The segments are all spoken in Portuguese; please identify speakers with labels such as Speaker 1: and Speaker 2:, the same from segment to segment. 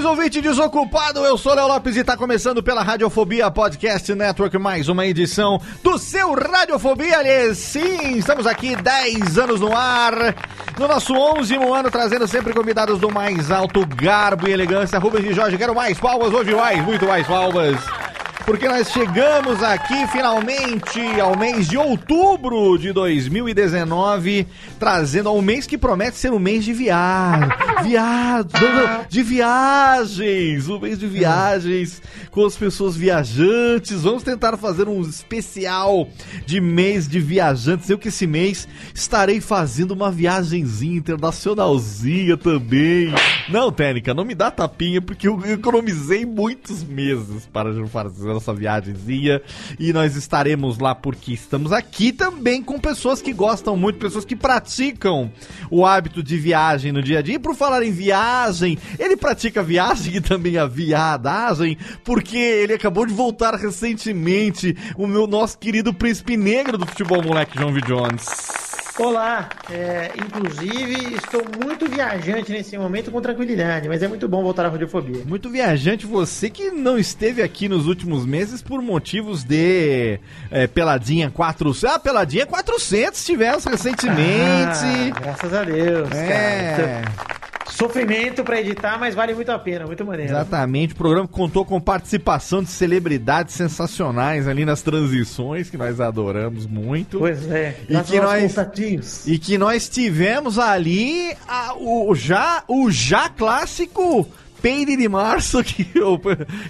Speaker 1: Saudações, ouvinte desocupado. Eu sou Léo Lopes e está começando pela Radiofobia Podcast Network mais uma edição do seu Radiofobia. Sim, estamos aqui 10 anos no ar, no nosso 11 ano, trazendo sempre convidados do mais alto garbo e elegância. Rubens e Jorge, quero mais palmas hoje, mais, muito mais palmas. Porque nós chegamos aqui finalmente ao mês de outubro de 2019, trazendo ao mês que promete ser um mês de viagem. Viado, de viagens, um mês de viagens com as pessoas viajantes. Vamos tentar fazer um especial de mês de viajantes. Eu que esse mês estarei fazendo uma viagenzinha internacionalzinha também. Não, Técnica, não me dá tapinha porque eu economizei muitos meses para fazer essa viagemzinha e nós estaremos lá porque estamos aqui também com pessoas que gostam muito, pessoas que praticam o hábito de viagem no dia a dia. E por falar em viagem, ele pratica viagem e também a viadagem, porque ele acabou de voltar recentemente, o meu nosso querido príncipe negro do futebol moleque João V. Jones.
Speaker 2: Olá, é, inclusive estou muito viajante nesse momento com tranquilidade, mas é muito bom voltar à radiofobia.
Speaker 1: Muito viajante você que não esteve aqui nos últimos meses por motivos de é, Peladinha 400. Ah, Peladinha 400 tivemos recentemente.
Speaker 2: Ah, graças a Deus.
Speaker 1: é.
Speaker 2: cara. Sofrimento pra editar, mas vale muito a pena, muito maneiro.
Speaker 1: Exatamente, o programa contou com participação de celebridades sensacionais ali nas transições, que nós adoramos muito.
Speaker 2: Pois é,
Speaker 1: E que nós-
Speaker 2: contatinhos.
Speaker 1: E que nós tivemos ali a- o, já, o já clássico Peide de Março, que, o,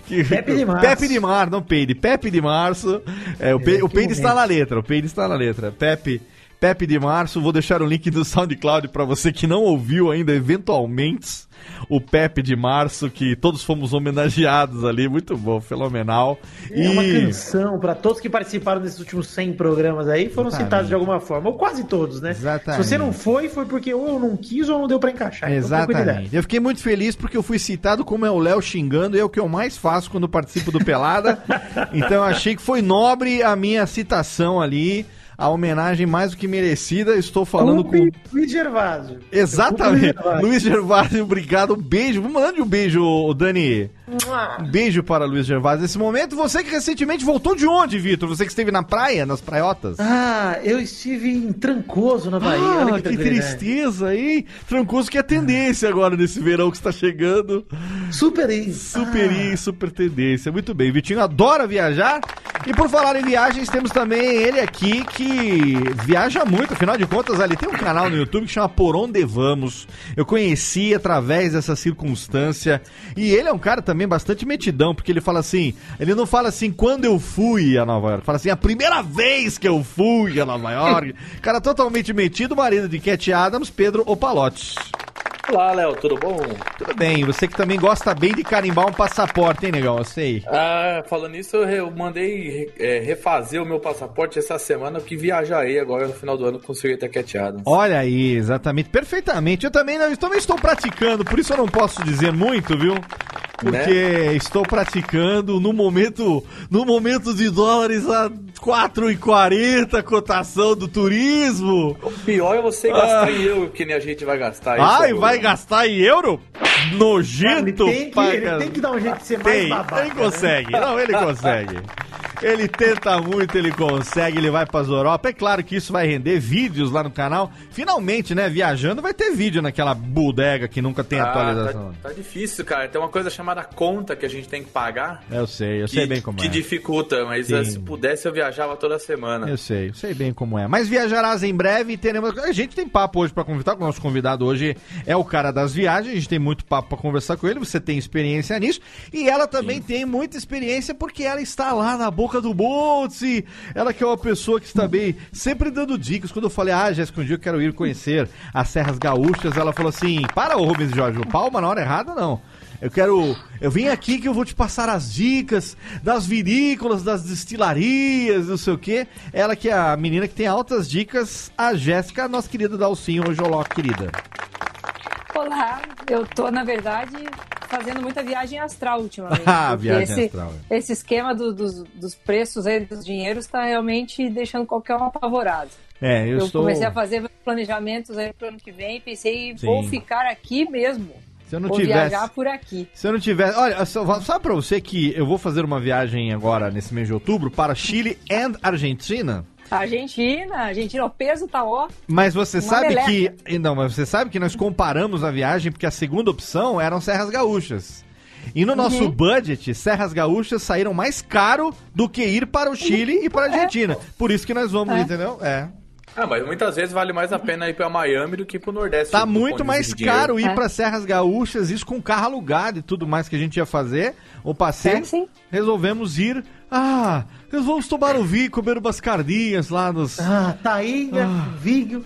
Speaker 1: que
Speaker 2: Pepe de Março.
Speaker 1: Pepe de Março, não Peide, Pepe de Março. É, o, Pe,
Speaker 2: É,
Speaker 1: o
Speaker 2: que
Speaker 1: Peide está na letra, o Peide está na letra. Pepe, Pepe de Março, vou deixar o link do SoundCloud para você que não ouviu ainda, eventualmente, o Pepe de Março, que todos fomos homenageados ali, muito bom, fenomenal.
Speaker 2: É uma canção pra todos que participaram desses últimos 100 programas aí, foram
Speaker 1: Exatamente.
Speaker 2: citados de alguma forma, ou quase todos, né?
Speaker 1: Exatamente.
Speaker 2: Se você não foi, foi porque ou eu não quis ou não deu pra encaixar. Então.
Speaker 1: Exatamente. Eu fiquei muito feliz porque eu fui citado como é o Léo xingando, e é o que eu mais faço quando participo do Pelada. então eu achei que foi nobre a minha citação ali, a homenagem mais do que merecida. Estou falando com.
Speaker 2: Luiz Gervásio.
Speaker 1: Exatamente.
Speaker 2: Luiz
Speaker 1: Gervásio, obrigado. Um beijo. Mande um beijo, Dani. Um beijo para Luiz Gervásio nesse momento. Você que recentemente voltou de onde, Vitor? Você que esteve na praia, nas praiotas?
Speaker 2: Ah, eu estive em Trancoso, na Bahia.
Speaker 1: Ah,
Speaker 2: Olha
Speaker 1: que,
Speaker 2: que,
Speaker 1: tristeza, hein? Trancoso que é tendência agora nesse verão que está chegando.
Speaker 2: Super isso.
Speaker 1: Super
Speaker 2: Ah,
Speaker 1: I, super tendência. Muito bem. Vitinho adora viajar. E por falar em viagens, temos também ele aqui que viaja muito. Afinal de contas, ali tem um canal no YouTube que chama Por Onde Vamos. Eu conheci através dessa circunstância. E ele é um cara também bastante metidão, porque ele fala assim: ele não fala assim quando eu fui a Nova York, fala assim a primeira vez que eu fui a Nova York. cara totalmente metido, marido de Cat Adams, Pedro Opalotti.
Speaker 3: Olá, Léo, tudo bom?
Speaker 1: Tudo bem, você que também gosta bem de carimbar um passaporte, hein, negão? Eu sei.
Speaker 3: Ah, falando nisso, eu, mandei é, refazer o meu passaporte essa semana, porque viajarei agora no final do ano com o Sr. Taqueteado.
Speaker 1: Olha aí, exatamente, perfeitamente. Eu também, eu também estou praticando, por isso eu não posso dizer muito, viu? Porque
Speaker 3: Né?
Speaker 1: estou praticando no momento, no momento de dólares a 4,40 cotação do turismo.
Speaker 3: O pior é você gastar em euro, que nem a gente vai gastar. isso
Speaker 1: Ai,
Speaker 3: agora.
Speaker 1: vai gastar em euro?
Speaker 2: Ele
Speaker 1: Nojento,
Speaker 2: tem, que, ele tem que dar um jeito de ser mais
Speaker 1: Tem,
Speaker 2: babaca.
Speaker 1: ele
Speaker 2: né?
Speaker 1: consegue. Não, ele consegue. Ele tenta muito, ele consegue, ele vai pras Europa. É claro que isso vai render vídeos lá no canal. Finalmente, né, viajando, vai ter vídeo naquela bodega que nunca tem
Speaker 3: Ah,
Speaker 1: atualização.
Speaker 3: tá, tá difícil, cara. Tem uma coisa chamada conta que a gente tem que pagar.
Speaker 1: Eu sei, eu
Speaker 3: que,
Speaker 1: sei bem como
Speaker 3: que
Speaker 1: é.
Speaker 3: dificulta, mas
Speaker 1: Sim.
Speaker 3: eh, se pudesse eu viajava toda semana.
Speaker 1: Eu sei, eu sei bem como é. Mas viajarás em breve e teremos. A gente tem papo hoje pra convidar. O nosso convidado hoje é o cara das viagens. A gente tem muito papo pra conversar com ele. Você tem experiência nisso. E ela também tem muita experiência porque ela está lá na boca do Boltz. Ela que é uma pessoa que está bem, sempre dando dicas. Quando eu falei, ah, Jéssica, um dia eu quero ir conhecer as Serras Gaúchas, ela falou assim: para, ô Rubens Jorge, o palma na hora errada, não. Eu quero. Eu vim aqui que eu vou te passar as dicas das vinícolas, das destilarias, não sei o quê. Ela que é a menina que tem altas dicas, a Jéssica, nossa querida Dalcinho, hoje olá, querida.
Speaker 4: Olá, eu tô, na verdade, fazendo muita viagem astral ultimamente.
Speaker 1: Ah, viagem
Speaker 4: esse,
Speaker 1: astral,
Speaker 4: Esse esquema do- dos, dos preços aí dos dinheiros está realmente deixando qualquer um apavorado.
Speaker 1: É, eu,
Speaker 4: Eu,
Speaker 1: estou.
Speaker 4: comecei a fazer planejamentos aí pro ano que vem e pensei,
Speaker 1: Sim.
Speaker 4: vou ficar aqui mesmo.
Speaker 1: Se eu não
Speaker 4: vou
Speaker 1: tivesse.
Speaker 4: viajar por aqui.
Speaker 1: Se eu não tivesse. Olha, só- sabe pra você que eu vou fazer uma viagem agora, nesse mês de outubro, para Chile e Argentina?
Speaker 4: Argentina, Argentina, o peso tá ó.
Speaker 1: Mas você
Speaker 4: Uma
Speaker 1: sabe
Speaker 4: meleca.
Speaker 1: que. Não, mas você sabe que nós comparamos a viagem porque a segunda opção eram Serras Gaúchas. E no nosso
Speaker 4: Uhum.
Speaker 1: budget, Serras Gaúchas saíram mais caro do que ir para o Chile e para a Argentina. Por isso que nós vamos,
Speaker 4: É.
Speaker 1: entendeu? É.
Speaker 3: Ah, mas muitas vezes vale mais a pena ir pra Miami do que pro Nordeste.
Speaker 1: Tá muito mais caro ir
Speaker 4: É.
Speaker 1: para Serras Gaúchas, isso com carro alugado e tudo mais que a gente ia fazer. O passeio,
Speaker 4: É, sim.
Speaker 1: resolvemos ir. Ah, nós vamos tomar o vinho, comer umas carninhas lá nos.
Speaker 2: Ah, Taíga, Vígio.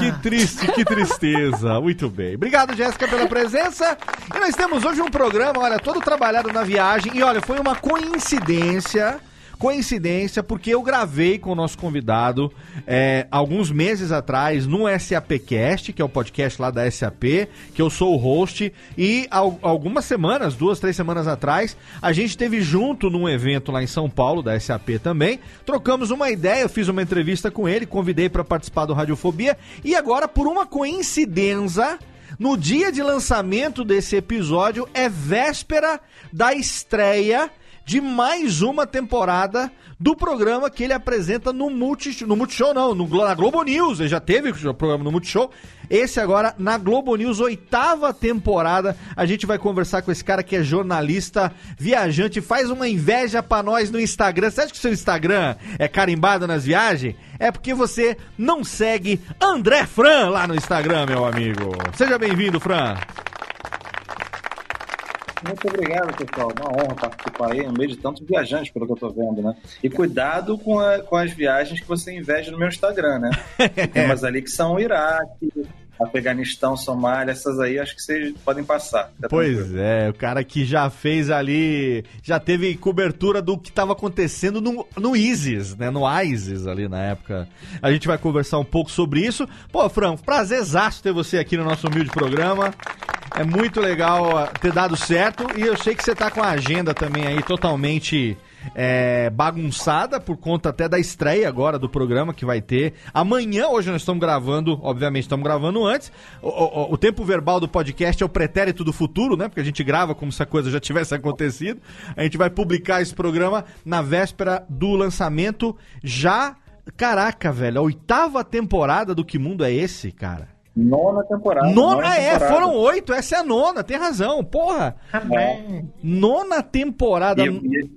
Speaker 1: Que triste, que tristeza. Muito bem. Obrigado, Jéssica, pela presença. E nós temos hoje um programa, olha, todo trabalhado na viagem. E olha, foi uma coincidência. Coincidência, porque eu gravei com o nosso convidado é, alguns meses atrás no SAPcast, que é o podcast lá da SAP, que eu sou o host, e al- algumas semanas, duas, três semanas atrás, a gente esteve junto num evento lá em São Paulo, da SAP também, trocamos uma ideia, eu fiz uma entrevista com ele, convidei para participar do Radiofobia, e agora, por uma coincidência, no dia de lançamento desse episódio, é véspera da estreia de mais uma temporada do programa que ele apresenta no Multishow. No Multishow, não, no, na Globo News. Ele já teve o programa no Multishow. Esse agora na Globo News, oitava temporada. A gente vai conversar com esse cara que é jornalista, viajante, faz uma inveja pra nós no Instagram. Você acha que o seu Instagram é carimbado nas viagens? É porque você não segue André Fran lá no Instagram, meu amigo. Seja bem-vindo, Fran.
Speaker 5: Muito obrigado, pessoal. Uma honra participar aí no meio de tantos viajantes, pelo que eu tô vendo, né? E cuidado com, a- com as viagens que você inveja no meu Instagram, né? Tem umas ali que são Iraque, Afeganistão, Somália, essas aí acho que vocês podem passar. Fica
Speaker 1: Pois
Speaker 5: tranquilo.
Speaker 1: é, o cara que já fez ali, já teve cobertura do que estava acontecendo no, no ISIS, né? No ISIS ali na época. A gente vai conversar um pouco sobre isso. Pô, Fran, prazerzaço ter você aqui no nosso humilde programa. É muito legal ó, ter dado certo e eu sei que você tá com a agenda também aí totalmente é, bagunçada por conta até da estreia agora do programa que vai ter. Amanhã, hoje nós estamos gravando, obviamente estamos gravando antes. O, o- o tempo verbal do podcast é o pretérito do futuro, né? Porque a gente grava como se a coisa já tivesse acontecido. A gente vai publicar esse programa na véspera do lançamento já. Caraca, velho, a oitava temporada do Que Mundo é Esse, cara?
Speaker 5: Nona temporada.
Speaker 1: Nona é,
Speaker 5: temporada.
Speaker 1: foram oito, essa é a nona, tem razão, porra.
Speaker 2: Rapaz.
Speaker 1: Nona temporada.
Speaker 5: E, e-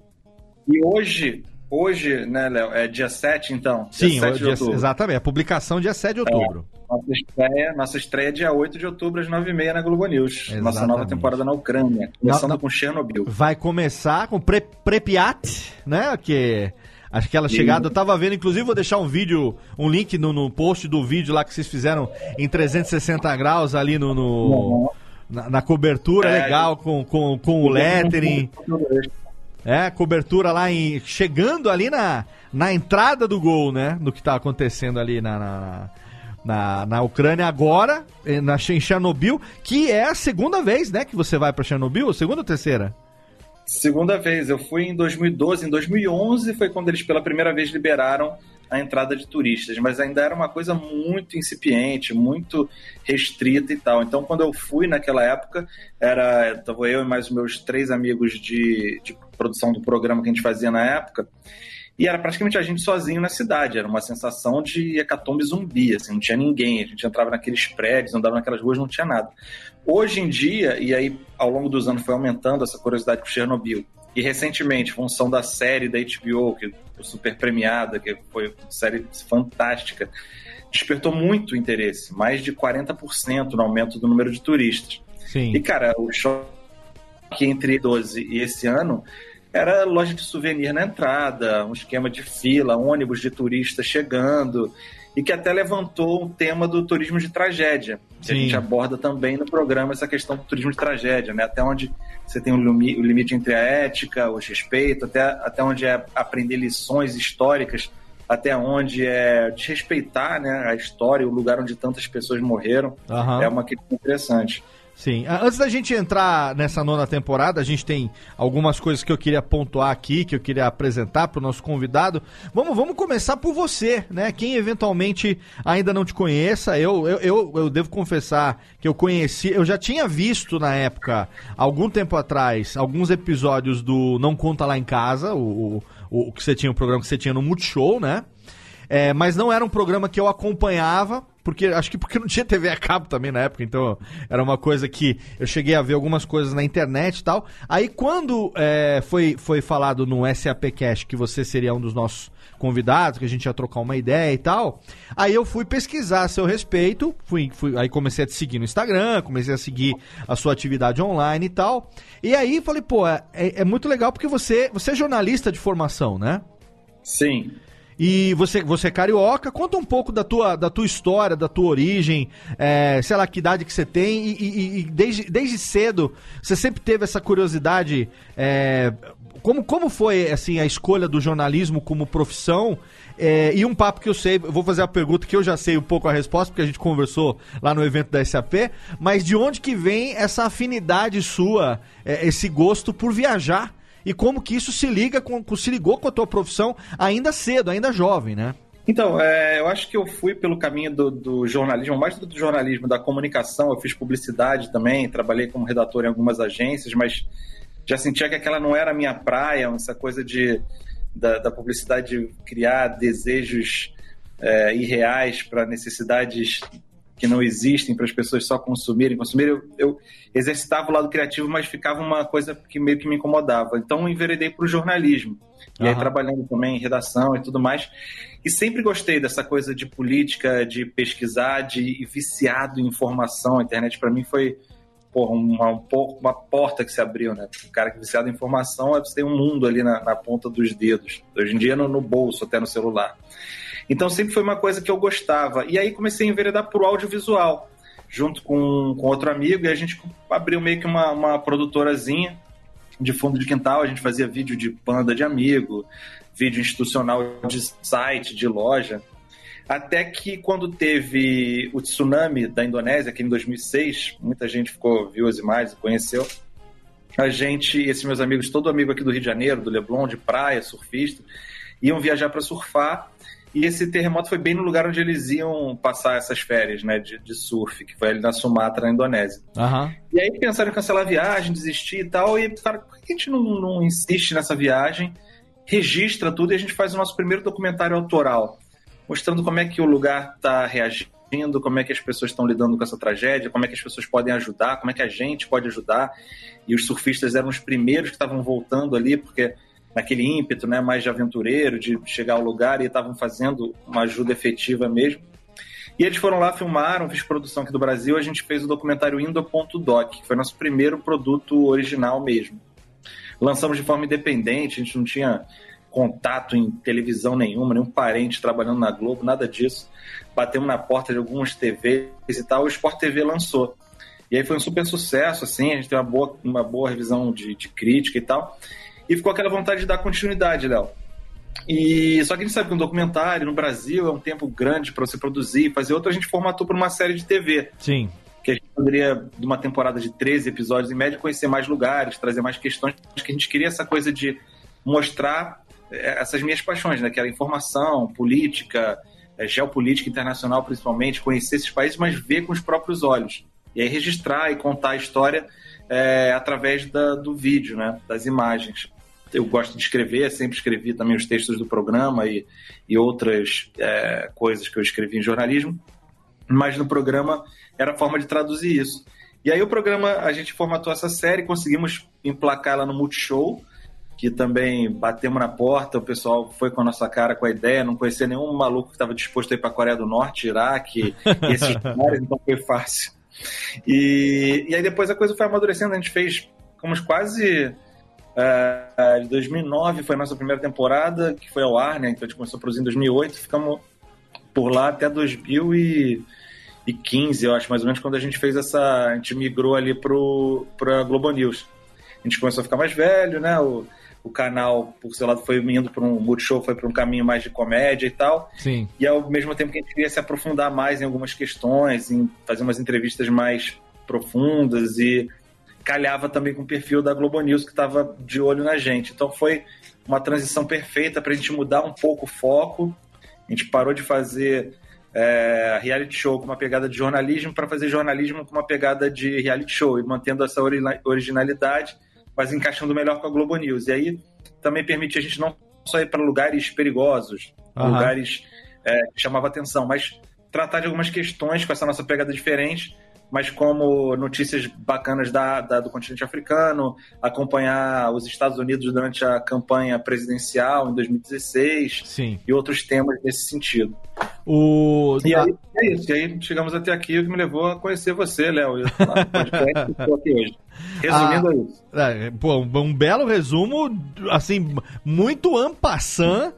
Speaker 5: e hoje, hoje, né, Léo, é dia 7, então?
Speaker 1: Sim,
Speaker 5: dia 7
Speaker 1: o
Speaker 5: de
Speaker 1: dia-
Speaker 5: outubro.
Speaker 1: exatamente, a publicação dia 7 de outubro.
Speaker 5: Nossa estreia, nossa estreia é dia 8 de outubro, às 9h30 na Globo News. Nossa
Speaker 1: Exatamente.
Speaker 5: nova temporada na Ucrânia, começando com Chernobyl.
Speaker 1: Vai começar com Pre Prepyat, né? Que aquela chegada. Eu tava vendo, inclusive vou deixar um vídeo, um link no, no post do vídeo lá que vocês fizeram em 360 graus ali no, no na, na, cobertura é, legal, com, com, com o lettering. É, cobertura lá em. Chegando ali na, na entrada do gol, né? Do que tá acontecendo ali na, na, na, na Ucrânia agora, eh, na, em Chernobyl, que é a segunda vez, né, que você vai para Chernobyl? Segunda ou terceira?
Speaker 5: Segunda vez. Eu fui em 2012. Em 2011 foi quando eles pela primeira vez liberaram a entrada de turistas, mas ainda era uma coisa muito incipiente, muito restrita e tal. Então, quando eu fui naquela época, era eu e mais meus três amigos de, de produção do programa que a gente fazia na época, e era praticamente a gente sozinho na cidade. Era uma sensação de hecatombe zumbi, assim, não tinha ninguém. A gente entrava naqueles prédios, andava naquelas ruas, não tinha nada. Hoje em dia, e aí ao longo dos anos foi aumentando essa curiosidade por Chernobyl, e recentemente, função da série da HBO, que foi super premiada, que foi uma série fantástica, despertou muito interesse, mais de 40% no aumento do número de turistas.
Speaker 1: Sim.
Speaker 5: E, cara, o choque entre 12 e esse ano era loja de souvenir na entrada, um esquema de fila, ônibus de turistas chegando, e que até levantou o tema do turismo de tragédia, que Sim. a gente aborda também no programa essa questão do turismo de tragédia, né? Até onde você tem o limite entre a ética, o respeito, até, até onde é aprender lições históricas, até onde é desrespeitar né, a história, o lugar onde tantas pessoas morreram. Uhum. É uma questão interessante.
Speaker 1: Sim. Ah, antes da gente entrar nessa nona temporada, a gente tem algumas coisas que eu queria pontuar aqui, que eu queria apresentar para o nosso convidado. Vamos, vamos começar por você, né? Quem eventualmente ainda não te conheça, eu, eu, eu, eu devo confessar que eu conheci, eu já tinha visto na época, algum tempo atrás, alguns episódios do Não Conta Lá em Casa, o, o, o que você tinha, o programa que você tinha no Multishow, né? É, mas não era um programa que eu acompanhava, porque acho que porque não tinha TV a cabo também na época, então era uma coisa que eu cheguei a ver algumas coisas na internet e tal. Aí quando é, foi, foi falado no SAP Cash que você seria um dos nossos convidados, que a gente ia trocar uma ideia e tal, aí eu fui pesquisar a seu respeito, fui, fui, aí comecei a te seguir no Instagram, comecei a seguir a sua atividade online e tal. E aí falei, pô, é, é muito legal porque você, você é jornalista de formação, né?
Speaker 5: Sim.
Speaker 1: E você, você é carioca, conta um pouco da tua, da tua história, da tua origem, é, sei lá, que idade que você tem, e, e, e, desde, desde cedo você sempre teve essa curiosidade. É, como, como foi assim a escolha do jornalismo como profissão? É, e um papo que eu sei, eu vou fazer a pergunta que eu já sei um pouco a resposta, porque a gente conversou lá no evento da SAP, mas de onde que vem essa afinidade sua, é, esse gosto por viajar? E como que isso se liga com, se ligou com a tua profissão ainda cedo, ainda jovem, né?
Speaker 5: Então, é, eu acho que eu fui pelo caminho do, do, jornalismo, mais do jornalismo, da comunicação. Eu fiz publicidade também, trabalhei como redator em algumas agências, mas já sentia que aquela não era a minha praia, essa coisa de, da, da publicidade de criar desejos é, irreais para necessidades que não existem para as pessoas só consumirem, consumirem. Eu, eu, exercitava o lado criativo, mas ficava uma coisa que meio que me incomodava. Então enveredei para o jornalismo. E aí trabalhando também em redação e tudo mais. E sempre gostei dessa coisa de política, de pesquisar, de viciado em informação. A internet para mim foi porra, uma, um pouco, uma porta que se abriu, né? O cara que é viciado em informação, você tem um mundo ali na, na ponta dos dedos. Hoje em dia no, no bolso, até no celular. Então sempre foi uma coisa que eu gostava. E aí comecei a enveredar pro audiovisual, junto com, com outro amigo, e a gente abriu meio que uma, uma produtorazinha de fundo de quintal, a gente fazia vídeo de banda de amigo, vídeo institucional de site, de loja. Até que quando teve o tsunami da Indonésia, aqui em 2006, muita gente ficou, viu as imagens, conheceu. A gente, esses meus amigos, todo amigo aqui do Rio de Janeiro, do Leblon, de praia, surfista, iam viajar para surfar e esse terremoto foi bem no lugar onde eles iam passar essas férias, né, de, de surf, que foi ali na Sumatra, na Indonésia.
Speaker 1: Uhum.
Speaker 5: E aí pensaram em cancelar a viagem, desistir e tal, e cara, por que a gente não, não insiste nessa viagem, registra tudo e a gente faz o nosso primeiro documentário autoral, mostrando como é que o lugar está reagindo, como é que as pessoas estão lidando com essa tragédia, como é que as pessoas podem ajudar, como é que a gente pode ajudar. E os surfistas eram os primeiros que estavam voltando ali, porque naquele ímpeto né, mais de aventureiro, de chegar ao lugar e estavam fazendo uma ajuda efetiva mesmo. E eles foram lá, filmaram, fiz produção aqui do Brasil, a gente fez o documentário Indo.doc, que foi nosso primeiro produto original mesmo. Lançamos de forma independente, a gente não tinha contato em televisão nenhuma, nenhum parente trabalhando na Globo, nada disso. Batemos na porta de algumas TVs e tal, o Sport TV lançou. E aí foi um super sucesso, assim, a gente teve uma boa, uma boa revisão de, de crítica e tal. E ficou aquela vontade de dar continuidade, Léo. E só que a gente sabe que um documentário no Brasil é um tempo grande para você produzir fazer outro, a gente formatou para uma série de TV.
Speaker 1: Sim.
Speaker 5: Que a gente poderia, de uma temporada de 13 episódios em média, conhecer mais lugares, trazer mais questões. Que a gente queria essa coisa de mostrar eh, essas minhas paixões, né? Que era informação, política, eh, geopolítica internacional principalmente, conhecer esses países, mas ver com os próprios olhos. E aí registrar e contar a história é, através da, do vídeo, né? Das imagens eu gosto de escrever, sempre escrevi também os textos do programa e, e outras é, coisas que eu escrevi em jornalismo, mas no programa era a forma de traduzir isso. E aí o programa, a gente formatou essa série, conseguimos emplacar ela no Multishow, que também batemos na porta, o pessoal foi com a nossa cara com a ideia, não conhecia nenhum maluco que estava disposto a ir para a Coreia do Norte, Iraque, esses lugares, então foi fácil. E, e aí depois a coisa foi amadurecendo, a gente fez como quase Uh, de 2009 foi a nossa primeira temporada, que foi ao ar, né? Então a gente começou a produzir em 2008, ficamos por lá até 2015, eu acho, mais ou menos, quando a gente fez essa. A gente migrou ali para Globo News. A gente começou a ficar mais velho, né? O, o canal, por seu lado, foi indo para um multishow, foi para um caminho mais de comédia e tal.
Speaker 1: Sim.
Speaker 5: E ao mesmo tempo que a gente queria se aprofundar mais em algumas questões, em fazer umas entrevistas mais profundas e calhava também com o perfil da Globo News que estava de olho na gente. Então foi uma transição perfeita para a gente mudar um pouco o foco. A gente parou de fazer é, reality show com uma pegada de jornalismo para fazer jornalismo com uma pegada de reality show e mantendo essa originalidade, mas encaixando melhor com a Globo News. E aí também permite a gente não só ir para lugares perigosos, uhum. lugares é, que chamavam atenção, mas tratar de algumas questões com essa nossa pegada diferente mas como notícias bacanas da, da, do continente africano, acompanhar os Estados Unidos durante a campanha presidencial em 2016
Speaker 1: Sim.
Speaker 5: e outros temas nesse sentido.
Speaker 1: O...
Speaker 5: E aí, é isso. E aí chegamos até aqui, o que me levou a conhecer você, Léo. Eu estou aqui hoje. Resumindo
Speaker 1: ah,
Speaker 5: é isso.
Speaker 1: É, pô, um belo resumo, assim, muito ampassant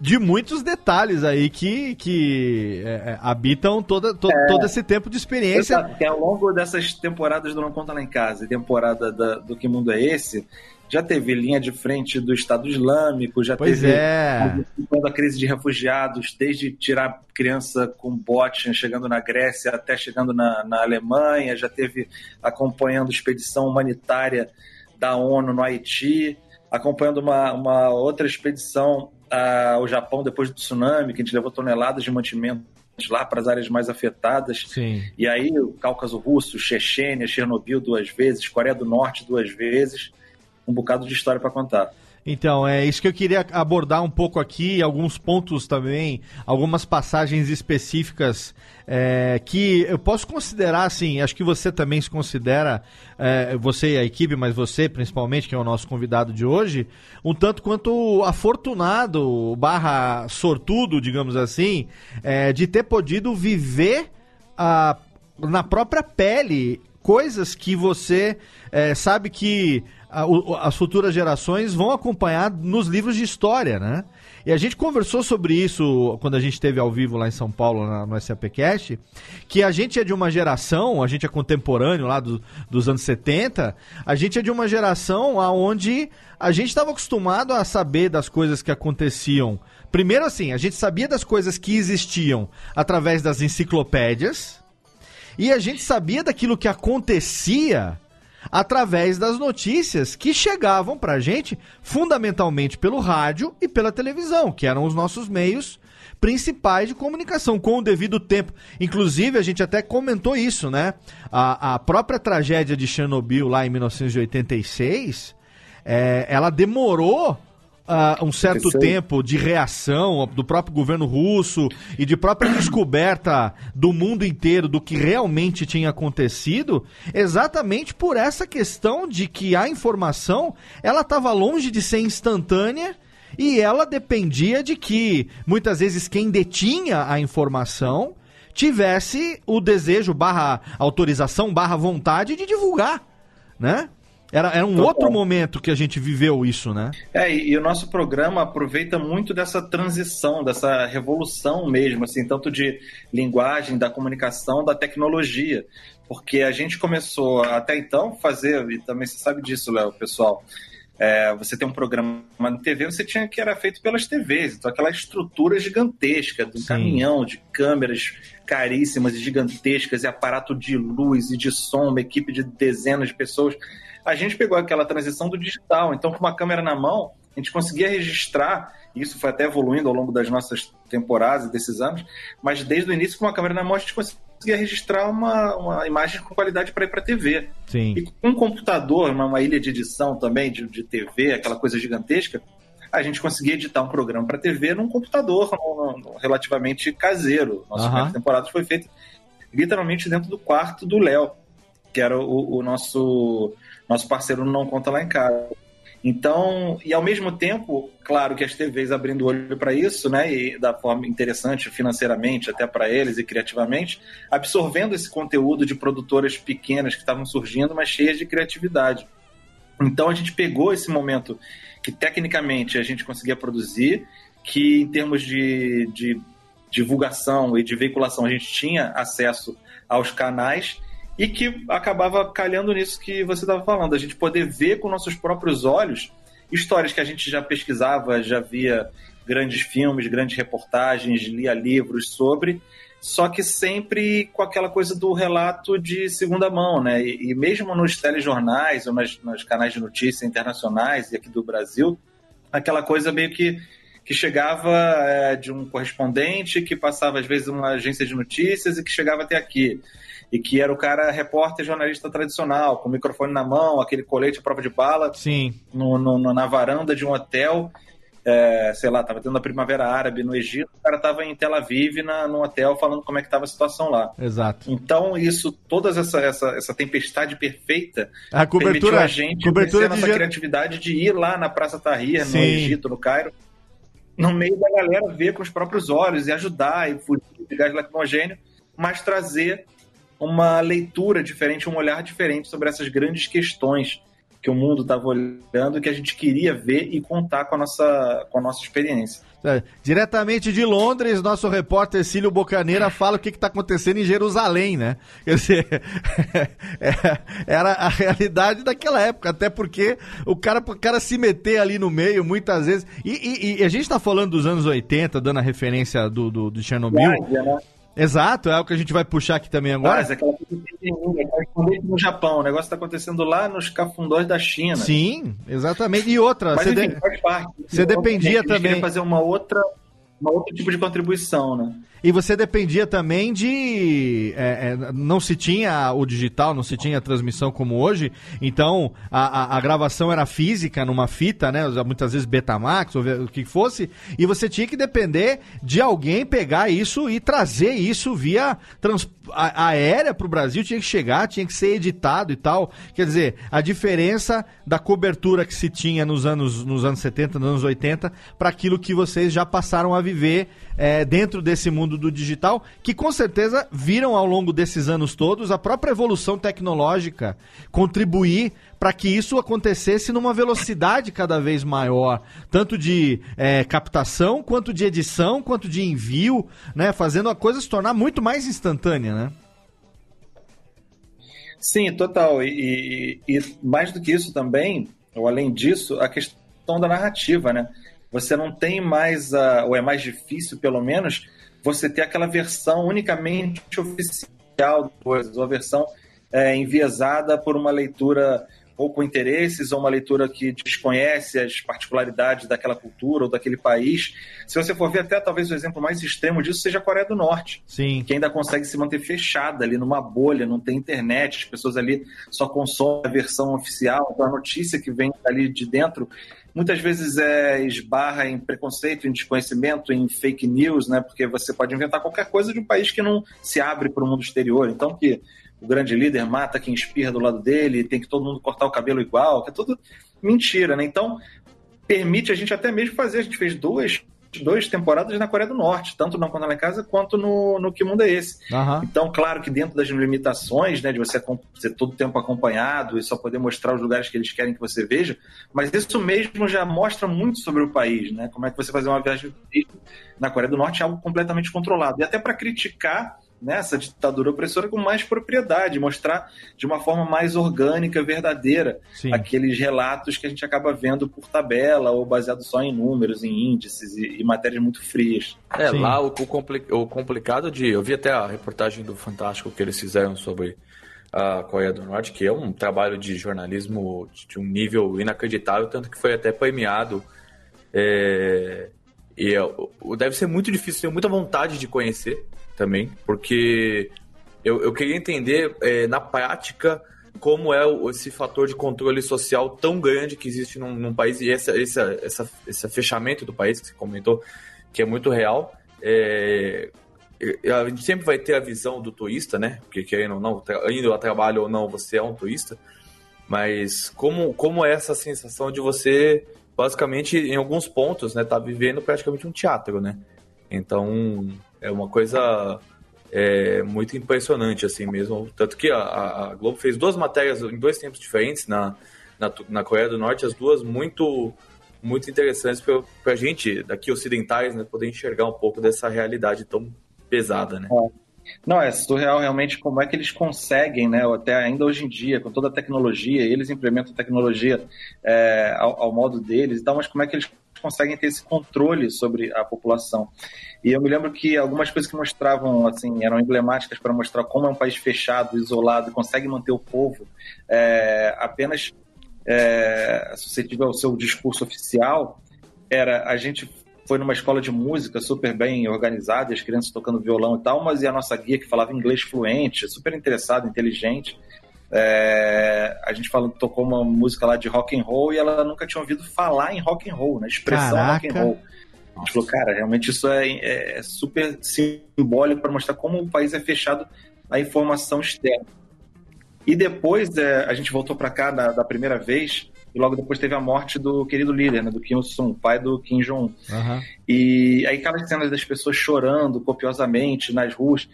Speaker 1: de muitos detalhes aí que, que é, é habitam toda, to, é, todo esse tempo de experiência.
Speaker 5: Que ao longo dessas temporadas do Não Conta Lá em Casa e temporada da, do Que Mundo é Esse, já teve linha de frente do Estado Islâmico, já
Speaker 1: pois
Speaker 5: teve
Speaker 1: é.
Speaker 5: a crise de refugiados, desde tirar criança com bote chegando na Grécia até chegando na, na Alemanha, já teve acompanhando expedição humanitária da ONU no Haiti, acompanhando uma, uma outra expedição ao Japão depois do tsunami, que a gente levou toneladas de mantimentos lá para as áreas mais afetadas.
Speaker 1: Sim.
Speaker 5: E aí o Cáucaso Russo, Chechênia, Chernobyl duas vezes, Coreia do Norte duas vezes. Um bocado de história para contar.
Speaker 1: Então, é isso que eu queria abordar um pouco aqui, alguns pontos também, algumas passagens específicas é, que eu posso considerar, assim, acho que você também se considera, é, você e a equipe, mas você principalmente, que é o nosso convidado de hoje, um tanto quanto afortunado, barra sortudo, digamos assim, é, de ter podido viver a, na própria pele coisas que você é, sabe que as futuras gerações vão acompanhar nos livros de história, né? E a gente conversou sobre isso quando a gente esteve ao vivo lá em São Paulo, na, no SAPcast, que a gente é de uma geração, a gente é contemporâneo lá do, dos anos 70, a gente é de uma geração onde a gente estava acostumado a saber das coisas que aconteciam. Primeiro assim, a gente sabia das coisas que existiam através das enciclopédias, e a gente sabia daquilo que acontecia através das notícias que chegavam para a gente fundamentalmente pelo rádio e pela televisão, que eram os nossos meios principais de comunicação, com o devido tempo. Inclusive, a gente até comentou isso, né? A, a própria tragédia de Chernobyl lá em 1986, é, ela demorou uh, um certo tempo de reação do próprio governo russo e de própria descoberta do mundo inteiro do que realmente tinha acontecido, exatamente por essa questão de que a informação ela estava longe de ser instantânea e ela dependia de que muitas vezes quem detinha a informação tivesse o desejo barra autorização barra vontade de divulgar, né? Era, era um
Speaker 5: Total.
Speaker 1: outro momento que a gente viveu isso, né?
Speaker 5: É, e, e o nosso programa aproveita muito dessa transição, dessa revolução mesmo, assim, tanto de linguagem, da comunicação, da tecnologia. Porque a gente começou até então fazer, e também você sabe disso, Léo, pessoal. é, você tem um programa na TV, você tinha que era feito pelas TVs, então aquela estrutura gigantesca, de um
Speaker 1: Sim.
Speaker 5: caminhão, de câmeras caríssimas e gigantescas, e aparato de luz e de som, uma equipe de dezenas de pessoas. A gente pegou aquela transição do digital, então com uma câmera na mão, a gente conseguia registrar, e isso foi até evoluindo ao longo das nossas temporadas e desses anos, mas desde o início com uma câmera na mão a gente conseguia registrar uma, uma imagem com qualidade para ir para a TV.
Speaker 1: Sim.
Speaker 5: E com um computador, uma, uma ilha de edição também, de, de TV, aquela coisa gigantesca, a gente conseguia editar um programa para TV num computador relativamente caseiro. Nossa primeira temporada foi feita literalmente dentro do quarto do Léo, que era o, o nosso, nosso parceiro Não Conta Lá em Casa. Então, e ao mesmo tempo, claro que as TVs abrindo o olho para isso, né, e da forma interessante financeiramente até para eles e criativamente, absorvendo esse conteúdo de produtoras pequenas que estavam surgindo, mas cheias de criatividade. Então a gente pegou esse momento que tecnicamente a gente conseguia produzir, que em termos de, de divulgação e de veiculação a gente tinha acesso aos canais e que acabava calhando nisso que você estava falando, a gente poder ver com nossos próprios olhos histórias que a gente já pesquisava, já via grandes filmes, grandes reportagens, lia livros sobre, só que sempre com aquela coisa do relato de segunda mão, né? E, e mesmo nos telejornais ou nas, nos canais de notícia internacionais e aqui do Brasil, aquela coisa meio que, que chegava é, de um correspondente que passava às vezes uma agência de notícias e que chegava até aqui. E que era o cara repórter jornalista tradicional, com o microfone na mão, aquele colete à prova de bala,
Speaker 1: Sim.
Speaker 5: no, no- na varanda de um hotel, é, sei lá, tava tendo a Primavera Árabe no Egito, o cara tava em Tel Aviv, na, no hotel, falando como é que tava a situação lá.
Speaker 1: Exato.
Speaker 5: Então, isso, toda essa, essa, essa tempestade perfeita
Speaker 1: A
Speaker 5: permitiu
Speaker 1: cobertura,
Speaker 5: a gente
Speaker 1: cobertura de
Speaker 5: nossa criatividade de ir lá na Praça Tahrir, no. Egito, no Cairo, no meio da galera, ver com os próprios olhos e ajudar e fugir de gás lacrimogênio, mas trazer uma leitura diferente, um olhar diferente sobre essas grandes questões que o mundo estava olhando que a gente queria ver e contar com a nossa, com a nossa experiência.
Speaker 1: É, Diretamente de Londres, nosso repórter Cílio Bocaneira fala o que está acontecendo em Jerusalém, né? Quer dizer, é- era a realidade daquela época, até porque o cara, o cara se meter ali no meio, muitas vezes. E, e- e a gente está falando dos anos 80, dando a referência do, do, do Chernobyl.
Speaker 5: Ásia, né?
Speaker 1: Exato, é o que a gente vai puxar aqui também agora.
Speaker 5: Mas aquela coisa pequenininha, correspondente no Japão, o negócio está acontecendo lá nos cafundós da China.
Speaker 1: Sim, exatamente. E outra,
Speaker 5: Mas
Speaker 1: você
Speaker 5: enfim,
Speaker 1: de-
Speaker 5: faz parte.
Speaker 1: você dependia também-
Speaker 5: fazer uma outra, uma outro tipo de contribuição, né?
Speaker 1: E você dependia também de. é, é, não se tinha o digital, não se tinha a transmissão como hoje, então a, a- a gravação era física numa fita, né? Muitas vezes Betamax ou o que fosse, e você tinha que depender de alguém pegar isso e trazer isso via trans, a- aérea para o Brasil, tinha que chegar, tinha que ser editado e tal. Quer dizer, a diferença da cobertura que se tinha nos anos, nos anos 70, nos anos 80, para aquilo que vocês já passaram a viver é, dentro desse mundo do digital, que com certeza viram ao longo desses anos todos a própria evolução tecnológica contribuir para que isso acontecesse numa velocidade cada vez maior, tanto de é, captação, quanto de edição, quanto de envio, né? Fazendo a coisa se tornar muito mais instantânea, né?
Speaker 5: Sim, total. E, e- e mais do que isso também, ou além disso, a questão da narrativa, né? Você não tem mais, a, ou é mais difícil, pelo menos, você ter aquela versão unicamente oficial ou a versão é, enviesada por uma leitura ou com interesses, ou uma leitura que desconhece as particularidades daquela cultura ou daquele país. Se você for ver, até talvez o exemplo mais extremo disso seja a Coreia do Norte
Speaker 1: Sim.
Speaker 5: que ainda consegue se manter fechada ali numa bolha, não tem internet, as pessoas ali só consomem a versão oficial, então a notícia que vem ali de dentro muitas vezes é, esbarra em preconceito, em desconhecimento, em fake news, né? Porque você pode inventar qualquer coisa de um país que não se abre para o mundo exterior. Então que o grande líder mata quem espirra do lado dele, tem que todo mundo cortar o cabelo igual, que é tudo mentira, né? Então permite a gente até mesmo fazer. A gente fez duas duas temporadas na Coreia do Norte, tanto no Conta Lá em Casa quanto no, no Que Mundo é Esse.
Speaker 1: Aham.
Speaker 5: Então, claro que dentro das limitações, né, de você ser todo o tempo acompanhado e só poder mostrar os lugares que eles querem que você veja, mas isso mesmo já mostra muito sobre o país, né? Como é que você fazer uma viagem na Coreia do Norte é algo completamente controlado. E até para criticar né, essa ditadura opressora com mais propriedade, mostrar de uma forma mais orgânica, verdadeira,
Speaker 1: Sim.
Speaker 5: aqueles relatos que a gente acaba vendo por tabela ou baseado só em números, em índices e, e matérias muito frias.
Speaker 3: É,
Speaker 1: Sim.
Speaker 3: lá o, o compli- o complicado de. Eu vi até a reportagem do Fantástico que eles fizeram sobre a Coreia do Norte, que é um trabalho de jornalismo de um nível inacreditável, tanto que foi até premiado. É, e é, deve ser muito difícil, tenho muita vontade de conhecer também, porque eu, eu queria entender é, na prática como é esse fator de controle social tão grande que existe num, num país e essa, essa, essa, esse fechamento do país que você comentou, que é muito real. É, a gente sempre vai ter a visão do turista, né? Porque querendo ou não, indo a trabalho ou não, você é um turista. Mas como, como é essa sensação de você, basicamente, em alguns pontos, né, tá vivendo praticamente um teatro, né? Então, é uma coisa é, muito impressionante, assim mesmo. Tanto que a, a- Globo fez duas matérias em dois tempos diferentes na, na, na Coreia do Norte, as duas muito muito interessantes para a gente, daqui ocidentais, né, poder enxergar um pouco dessa realidade tão pesada, né?
Speaker 5: Não, é surreal realmente como é que eles conseguem, né, até ainda hoje em dia, com toda a tecnologia, eles implementam tecnologia é, ao, ao modo deles e tal, mas como é que eles conseguem ter esse controle sobre a população. E eu me lembro que algumas coisas que mostravam, assim, eram emblemáticas para mostrar como é um país fechado, isolado, consegue manter o povo é, apenas é, suscetível ao seu discurso oficial, era a gente foi numa escola de música super bem organizada, as crianças tocando violão e tal, mas e a nossa guia que falava inglês fluente, super interessada, inteligente. É, a gente falou, tocou uma música lá de rock and roll e ela nunca tinha ouvido falar em rock and roll, na expressão
Speaker 1: Caraca.
Speaker 5: rock and roll. A gente falou, cara, realmente isso é, é super simbólico para mostrar como o país é fechado à informação externa. E depois é, a gente voltou para cá da, da primeira vez e logo depois teve a morte do querido líder, né, do Kim Il-sung, pai do Kim Jong-un.
Speaker 1: Aham.
Speaker 5: E aí aquelas cenas das pessoas chorando copiosamente nas ruas.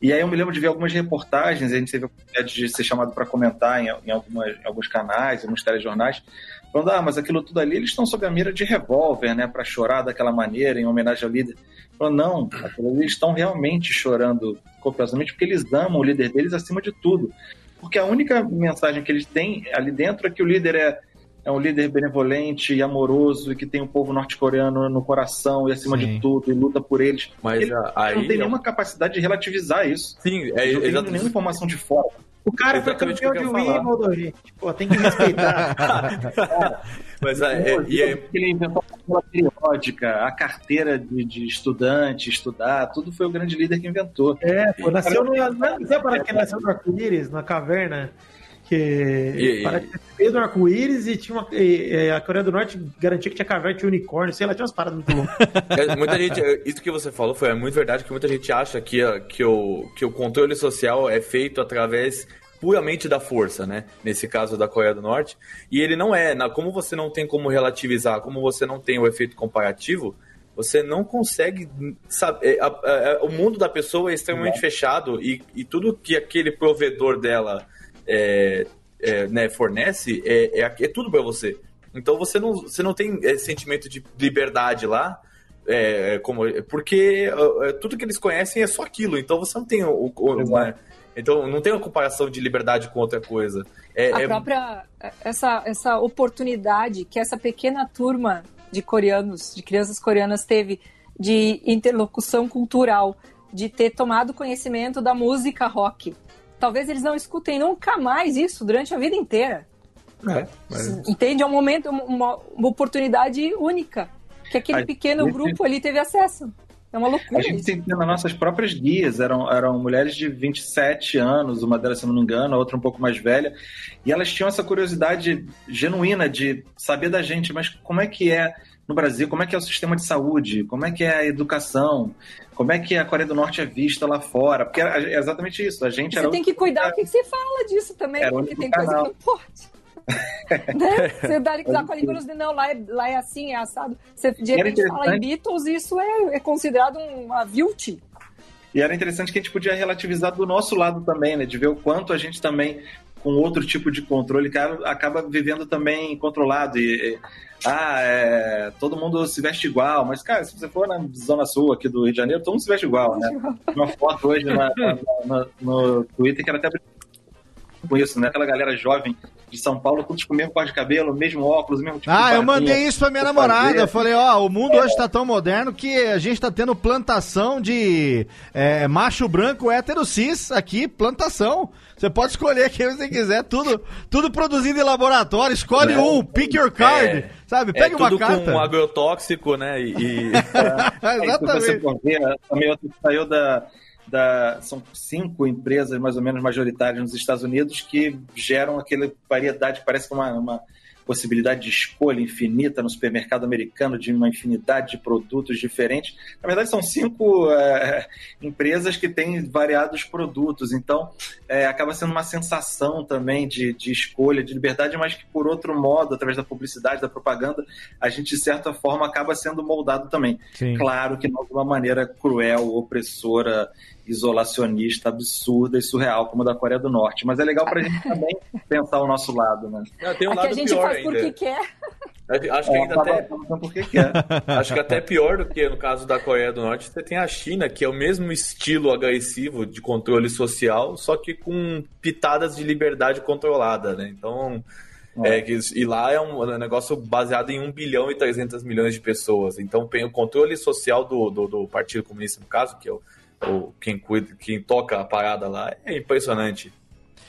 Speaker 5: E aí eu me lembro de ver algumas reportagens, a gente teve a oportunidade de ser chamado para comentar em, em, algumas, em alguns canais, em alguns telejornais, falando, ah, mas aquilo tudo ali, eles estão sob a mira de revólver, né, para chorar daquela maneira, em homenagem ao líder. Falando, não, eles estão realmente chorando copiosamente porque eles amam o líder deles acima de tudo. Porque a única mensagem que eles têm ali dentro é que o líder é, é um líder benevolente e amoroso e que tem o povo norte-coreano no coração e acima
Speaker 1: Sim.
Speaker 5: de tudo e luta por eles.
Speaker 3: Mas
Speaker 5: Ele
Speaker 3: aí
Speaker 5: não tem
Speaker 3: é um-
Speaker 5: nenhuma capacidade de relativizar isso.
Speaker 3: Sim, é
Speaker 5: não tem
Speaker 3: exatamente.
Speaker 5: nenhuma informação de fora.
Speaker 2: O cara foi campeão de. Wimbledon, gente. Pô, tem que respeitar.
Speaker 3: Mas é, é- e é-
Speaker 5: Ele inventou a periódica, a carteira de, de estudante, estudar, tudo foi o grande líder que inventou.
Speaker 2: É, pô, nasceu no. Não sei para que nasceu no arco-íris, na caverna. Que
Speaker 3: E- e-
Speaker 2: parece do arco-íris e tinha uma. e- e a Coreia do Norte garantia que tinha caverna, tinha unicórnio, sei lá, tinha umas paradas muito loucas.
Speaker 3: É, muita gente, é, isso que você falou foi é muito verdade, que muita gente acha que, a- que, o, que o controle social é feito através puramente da força, né? Nesse caso da Coreia do Norte. E ele não é. Como você não tem como relativizar, como você não tem o efeito comparativo, você não consegue saber. é, a- a- o mundo da pessoa é extremamente fechado e, e tudo que aquele provedor dela é, é, né, fornece é, é, é tudo para você. Então você não, você não tem é, sentimento de liberdade lá. É, como, porque é, tudo que eles conhecem é só aquilo, então você não tem o, o- uma, então não tem uma comparação de liberdade com outra coisa. É,
Speaker 4: a
Speaker 3: é-
Speaker 4: própria essa, essa oportunidade que essa pequena turma de coreanos, de crianças coreanas teve de interlocução cultural, de ter tomado conhecimento da música rock. Talvez eles não escutem nunca mais isso durante a vida inteira.
Speaker 3: é, mas-
Speaker 4: Entende? É um momento, uma, uma oportunidade única que aquele
Speaker 5: A
Speaker 4: pequeno
Speaker 5: gente-
Speaker 4: grupo ali teve acesso. É uma
Speaker 5: A
Speaker 4: loucura
Speaker 5: gente
Speaker 4: isso.
Speaker 5: tem nas nossas próprias guias, eram, eram mulheres de 27 anos, uma delas, se não me engano, a outra um pouco mais velha, e elas tinham essa curiosidade genuína de saber da gente, mas como é que é no Brasil, como é que é o sistema de saúde, como é que é a educação, como é que a Coreia do Norte é vista lá fora, porque é exatamente isso, a gente
Speaker 4: Você tem que cuidar o que você fala disso também,
Speaker 5: Era
Speaker 4: porque tem coisa que
Speaker 5: canal.
Speaker 4: não pode. né? Você dá, dá com a língua nos dedos, não, lá é, lá é assim, é assado. Você de repente fala em Beatles, isso é, é considerado uma vilt.
Speaker 5: E era interessante que a gente podia relativizar do nosso lado também, né? De ver o quanto a gente também, com outro tipo de controle, acaba vivendo também controlado. E ah, é, todo mundo se veste igual, mas, cara, se você for na Zona Sul aqui do Rio de Janeiro, todo mundo se veste igual, né? Uma foto hoje na, na, na, no Twitter que era até com isso, né? Aquela galera jovem de São Paulo, todos com o mesmo cor de cabelo, mesmo óculos, mesmo tipo
Speaker 1: Ah, eu mandei isso pra minha namorada. Eu falei, ó, o mundo é. hoje tá tão moderno que a gente tá tendo plantação de é, macho branco hétero cis aqui, plantação. Você pode escolher quem você quiser, tudo, tudo produzido em laboratório. Escolhe é. um, pick your card, é. sabe? Pega
Speaker 3: é,
Speaker 1: uma carta.
Speaker 3: com agrotóxico, né? E, e...
Speaker 5: Exatamente. Você ver, também outro saiu da da, são cinco empresas mais ou menos majoritárias nos Estados Unidos que geram aquela variedade, parece uma, uma possibilidade de escolha infinita no supermercado americano de uma infinidade de produtos diferentes. Na verdade, são cinco é, empresas que têm variados produtos, então é, acaba sendo uma sensação também de, de escolha, de liberdade, mas que, por outro modo, através da publicidade, da propaganda, a gente, de certa forma, acaba sendo moldado também. Sim. Claro que não de uma maneira cruel, opressora isolacionista, absurda e surreal, como a da Coreia do Norte. Mas é legal para a gente também pensar o nosso lado, né?
Speaker 4: tem um lado que a gente faz ainda. porque quer.
Speaker 3: Acho que é, ainda até. Porque quer. Acho que até pior do que no caso da Coreia do Norte, você tem a China, que é o mesmo estilo agressivo de controle social, só que com pitadas de liberdade controlada, né? Então. É. é que, e lá é um negócio baseado em 1 bilhão e 300 milhões de pessoas. Então, tem o controle social do, do, do Partido Comunista, no caso, que é o ou quem cuida, quem toca a parada lá, é impressionante.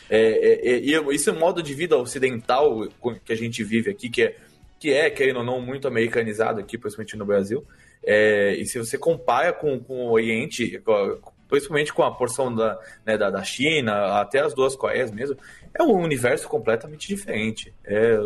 Speaker 3: É, é, é, e isso é um modo de vida ocidental que a gente vive aqui, que é, que é querendo ou não, muito americanizado aqui, principalmente no Brasil. É, e se você compara com, com o Oriente, principalmente com a porção da, né, da, da China, até as duas Coreias mesmo, é um universo completamente diferente. É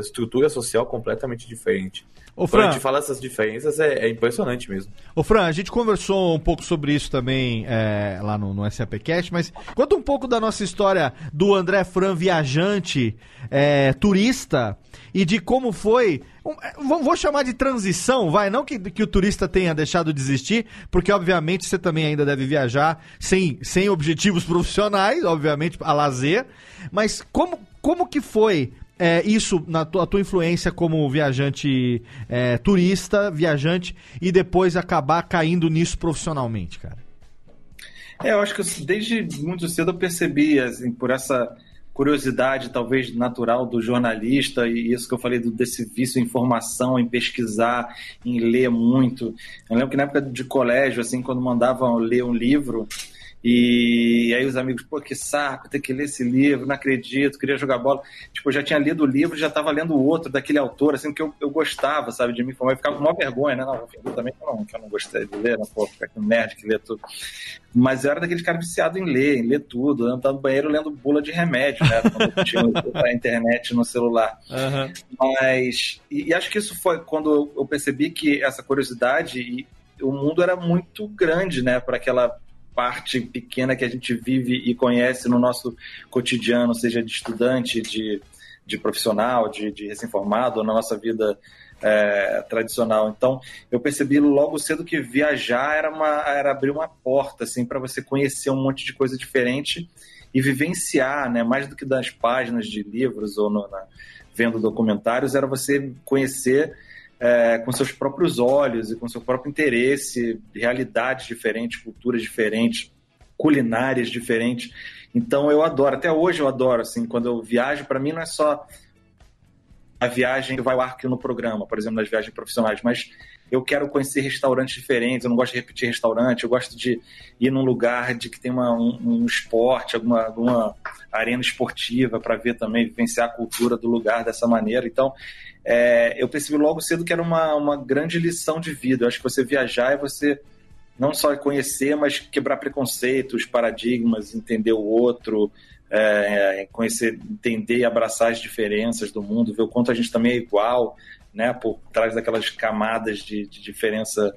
Speaker 3: estrutura social completamente diferente. Ô, Fran, Quando a gente fala essas diferenças, é, é, impressionante mesmo.
Speaker 1: Ô, Fran, a gente conversou um pouco sobre isso também é, lá no, no SAPcast, mas conta um pouco da nossa história do André Fran viajante, é, turista, e de como foi. Um, é, vou chamar de transição, vai. Não que, que o turista tenha deixado de existir, porque obviamente você também ainda deve viajar sem, sem objetivos profissionais, obviamente, a lazer. Mas como, como que foi é, isso na tua, tua influência como viajante é, turista, viajante, e depois acabar caindo nisso profissionalmente, cara?
Speaker 5: É, eu acho que desde muito cedo eu percebi, assim, por essa curiosidade talvez natural do jornalista e isso que eu falei do, desse vício em informação, em pesquisar, em ler muito. Eu lembro que na época de colégio, assim, quando mandavam ler um livro, e aí os amigos, pô, que saco, ter que ler esse livro, não acredito, queria jogar bola. Tipo, eu já tinha lido o livro, já estava lendo outro daquele autor, assim, que eu, eu gostava, sabe, de me informar. Eu ficava com uma vergonha, né? Não, eu também não, que eu não gostei de ler, não, pô, ficar com nerd que lê tudo. Mas eu era daquele cara viciado em ler, em ler tudo, andando no banheiro lendo bula de remédio, né? Quando tinha a internet no celular. Uhum. Mas, e, e, acho que isso foi quando eu percebi que essa curiosidade e o mundo era muito grande, né, para aquela parte pequena que a gente vive e conhece no nosso cotidiano, seja de estudante, de, de profissional, de, de recém-formado, na nossa vida é, tradicional. Então, eu percebi logo cedo que viajar era, uma, era abrir uma porta assim, para você conhecer um monte de coisa diferente e vivenciar, né, mais do que das páginas de livros ou no, na, vendo documentários, era você conhecer é, com seus próprios olhos e com seu próprio interesse, realidades diferentes, culturas diferentes, culinárias diferentes. Então eu adoro, até hoje eu adoro, assim, quando eu viajo, para mim não é só a viagem que vai ao ar no programa, por exemplo, nas viagens profissionais, mas eu quero conhecer restaurantes diferentes, eu não gosto de repetir restaurante, eu gosto de ir num lugar de que tem uma, um, um esporte, alguma, alguma arena esportiva para ver também, vivenciar a cultura do lugar dessa maneira. Então, é, eu percebi logo cedo que era uma, uma grande lição de vida. Eu acho que você viajar é você não só conhecer, mas quebrar preconceitos, paradigmas, entender o outro, é, conhecer, entender e abraçar as diferenças do mundo, ver o quanto a gente também é igual, né, por trás daquelas camadas de, de diferença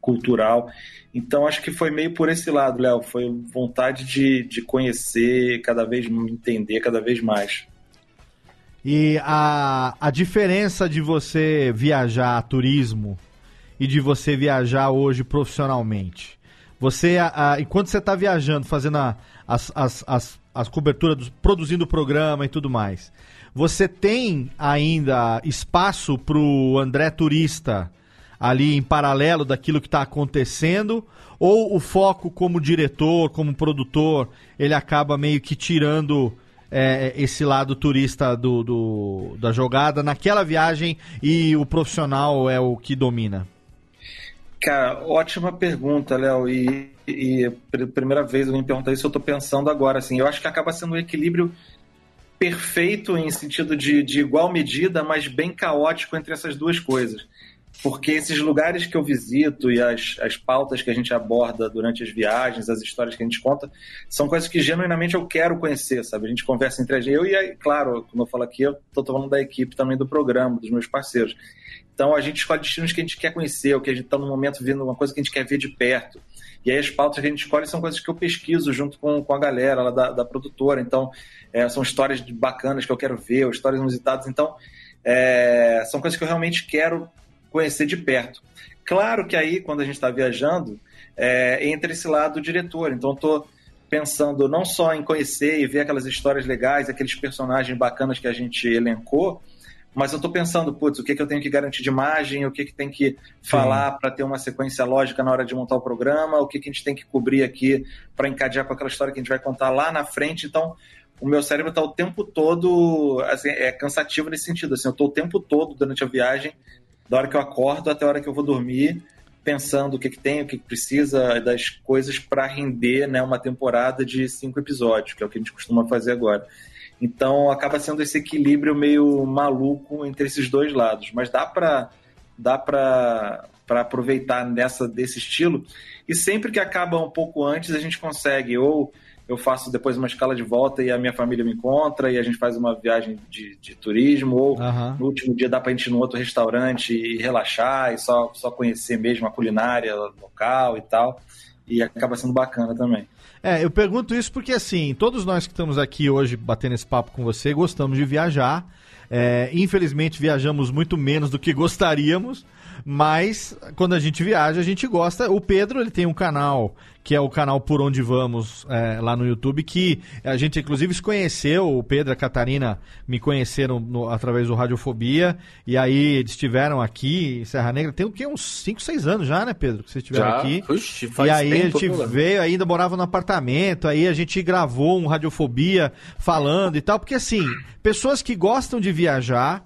Speaker 5: cultural. Então, acho que foi meio por esse lado, Léo. Foi vontade de, de conhecer cada vez, entender cada vez mais.
Speaker 1: E a, a diferença de você viajar turismo e de você viajar hoje profissionalmente. Você, a, a, enquanto você está viajando, fazendo a, as, as, as, as coberturas, dos- produzindo o programa e tudo mais, você tem ainda espaço para o André Turista ali em paralelo daquilo que está acontecendo? Ou o foco como diretor, como produtor, ele acaba meio que tirando é, esse lado turista do, do- da jogada naquela viagem e o profissional é o que domina?
Speaker 5: Cara, ótima pergunta, Léo. E, e pr- primeira vez alguém me pergunta isso, eu tô pensando agora. Assim, eu acho que acaba sendo um equilíbrio perfeito em sentido de, de igual medida, mas bem caótico entre essas duas coisas. Porque esses lugares que eu visito e as, as pautas que a gente aborda durante as viagens, as histórias que a gente conta, são coisas que genuinamente eu quero conhecer, sabe? A gente conversa entre a gente. Eu e, aí, claro, como eu falo aqui, eu tô falando da equipe também do programa, dos meus parceiros. Então a gente escolhe destinos que a gente quer conhecer, o que a gente está no momento vendo uma coisa que a gente quer ver de perto. E aí as pautas que a gente escolhe são coisas que eu pesquiso junto com, com a galera lá da, da produtora. Então é, são histórias bacanas que eu quero ver, ou histórias inusitadas. Então é, são coisas que eu realmente quero conhecer de perto. Claro que aí, quando a gente está viajando, é, entra esse lado diretor. Então, estou pensando não só em conhecer e ver aquelas histórias legais, aqueles personagens bacanas que a gente elencou, mas eu estou pensando, putz, o que, que eu tenho que garantir de imagem, o que, que tem que falar para ter uma sequência lógica na hora de montar o programa, o que, que a gente tem que cobrir aqui para encadear com aquela história que a gente vai contar lá na frente. Então, o meu cérebro está o tempo todo, assim, é cansativo nesse sentido. Assim, eu estou o tempo todo durante a viagem, da hora que eu acordo até a hora que eu vou dormir, pensando o que, que tem, o que, que precisa das coisas para render né, uma temporada de cinco episódios, que é o que a gente costuma fazer agora. Então acaba sendo esse equilíbrio meio maluco entre esses dois lados, mas dá para dá para aproveitar nessa desse estilo e sempre que acaba um pouco antes a gente consegue ou eu faço depois uma escala de volta e a minha família me encontra e a gente faz uma viagem de, de turismo ou
Speaker 1: Aham.
Speaker 5: no último dia dá pra gente ir num outro restaurante e relaxar e só, só conhecer mesmo a culinária local e tal. E acaba sendo bacana também.
Speaker 1: É, eu pergunto isso porque, assim, todos nós que estamos aqui hoje batendo esse papo com você gostamos de viajar. É, infelizmente, viajamos muito menos do que gostaríamos, mas quando a gente viaja, a gente gosta. O Pedro, ele tem um canal, que é o canal Por Onde Vamos, é, lá no YouTube, que a gente, inclusive, se conheceu. O Pedro e a Catarina me conheceram no- através do Radiofobia, e aí eles estiveram aqui em Serra Negra. Tem o quê? Uns 5, 6 anos já, né, Pedro? Que vocês estiveram
Speaker 3: Já,
Speaker 1: aqui.
Speaker 3: Faz
Speaker 1: E aí
Speaker 3: tempo,
Speaker 1: a gente
Speaker 3: Léo?
Speaker 1: veio, ainda morava no apartamento, aí a gente gravou um Radiofobia falando e tal, porque assim, pessoas que gostam de viajar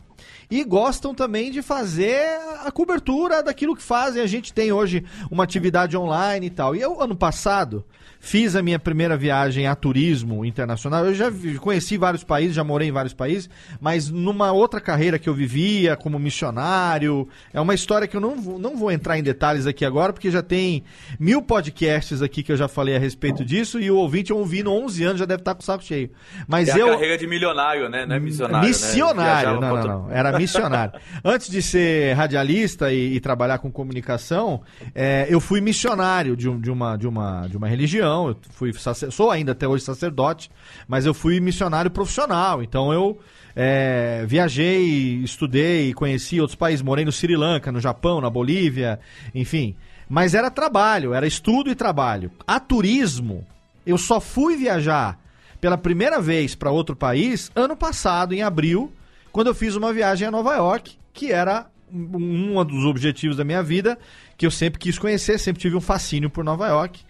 Speaker 1: e gostam também de fazer a cobertura daquilo que fazem. A gente tem hoje uma atividade online e tal. E eu, ano passado, fiz a minha primeira viagem a turismo internacional. Eu já conheci vários países, já morei em vários países, mas numa outra carreira que eu vivia como missionário. É uma história que eu não vou, não vou entrar em detalhes aqui agora, porque já tem mil podcasts aqui que eu já falei a respeito disso, e o ouvinte ouvindo 11 anos já deve estar com o saco cheio. Mas
Speaker 3: É
Speaker 1: eu.
Speaker 3: carreira de milionário, né? Não é missionário.
Speaker 1: Missionário,
Speaker 3: Né?
Speaker 1: não, não, não. Era missionário. Antes de ser radialista e, e trabalhar com comunicação, é, eu fui missionário de, de uma, de, uma, de uma religião. Eu fui sou ainda até hoje sacerdote, mas eu fui missionário profissional. Então eu é, viajei, estudei, conheci outros países. Morei no Sri Lanka, no Japão, na Bolívia, enfim. Mas era trabalho, era estudo e trabalho. A turismo, eu só fui viajar pela primeira vez para outro país ano passado, em abril, quando eu fiz uma viagem a Nova York, que era um dos objetivos da minha vida, que eu sempre quis conhecer, sempre tive um fascínio por Nova York.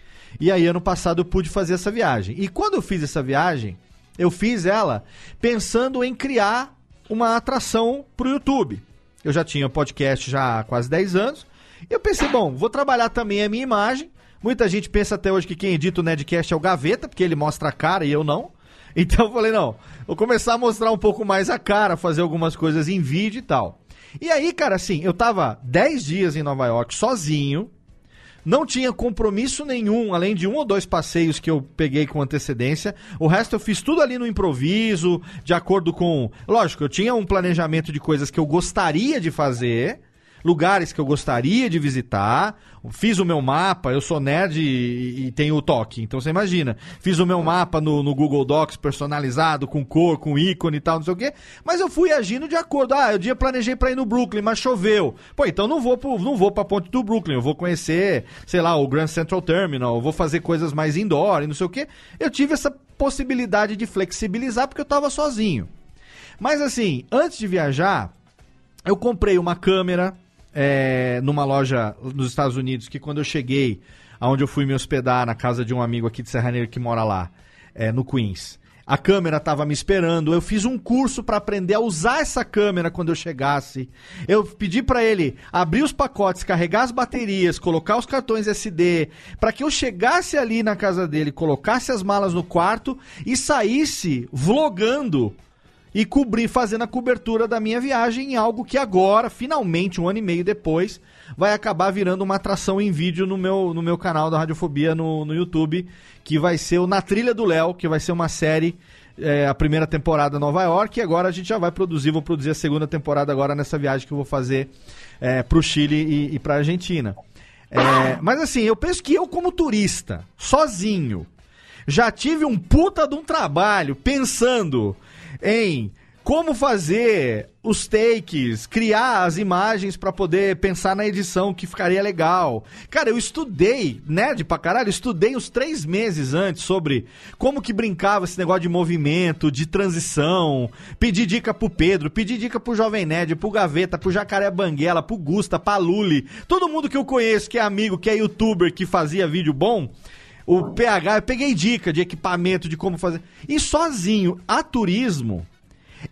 Speaker 1: E aí, ano passado, eu pude fazer essa viagem. E quando eu fiz essa viagem, eu fiz ela pensando em criar uma atração pro YouTube. Eu já tinha podcast já há quase 10 anos. E eu pensei, bom, vou trabalhar também a minha imagem. Muita gente pensa até hoje que quem edita o Nedcast é o Gaveta, porque ele mostra a cara e eu não. Então eu falei, não, vou começar a mostrar um pouco mais a cara, fazer algumas coisas em vídeo e tal. E aí, cara, assim, eu tava 10 dias em Nova York sozinho, não tinha compromisso nenhum, além de um ou dois passeios que eu peguei com antecedência. O resto eu fiz tudo ali no improviso, de acordo com. Lógico, eu tinha um planejamento de coisas que eu gostaria de fazer, lugares que eu gostaria de visitar, fiz o meu mapa, eu sou nerd e, e tenho o toque, então você imagina, fiz o meu mapa no, no, Google Docs personalizado, com cor, com ícone e tal, não sei o quê, mas eu fui agindo de acordo, ah, eu dia planejei para ir no Brooklyn, mas choveu, pô, então não vou, pro, não vou pra ponte do Brooklyn, eu vou conhecer, sei lá, o Grand Central Terminal, vou fazer coisas mais indoor e não sei o quê, eu tive essa possibilidade de flexibilizar porque eu tava sozinho. Mas assim, antes de viajar, eu comprei uma câmera, é, numa loja nos Estados Unidos que quando eu cheguei, aonde eu fui me hospedar na casa de um amigo aqui de Serra Negra que mora lá, é, no Queens. A câmera estava me esperando. Eu fiz um curso para aprender a usar essa câmera quando eu chegasse. Eu pedi para ele abrir os pacotes, carregar as baterias, colocar os cartões SD, para que eu chegasse ali na casa dele, colocasse as malas no quarto e saísse vlogando e cobrir, fazendo a cobertura da minha viagem em algo que agora, finalmente, um ano e meio depois, vai acabar virando uma atração em vídeo no meu, no meu canal da Radiofobia no, no YouTube, que vai ser o Na Trilha do Léo, que vai ser uma série, é, a primeira temporada Nova York, e agora a gente já vai produzir, vou produzir a segunda temporada agora nessa viagem que eu vou fazer é, pro Chile e, e pra Argentina. É, mas assim, eu penso que eu como turista, sozinho, já tive um puta de um trabalho pensando em como fazer os takes, criar as imagens para poder pensar na edição que ficaria legal. Cara, eu estudei, nerd pra caralho, estudei uns três meses antes sobre como que brincava esse negócio de movimento, de transição. Pedi dica pro Pedro, pedi dica pro Jovem Nerd, pro Gaveta, pro Jacaré Banguela, pro Gusta, pra Luli. Todo mundo que eu conheço, que é amigo, que é youtuber, que fazia vídeo bom o PH, eu peguei dica de equipamento, de como fazer. E sozinho, a turismo,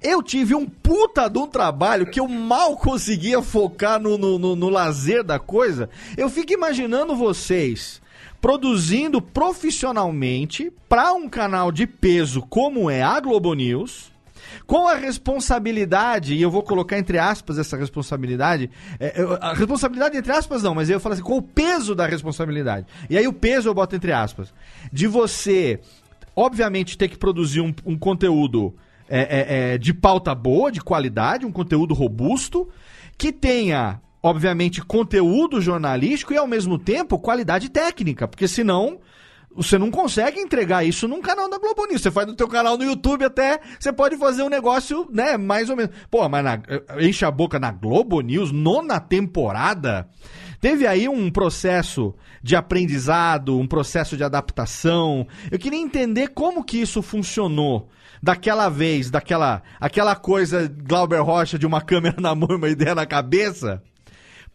Speaker 1: eu tive um puta de um trabalho que eu mal conseguia focar no, no, no, no lazer da coisa. Eu fico imaginando vocês produzindo profissionalmente para um canal de peso como é a Globo News com a responsabilidade, e eu vou colocar entre aspas essa responsabilidade, é, a responsabilidade entre aspas não, mas eu falo assim, com o peso da responsabilidade. E aí o peso eu boto entre aspas. De você, obviamente, ter que produzir um, um conteúdo é, é, é, de pauta boa, de qualidade, um conteúdo robusto, que tenha, obviamente, conteúdo jornalístico e, ao mesmo tempo, qualidade técnica, porque senão você não consegue entregar isso num canal da Globo News. Você faz no teu canal no YouTube até, você pode fazer um negócio, né, mais ou menos. Pô, mas na, enche a boca na Globo News, nona temporada. Teve aí um processo de aprendizado, um processo de adaptação. Eu queria entender como que isso funcionou daquela vez, daquela aquela coisa Glauber Rocha de uma câmera na mão e uma ideia na cabeça,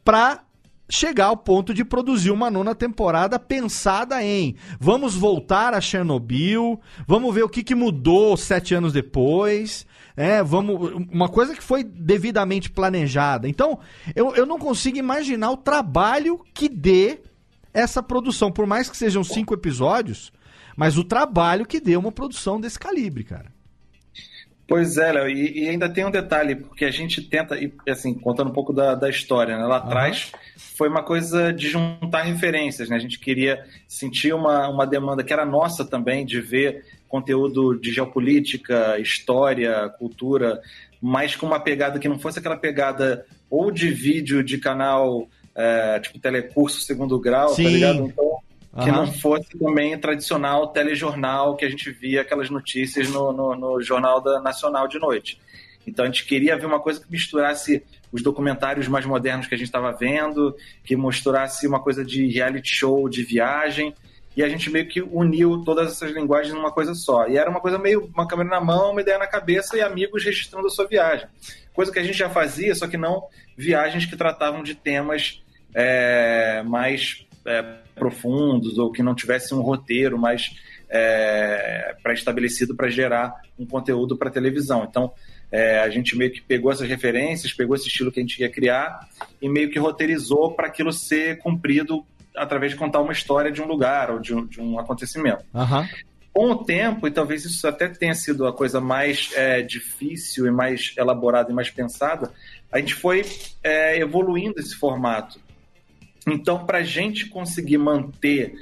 Speaker 1: pra chegar ao ponto de produzir uma nona temporada pensada em vamos voltar a Chernobyl, vamos ver o que, que mudou sete anos depois, é, vamos uma coisa que foi devidamente planejada. Então, eu, eu não consigo imaginar o trabalho que dê essa produção, por mais que sejam cinco episódios, mas o trabalho que dê uma produção desse calibre, cara.
Speaker 5: Pois é, Léo, e, e, ainda tem um detalhe, porque a gente tenta, e, assim, contando um pouco da, da história, né? lá uhum. atrás foi uma coisa de juntar referências, né? A gente queria sentir uma, uma demanda que era nossa também, de ver conteúdo de geopolítica, história, cultura, mas com uma pegada que não fosse aquela pegada ou de vídeo de canal é, tipo telecurso segundo grau, tá Sim. tá ligado? Então, que uhum. não fosse também tradicional telejornal que a gente via aquelas notícias no, no, no Jornal da Nacional de noite. Então a gente queria ver uma coisa que misturasse os documentários mais modernos que a gente estava vendo, que misturasse uma coisa de reality show, de viagem, e a gente meio que uniu todas essas linguagens numa coisa só. E era uma coisa meio uma câmera na mão, uma ideia na cabeça e amigos registrando a sua viagem. Coisa que a gente já fazia, só que não viagens que tratavam de temas é, mais é, profundos ou que não tivessem um roteiro mais é, pré-estabelecido para gerar um conteúdo para televisão. Então, é, a gente meio que pegou essas referências, pegou esse estilo que a gente ia criar e meio que roteirizou para aquilo ser cumprido através de contar uma história de um lugar ou de um, de um acontecimento.
Speaker 1: Uhum.
Speaker 5: Com o tempo, e talvez isso até tenha sido a coisa mais é, difícil e mais elaborada e mais pensada, a gente foi é, evoluindo esse formato. Então, para a gente conseguir manter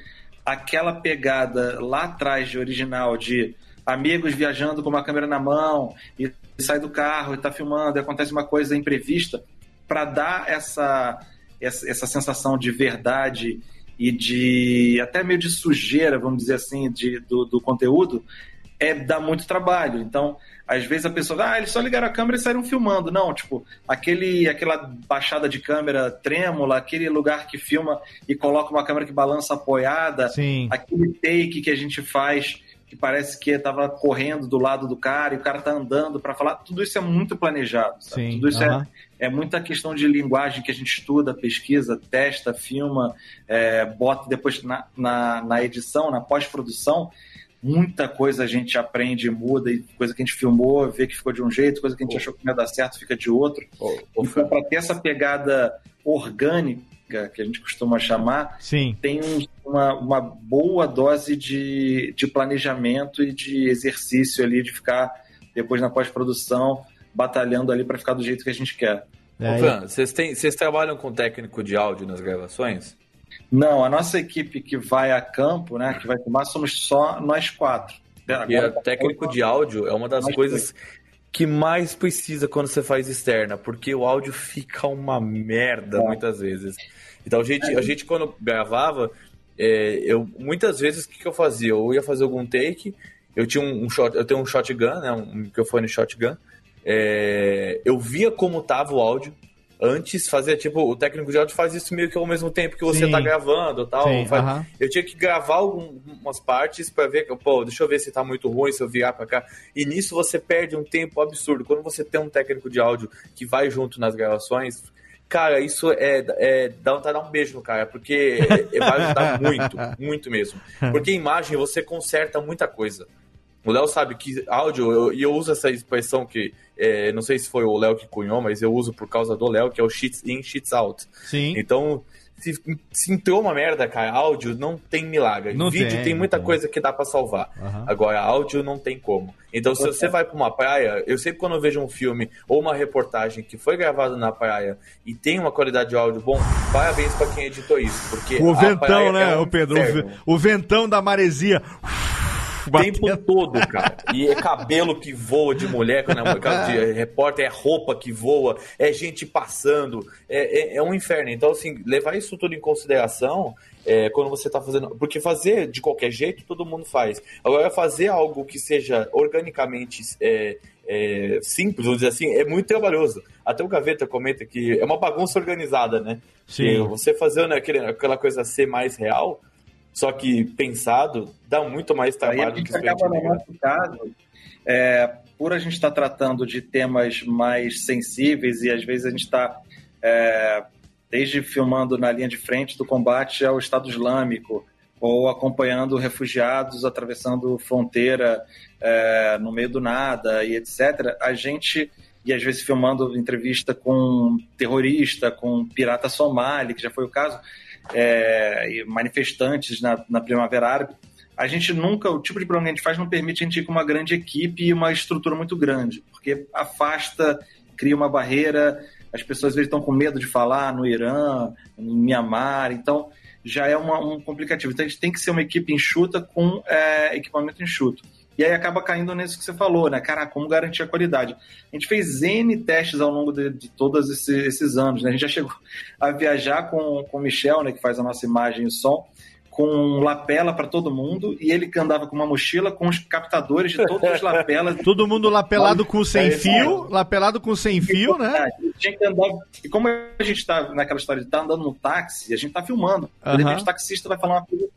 Speaker 5: aquela pegada lá atrás de original de amigos viajando com uma câmera na mão e sai do carro e está filmando e acontece uma coisa imprevista, para dar essa, essa, essa sensação de verdade e de até meio de sujeira, vamos dizer assim, de, do, do conteúdo, é dá muito trabalho. Então, às vezes a pessoa, ah, eles só ligaram a câmera e saíram filmando. Não, tipo, aquele, aquela baixada de câmera trêmula, aquele lugar que filma e coloca uma câmera que balança apoiada,
Speaker 1: Sim.
Speaker 5: aquele take que a gente faz que parece que estava correndo do lado do cara e o cara tá andando para falar, tudo isso é muito planejado, sabe?
Speaker 1: Sim,
Speaker 5: tudo isso é, é muita questão de linguagem que a gente estuda, pesquisa, testa, filma, é, bota depois na, na, na edição, na pós-produção, muita coisa a gente aprende e muda, e coisa que a gente filmou, vê que ficou de um jeito, coisa que a gente achou que não ia dar certo, fica de outro.
Speaker 3: Ô,
Speaker 5: Então, para ter essa pegada orgânica, que a gente costuma chamar,
Speaker 1: Sim.
Speaker 5: tem um- uma, uma boa dose de, de planejamento e de exercício ali, de ficar depois na pós-produção batalhando ali para ficar do jeito que a gente quer.
Speaker 1: É,
Speaker 3: Ô, Fran, vocês, têm- vocês trabalham com técnico de áudio nas gravações?
Speaker 5: Não, a nossa equipe que vai a campo, né, que vai filmar, somos só nós quatro.
Speaker 3: E a técnico de áudio é uma das coisas que mais precisa quando você faz externa, porque o áudio fica uma merda
Speaker 5: É.
Speaker 3: muitas vezes. Então a gente, a gente quando gravava, é, eu muitas vezes o que, que eu fazia? Eu ia fazer algum take, eu tinha um, um shot, eu tenho um shotgun, né, um microfone shotgun. é, eu via como tava o áudio antes, fazia tipo o técnico de áudio faz isso meio que ao mesmo tempo que você
Speaker 1: Sim.
Speaker 3: tá gravando, tal.
Speaker 1: Sim,
Speaker 3: faz-
Speaker 1: aham.
Speaker 3: eu tinha que gravar algumas partes para ver, pô, deixa eu ver se tá muito ruim, se eu virar para cá. E nisso você perde um tempo absurdo. Quando você tem um técnico de áudio que vai junto nas gravações, cara, isso é, é dá vontade de dar um beijo no cara, porque é- é- vai ajudar muito, muito mesmo. Porque imagem você conserta muita coisa. O Léo sabe que áudio, eu- e eu, uso essa expressão que, é, não sei se foi o Léo que cunhou, mas eu uso por causa do Léo, que é o cheats in, cheats out.
Speaker 1: Sim.
Speaker 3: Então, se, se entrou uma merda, cara, áudio não tem milagre.
Speaker 1: Não
Speaker 3: Vídeo
Speaker 1: tem,
Speaker 3: tem, muita
Speaker 1: tem.
Speaker 3: coisa que dá pra salvar.
Speaker 1: Aham.
Speaker 3: Agora, áudio não tem como. Então, se você vai pra uma praia, eu sempre quando eu vejo um filme ou uma reportagem que foi gravado na praia e tem uma qualidade de áudio bom, parabéns pra quem editou isso. Porque
Speaker 1: O ventão, né,
Speaker 3: é um
Speaker 1: o Pedro? O, ventão da maresia.
Speaker 3: O
Speaker 1: Batendo.
Speaker 3: tempo todo, cara. E é cabelo que voa de mulher, quando é caso de repórter, é roupa que voa, é gente passando, é, é, é um inferno. Então, assim, levar isso tudo em consideração é, quando você tá fazendo. Porque fazer de qualquer jeito, todo mundo faz. Agora, fazer algo que seja organicamente é, é, simples, vamos dizer assim, é muito trabalhoso. Até o Gaveta comenta que é uma bagunça organizada, né?
Speaker 1: Sim.
Speaker 3: Que você fazendo aquele, aquela coisa ser mais real. Só que pensado, dá muito mais trabalho do que
Speaker 5: acaba, no
Speaker 3: né?
Speaker 5: nosso caso, é, por a gente estar tratando de temas mais sensíveis e às vezes a gente está é, desde filmando na linha de frente do combate ao Estado Islâmico ou acompanhando refugiados atravessando fronteira é, no meio do nada e etc. A gente e às vezes filmando entrevista com terrorista, com pirata somali, que já foi o caso, é, e manifestantes na, na Primavera Árabe a gente nunca, o tipo de programa que a gente faz não permite a gente ir com uma grande equipe e uma estrutura muito grande, porque afasta, cria uma barreira, as pessoas às vezes estão com medo de falar no Irã, em Mianmar, então já é uma, um complicativo. Então a gente tem que ser uma equipe enxuta com é, equipamento enxuto. E aí acaba caindo nisso que você falou, né? Cara, como garantir a qualidade? A gente fez N testes ao longo de, de todos esse, esses anos, né? A gente já chegou a viajar com, com o Michel, né, que faz a nossa imagem e som, com lapela para todo mundo e ele que andava com uma mochila com os captadores de todos os lapelas.
Speaker 1: Todo mundo lá pelado com sem
Speaker 3: É,
Speaker 1: fio, lá pelado com sem fio, né?
Speaker 5: Tinha que andar. E como a gente tá naquela história de estar andando no táxi, a gente tá filmando.
Speaker 1: Aham.
Speaker 5: De repente o taxista vai falar uma coisa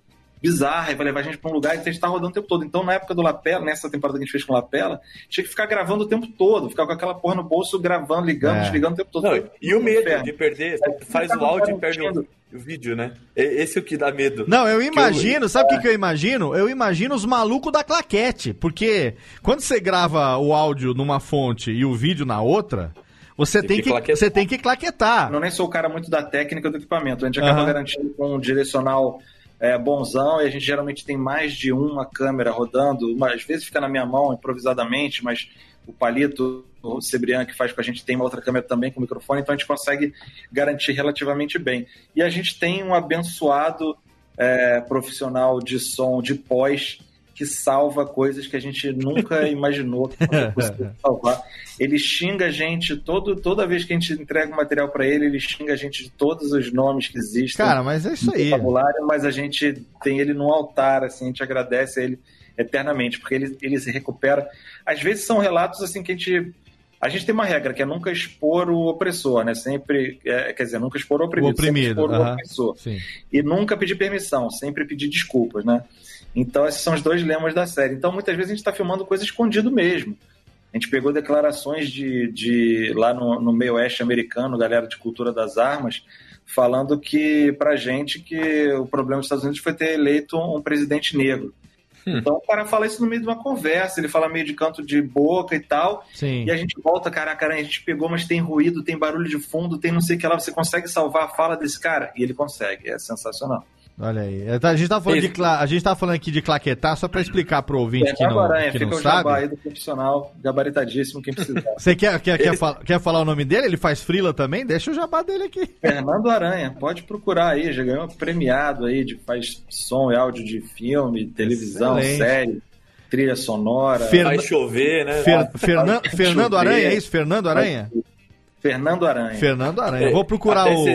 Speaker 5: bizarra e vai levar a gente para um lugar que a gente tá rodando o tempo todo. Então, na época do Lapela, nessa temporada que a gente fez com o Lapela, tinha que ficar gravando o tempo todo, ficar com aquela porra no bolso, gravando, ligando,
Speaker 1: É.
Speaker 5: desligando o tempo todo.
Speaker 3: Não, e o medo
Speaker 5: inferno.
Speaker 3: de perder, você faz o áudio e perde o, o vídeo, né? Esse é o que dá medo.
Speaker 1: Não, eu imagino, sabe o que, que eu imagino? Eu imagino os malucos da claquete, porque quando você grava o áudio numa fonte e o vídeo na outra, você tem,
Speaker 3: Tem que
Speaker 1: que,
Speaker 3: claquetar.
Speaker 1: você tem que claquetar.
Speaker 5: Eu nem sou o cara muito da técnica do equipamento. A gente acaba
Speaker 1: Aham.
Speaker 5: garantindo com um direcional é, bonzão e a gente geralmente tem mais de uma câmera rodando. Uma, às vezes fica na minha mão improvisadamente, mas o Palito, o Cebrian que faz com a gente tem uma outra câmera também com microfone, então a gente consegue garantir relativamente bem. E a gente tem um abençoado é, profissional de som de pós que salva coisas que a gente nunca imaginou que fosse possível salvar. Ele xinga a gente todo, toda vez que a gente entrega o material para ele, ele xinga a gente de todos os nomes que existem.
Speaker 1: Cara, mas é isso aí.
Speaker 5: vocabulário, mas a gente tem ele no altar, assim, a gente agradece a ele eternamente, porque ele, ele se recupera. Às vezes são relatos assim que a gente a gente tem uma regra que é nunca expor o opressor, né? Sempre, é, quer dizer, nunca expor o oprimido,
Speaker 1: O oprimido,
Speaker 5: sempre expor
Speaker 1: aham.
Speaker 5: o opressor.
Speaker 1: Sim.
Speaker 5: E nunca pedir permissão, sempre pedir desculpas, né? Então, esses são os dois lemas da série. Então, muitas vezes a gente está filmando coisa escondido mesmo. A gente pegou declarações de, de lá no, no meio oeste americano, galera de cultura das armas, falando que, pra gente, que o problema dos Estados Unidos foi ter eleito um presidente negro. Então o cara fala isso no meio de uma conversa, ele fala meio de canto de boca e tal,
Speaker 1: Sim.
Speaker 5: e a gente volta, caraca, a gente pegou, mas tem ruído, tem barulho de fundo, tem não sei o que lá, você consegue salvar a fala desse cara? E ele consegue, é sensacional.
Speaker 1: Olha aí. A gente tá falando, de, cla- a gente tá falando aqui de claquetar, só pra explicar pro ouvinte que
Speaker 5: Fernando
Speaker 1: não,
Speaker 5: Aranha,
Speaker 1: que
Speaker 5: fica
Speaker 1: não
Speaker 5: o jabá
Speaker 1: sabe.
Speaker 5: aí do profissional, gabaritadíssimo, quem precisar.
Speaker 1: Você quer, quer, quer, fal- quer falar o nome dele? Ele faz frila também? Deixa o jabá dele aqui.
Speaker 5: Fernando Aranha, pode procurar aí, já ganhou premiado aí, de, faz som e áudio de filme, televisão,
Speaker 1: Excelente.
Speaker 5: série, trilha sonora.
Speaker 1: Fer-
Speaker 3: Vai chover, né?
Speaker 1: Fer- Fernan- Fernando
Speaker 5: chover.
Speaker 1: Aranha, é isso? Fernando Aranha?
Speaker 5: Fernando Aranha.
Speaker 1: Fernando Aranha. Vou procurar o.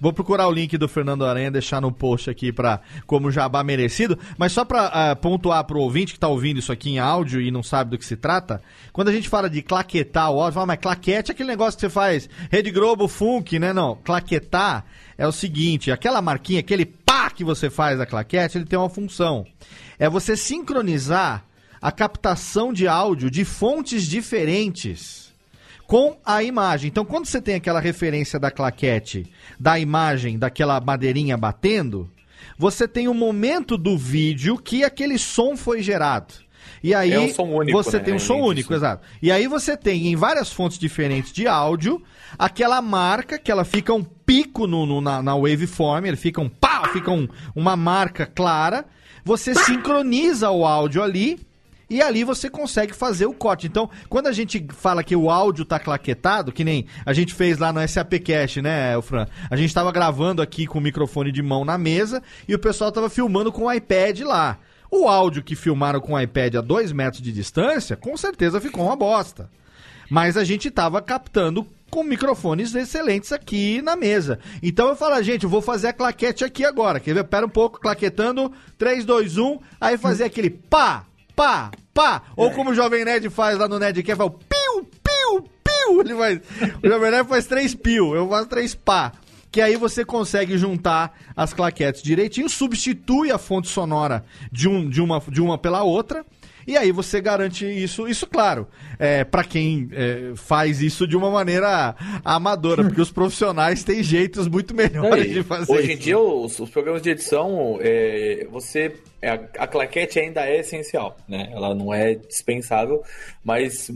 Speaker 1: Vou procurar o link do Fernando Aranha, deixar no post aqui para como jabá merecido. Mas só pra ah, pontuar pro ouvinte que tá ouvindo isso aqui em áudio e não sabe do que se trata, quando a gente fala de claquetar o áudio, fala, mas claquete é aquele negócio que você faz Rede Globo, Funk, né? Não, claquetar é o seguinte, aquela marquinha, aquele pá que você faz da claquete, ele tem uma função. É você sincronizar a captação de áudio de fontes diferentes com a imagem. Então, quando você tem aquela referência da claquete, da imagem, daquela madeirinha batendo, você tem o momento do vídeo que aquele som foi gerado. E aí
Speaker 3: É um som único,
Speaker 1: você
Speaker 3: né?
Speaker 1: tem um
Speaker 3: É
Speaker 1: som
Speaker 3: isso.
Speaker 1: único, exato. E aí você tem em várias fontes diferentes de áudio aquela marca que ela fica um pico no, no- na, na waveform, ele fica um pá, fica um- uma marca clara. Você sincroniza o áudio ali e ali você consegue fazer o corte. Então, quando a gente fala que o áudio tá claquetado, que nem a gente fez lá no SAPcast, né, Fran? A gente tava gravando aqui com o microfone de mão na mesa e o pessoal tava filmando com o iPad lá. O áudio que filmaram com o iPad a 2 metros de distância, com certeza ficou uma bosta. Mas a gente tava captando com microfones excelentes aqui na mesa. Então eu falo, gente, eu vou fazer a claquete aqui agora. Quer ver? Pera um pouco, claquetando. 3, 2, 1. Aí fazer aquele pá, pá, pá. Ou como o Jovem Nerd faz lá no Nerdcast, fala piu, piu, piu. Ele faz, o Jovem Nerd faz três piu, eu faço três pá. Que aí você consegue juntar as claquetes direitinho, substitui a fonte sonora de, um, de, uma, de uma pela outra. E aí você garante isso, isso claro, é, para quem é, faz isso de uma maneira amadora, porque os profissionais têm jeitos muito melhores
Speaker 3: Aí,
Speaker 1: de fazer
Speaker 3: hoje em
Speaker 1: isso.
Speaker 3: dia, os, os programas de edição, é, você. é, a, a claquete ainda é essencial, né? Ela não é dispensável, mas,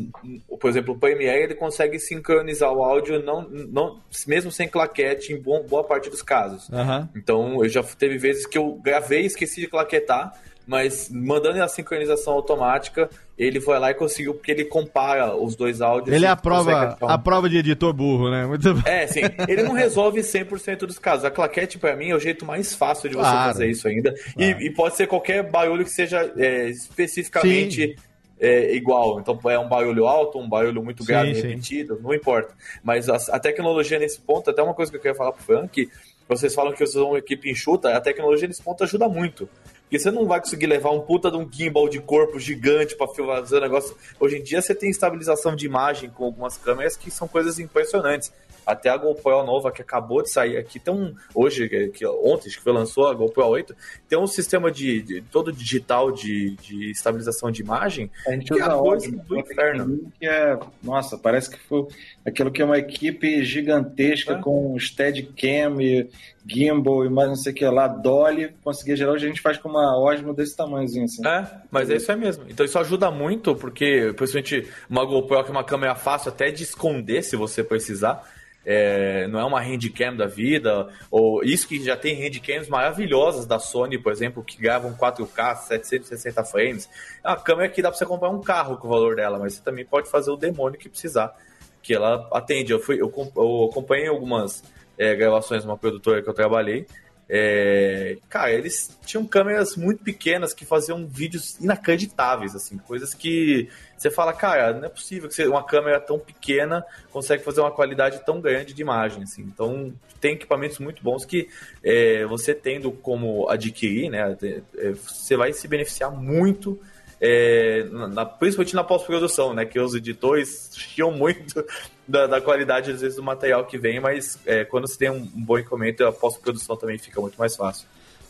Speaker 3: por exemplo, o Premiere ele consegue sincronizar o áudio não, não, mesmo sem claquete em bom- boa parte dos casos.
Speaker 1: Aham.
Speaker 3: Então, eu já teve vezes que eu gravei e esqueci de claquetar, mas mandando a sincronização automática, ele foi lá e conseguiu, porque ele compara os dois áudios.
Speaker 1: Ele é a prova, a prova de editor burro, né? Muito
Speaker 3: é, sim. Ele não resolve 100% dos casos. A claquete, pra mim, é o jeito mais fácil de você
Speaker 1: Claro.
Speaker 3: fazer isso ainda. E, e pode ser qualquer barulho que seja é, especificamente é, igual. Então, é um barulho alto, um barulho muito
Speaker 1: Sim,
Speaker 3: grave,
Speaker 1: sim.
Speaker 3: repetido, não importa. Mas a, a tecnologia nesse ponto, até uma coisa que eu queria falar pro Frank, vocês falam que vocês são uma equipe enxuta, a tecnologia nesse ponto ajuda muito. Porque você não vai conseguir levar um puta de um gimbal de corpo gigante pra filmar o negócio. Hoje em dia você tem estabilização de imagem com algumas câmeras que são coisas impressionantes. Até a GoPro nova que acabou de sair aqui, tem um. Hoje, que, ontem, que foi lançou a GoPro 8, tem um sistema de, de- todo digital de, de estabilização de imagem.
Speaker 5: A gente
Speaker 3: Que é
Speaker 5: usa
Speaker 3: a coisa
Speaker 5: óbvio,
Speaker 3: do inferno.
Speaker 5: que é, nossa, parece que foi aquilo que é uma equipe gigantesca
Speaker 3: É.
Speaker 5: com Steadicam e gimbal e mais não sei o que lá, Dolly, conseguia gerar, hoje a gente faz com uma Osmo desse tamanhozinho assim.
Speaker 3: É, mas é isso aí mesmo. Então isso ajuda muito, porque principalmente uma GoPro que é uma câmera fácil até de esconder se você precisar. É, não é uma handcam da vida, ou isso que já tem handcams maravilhosas da Sony, por exemplo, que gravam 4K, 760 frames. É uma câmera que dá pra você comprar um carro com o valor dela, mas você também pode fazer o demônio que precisar, que ela atende. Eu, fui, eu, eu acompanhei algumas é, gravações de uma produtora que eu trabalhei, É, cara, eles tinham câmeras muito pequenas que faziam vídeos inacreditáveis, assim, coisas que você fala, cara, não é possível que uma câmera tão pequena consegue fazer uma qualidade tão grande de imagem, assim. Então, tem equipamentos muito bons que é, você tendo como adquirir, né, é, você vai se beneficiar muito é, na, principalmente na pós-produção, né? Que os editores chiam muito da, da, qualidade, às vezes, do material que vem, mas é, quando você tem um, um bom encomenda, a pós-produção também fica muito mais fácil.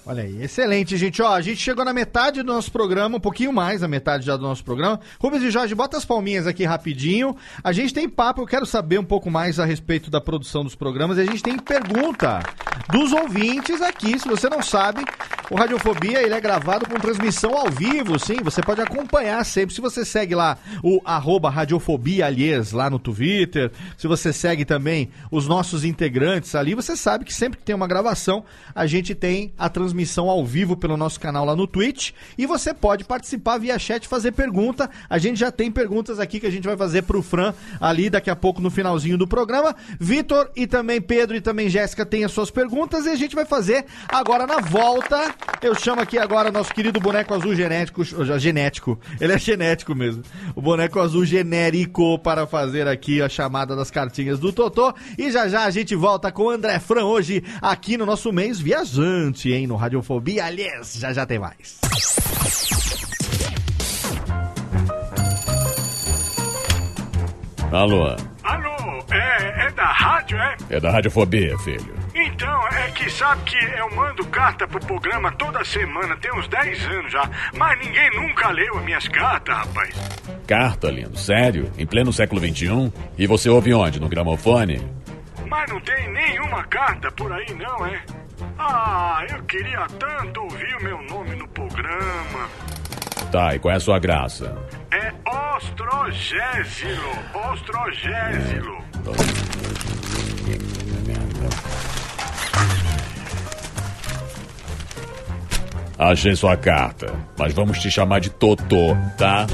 Speaker 1: Olha aí, excelente, gente. Ó, a gente chegou na metade do nosso programa, um pouquinho mais da metade já do nosso programa. Rubens e Jorge, bota as palminhas aqui rapidinho. A gente tem papo, eu quero saber um pouco mais a respeito da produção dos programas. E a gente tem pergunta dos ouvintes aqui. Se você não sabe, o Radiofobia ele é gravado com transmissão ao vivo, sim. Você pode acompanhar sempre. Se você segue lá o arroba Radiofobia, aliás, lá no Twitter, se você segue também os nossos integrantes ali, você sabe que sempre que tem uma gravação, a gente tem a transmissão transmissão ao vivo pelo nosso canal lá no Twitch. E você pode participar via chat, fazer pergunta. A gente já tem perguntas aqui que a gente vai fazer pro Fran ali daqui a pouco no finalzinho do programa. Vitor e também Pedro e também Jéssica têm as suas perguntas e a gente vai fazer agora na volta. Eu chamo aqui agora nosso querido boneco azul genético, genético. Ele é genético mesmo. O boneco azul genérico para fazer aqui a chamada das cartinhas do Totô. E já já a gente volta com o André Fran hoje aqui no nosso mês viajante, hein, no Radiofobia. Aliás, já já tem mais.
Speaker 6: Alô?
Speaker 7: Alô, é, é da rádio, é?
Speaker 6: É da Radiofobia, filho.
Speaker 7: Então, é que sabe que eu mando carta pro programa toda semana, tem uns 10 anos já, mas ninguém nunca leu as minhas cartas, rapaz.
Speaker 6: Carta, lindo? Sério? Em pleno século XXI? E você ouve onde? No gramofone?
Speaker 7: Mas não tem nenhuma carta por aí, não, é? Ah, eu queria tanto ouvir o meu nome no programa.
Speaker 6: Tá, e qual é a sua graça?
Speaker 7: É Ostrogésilo. Ostrogésilo.
Speaker 6: Achei sua carta, mas vamos te chamar de Totô, tá?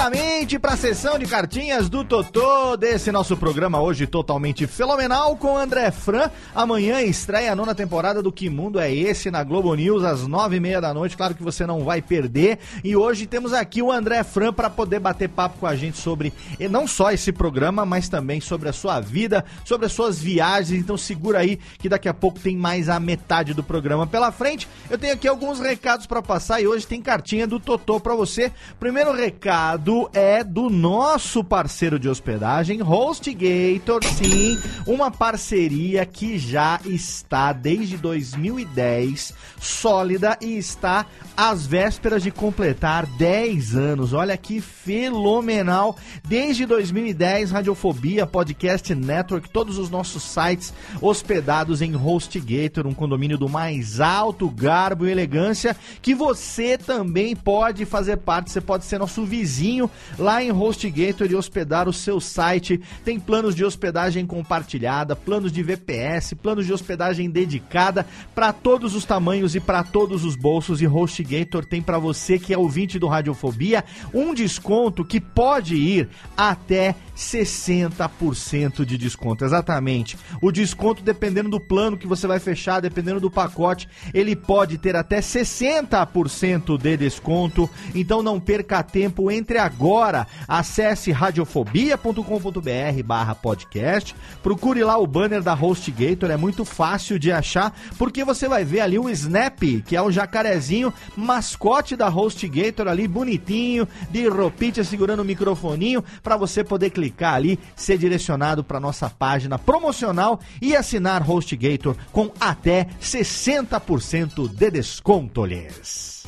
Speaker 1: Rapidamente para a sessão de cartinhas do Totô desse nosso programa hoje totalmente fenomenal com André Fran. Amanhã estreia a nona temporada do Que Mundo é Esse na Globo News às nove e meia da noite. Claro que você não vai perder. E hoje temos aqui o André Fran para poder bater papo com a gente sobre não só esse programa, mas também sobre a sua vida, sobre as suas viagens. Então segura aí que daqui a pouco tem mais a metade do programa pela frente. Eu tenho aqui alguns recados para passar e hoje tem cartinha do Totô para você. Primeiro recado é do nosso parceiro de hospedagem, HostGator, sim, uma parceria que já está desde 2010 sólida e está às vésperas de completar 10 anos. Olha que fenomenal! Desde 2010, Radiofobia, Podcast Network, todos os nossos sites hospedados em HostGator, um condomínio do mais alto garbo e elegância, que você também pode fazer parte, você pode ser nosso vizinho lá em HostGator e hospedar o seu site. Tem planos de hospedagem compartilhada, planos de VPS, planos de hospedagem dedicada para todos os tamanhos e para todos os bolsos. E HostGator tem para você que é ouvinte do Radiofobia um desconto que pode ir até 60% de desconto. Exatamente. O desconto, dependendo do plano que você vai fechar, dependendo do pacote, ele pode ter até 60% de desconto. Então não perca tempo, entre agora. Acesse radiofobia.com.br barra podcast. Procure lá o banner da HostGator, é muito fácil de achar, porque você vai ver ali o Snap, que é o jacarezinho, mascote da HostGator ali, bonitinho, de roupinha segurando o microfoninho, para você poder clicar clicar ali, ser direcionado para nossa página promocional e assinar HostGator com até 60% de desconto, lhes.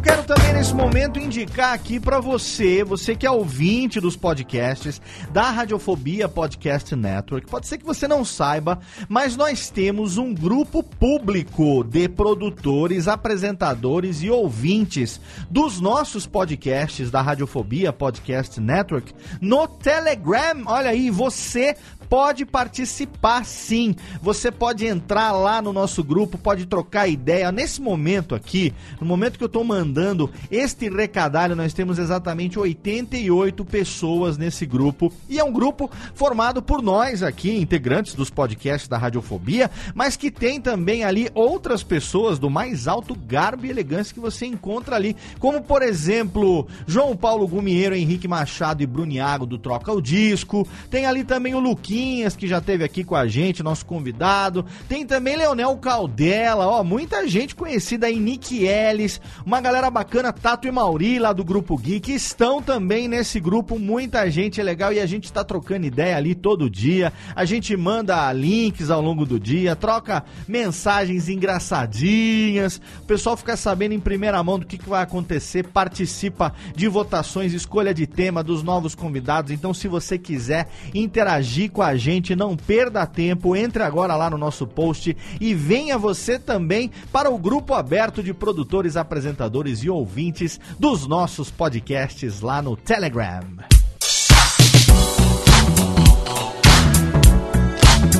Speaker 1: Eu quero também nesse momento indicar aqui para você, você que é ouvinte dos podcasts da Radiofobia Podcast Network. Pode ser que você não saiba, mas nós temos um grupo público de produtores, apresentadores e ouvintes dos nossos podcasts da Radiofobia Podcast Network no Telegram. Olha aí, você pode participar sim. Você pode entrar lá no nosso grupo, pode trocar ideia. Nesse momento aqui, no momento que eu tô mandando este recadalho, nós temos exatamente 88 pessoas nesse grupo. E é um grupo formado por nós aqui, integrantes dos podcasts da Radiofobia, mas que tem também ali outras pessoas do mais alto garbo e elegância que você encontra ali, como por exemplo, João Paulo Gumieiro, Henrique Machado e Bruniago do Troca o Disco. Tem ali também o Luquinhas, que já esteve aqui com a gente, nosso convidado. Tem também Leonel Caldela, ó, muita gente conhecida aí, Nick Ellis, uma galera bacana, Tato e Mauri lá do Grupo Geek, estão também nesse grupo, muita gente é legal e a gente tá trocando ideia ali todo dia. A gente manda links ao longo do dia, troca mensagens engraçadinhas. O pessoal fica sabendo em primeira mão do que, que vai acontecer, participa de votações, escolha de tema dos novos convidados. Então, se você quiser interagir com a gente, não perda tempo, entre agora lá no nosso post e venha você também para o grupo aberto de produtores, apresentadores e ouvintes dos nossos podcasts lá no Telegram.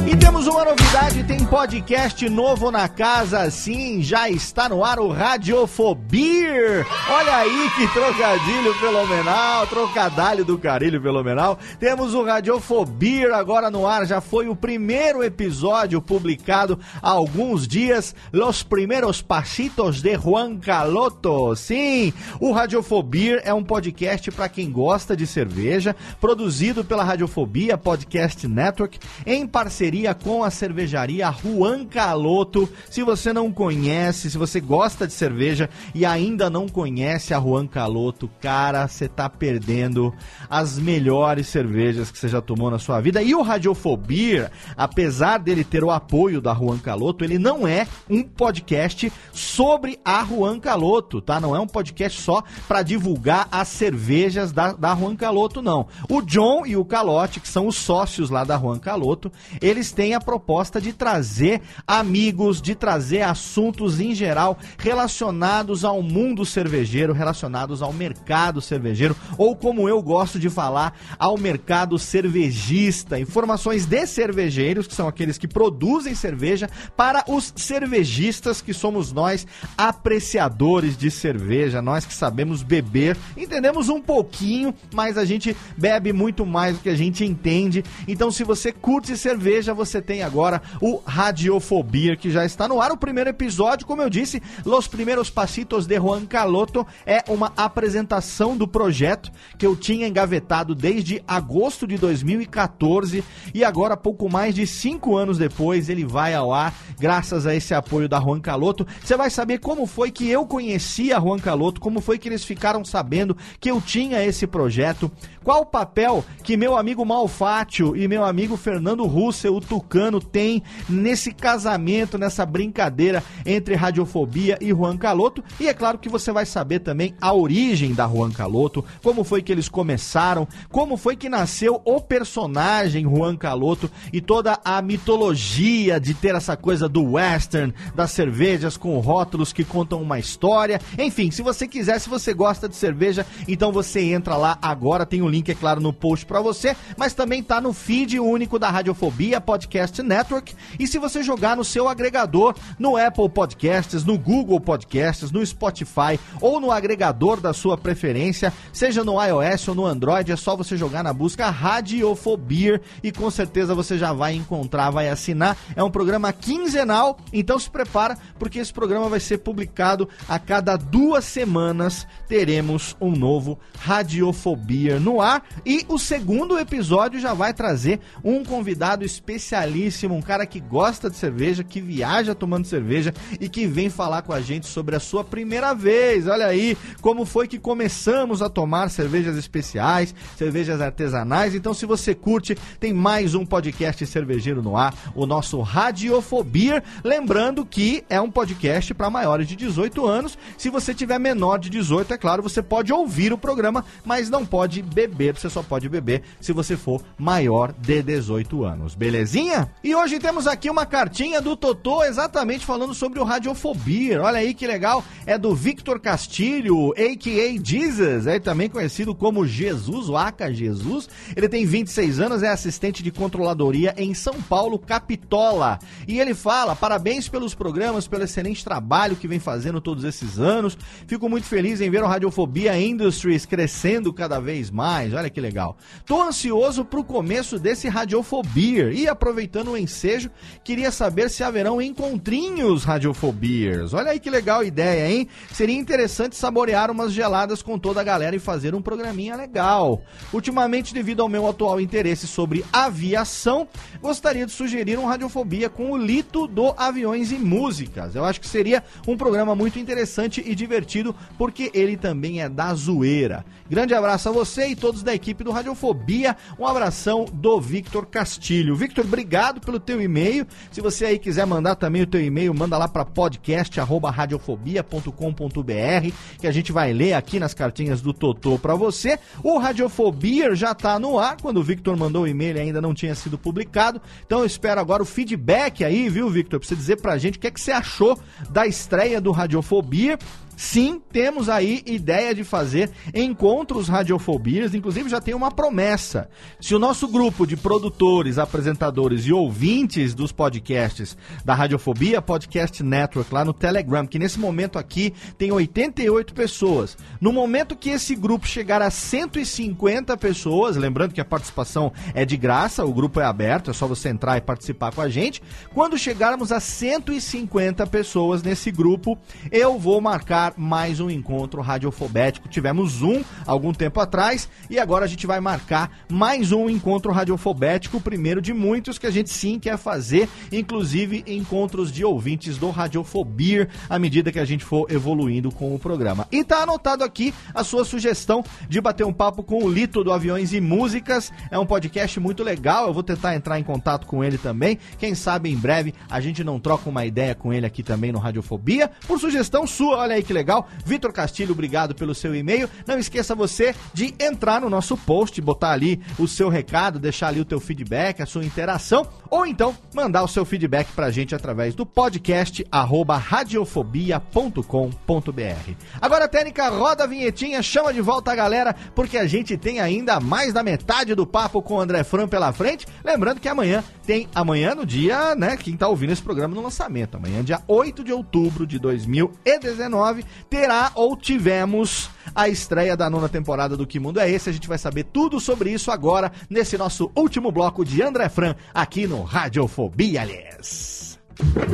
Speaker 1: E temos uma novidade, tem podcast novo na casa, sim, já está no ar o Radiofobia. Olha aí que trocadilho fenomenal, trocadalho do carilho fenomenal. Temos o Radiofobia agora no ar, já foi o primeiro episódio publicado há alguns dias, Los Primeiros Pasitos de Juan Caloto. Sim, o Radiofobia é um podcast para quem gosta de cerveja, produzido pela Radiofobia Podcast Network em parceria com a cervejaria Juan Caloto. Se você não conhece, se você gosta de cerveja e ainda não conhece a Juan Caloto, cara, você tá perdendo as melhores cervejas que você já tomou na sua vida. E o Radiofobia, apesar dele ter o apoio da Juan Caloto, ele não é um podcast sobre a Juan Caloto, tá? Não é um podcast só para divulgar as cervejas da, da Juan Caloto, não. O John e o Calote, que são os sócios lá da Juan Caloto, eles têm a proposta de trazer amigos, de trazer assuntos em geral relacionados ao mundo cervejeiro, relacionados ao mercado cervejeiro, ou como eu gosto de falar, ao mercado cervejista. Informações de cervejeiros, que são aqueles que produzem cerveja, para os cervejistas, que somos nós, apreciadores de cerveja, nós que sabemos beber, entendemos um pouquinho, mas a gente bebe muito mais do que a gente entende. Então, se você curte cerveja, você tem agora o Radiofobia, que já está no ar. O primeiro episódio, como eu disse, Los Primeiros Pasitos de Juan Caloto, é uma apresentação do projeto que eu tinha engavetado desde agosto de 2014 e agora, pouco mais de cinco anos depois, ele vai ao ar, graças a esse apoio da Juan Caloto. Você vai saber como foi que eu conheci a Juan Caloto, como foi que eles ficaram sabendo que eu tinha esse projeto, qual o papel que meu amigo Malfátio e meu amigo Fernando Russell, o Tucano, tem nesse casamento, nessa brincadeira entre radiofobia e Juan Caloto. E é claro que você vai saber também a origem da Juan Caloto, como foi que eles começaram, como foi que nasceu o personagem Juan Caloto e toda a mitologia de ter essa coisa do western, das cervejas com rótulos que contam uma história. Enfim, se você quiser, se você gosta de cerveja, então você entra lá agora, tem o link, é claro, no post para você, mas também tá no feed único da Radiofobia Podcast Network. E se você jogar no seu agregador, no Apple Podcasts, no Google Podcasts, no Spotify ou no agregador da sua preferência, seja no iOS ou no Android, é só você jogar na busca Radiofobia e com certeza você já vai encontrar, vai assinar. É um programa quinzenal, então se prepara porque esse programa vai ser publicado a cada duas semanas. Teremos um novo Radiofobia no ar e o segundo episódio já vai trazer um convidado especialíssimo, um cara que gosta de cerveja, que viaja tomando cerveja e que vem falar com a gente sobre a sua primeira vez. Olha aí como foi que começamos a tomar cervejas especiais, cervejas artesanais. Então, se você curte, tem mais um podcast cervejeiro no ar, o nosso Radiofobia. Lembrando que é um podcast para maiores de 18 anos. Se você tiver menor de 18, é claro, você pode ouvir o programa, mas não pode beber. Você só pode beber se você for maior de 18 anos, beleza? Belezinha? E hoje temos aqui uma cartinha do Totô exatamente falando sobre o Radiofobia. Olha aí que legal. É do Victor Castilho, a.k.a. Jesus, é também conhecido como Jesus, o Aka Jesus. Ele tem 26 anos, é assistente de controladoria em São Paulo, Capitola. E ele fala: parabéns pelos programas, pelo excelente trabalho que vem fazendo todos esses anos. Fico muito feliz em ver o Radiofobia Industries crescendo cada vez mais. Olha que legal. Tô ansioso pro começo desse Radiofobia e aproveitando o ensejo, queria saber se haverão encontrinhos Radiofobias. Olha aí que legal ideia, hein? Seria interessante saborear umas geladas com toda a galera e fazer um programinha legal. Ultimamente, devido ao meu atual interesse sobre aviação, gostaria de sugerir um Radiofobia com o Lito do Aviões e Músicas. Eu acho que seria um programa muito interessante e divertido, porque ele também é da zoeira. Grande abraço a você e todos da equipe do Radiofobia. Um abração do Victor Castilho. Victor, obrigado pelo teu e-mail. Se você aí quiser mandar também o teu e-mail, manda lá para podcast@radiofobia.com.br, que a gente vai ler aqui nas cartinhas do Totô para você. O Radiofobia já tá no ar. Quando o Victor mandou o e-mail, ainda não tinha sido publicado. Então eu espero agora o feedback aí, viu, Victor, pra você dizer pra gente o que é que você achou da estreia do Radiofobia. Sim, temos aí ideia de fazer encontros radiofobias, inclusive já tem uma promessa. Se o nosso grupo de produtores, apresentadores e ouvintes dos podcasts da Radiofobia Podcast Network lá no Telegram, que nesse momento aqui tem 88 pessoas. No momento que esse grupo chegar a 150 pessoas, lembrando que a participação é de graça, o grupo é aberto, é só você entrar e participar com a gente. Quando chegarmos a 150 pessoas nesse grupo, eu vou marcar mais um encontro radiofobético. Tivemos um algum tempo atrás e agora a gente vai marcar mais um encontro radiofobético, o primeiro de muitos que a gente sim quer fazer, inclusive encontros de ouvintes do Radiofobia à medida que a gente for evoluindo com o programa. E tá anotado aqui a sua sugestão de bater um papo com o Lito do Aviões e Músicas. É um podcast muito legal, eu vou tentar entrar em contato com ele também. Quem sabe em breve a gente não troca uma ideia com ele aqui também no Radiofobia. Por sugestão sua, olha aí legal. Vitor Castilho, obrigado pelo seu e-mail. Não esqueça você de entrar no nosso post, botar ali o seu recado, deixar ali o teu feedback, a sua interação, ou então mandar o seu feedback pra gente através do podcast arroba radiofobia.com.br. Agora, Técnica, roda a vinhetinha, chama de volta a galera, porque a gente tem ainda mais da metade do papo com o André Fran pela frente. Lembrando que amanhã tem, amanhã no dia, né, quem tá ouvindo esse programa no lançamento, amanhã dia 8 de outubro de 2019, terá ou tivemos a estreia da nona temporada do Que Mundo é Esse. A gente vai saber tudo sobre isso agora, nesse nosso último bloco de André Fran, aqui no Radiofobia, aliás.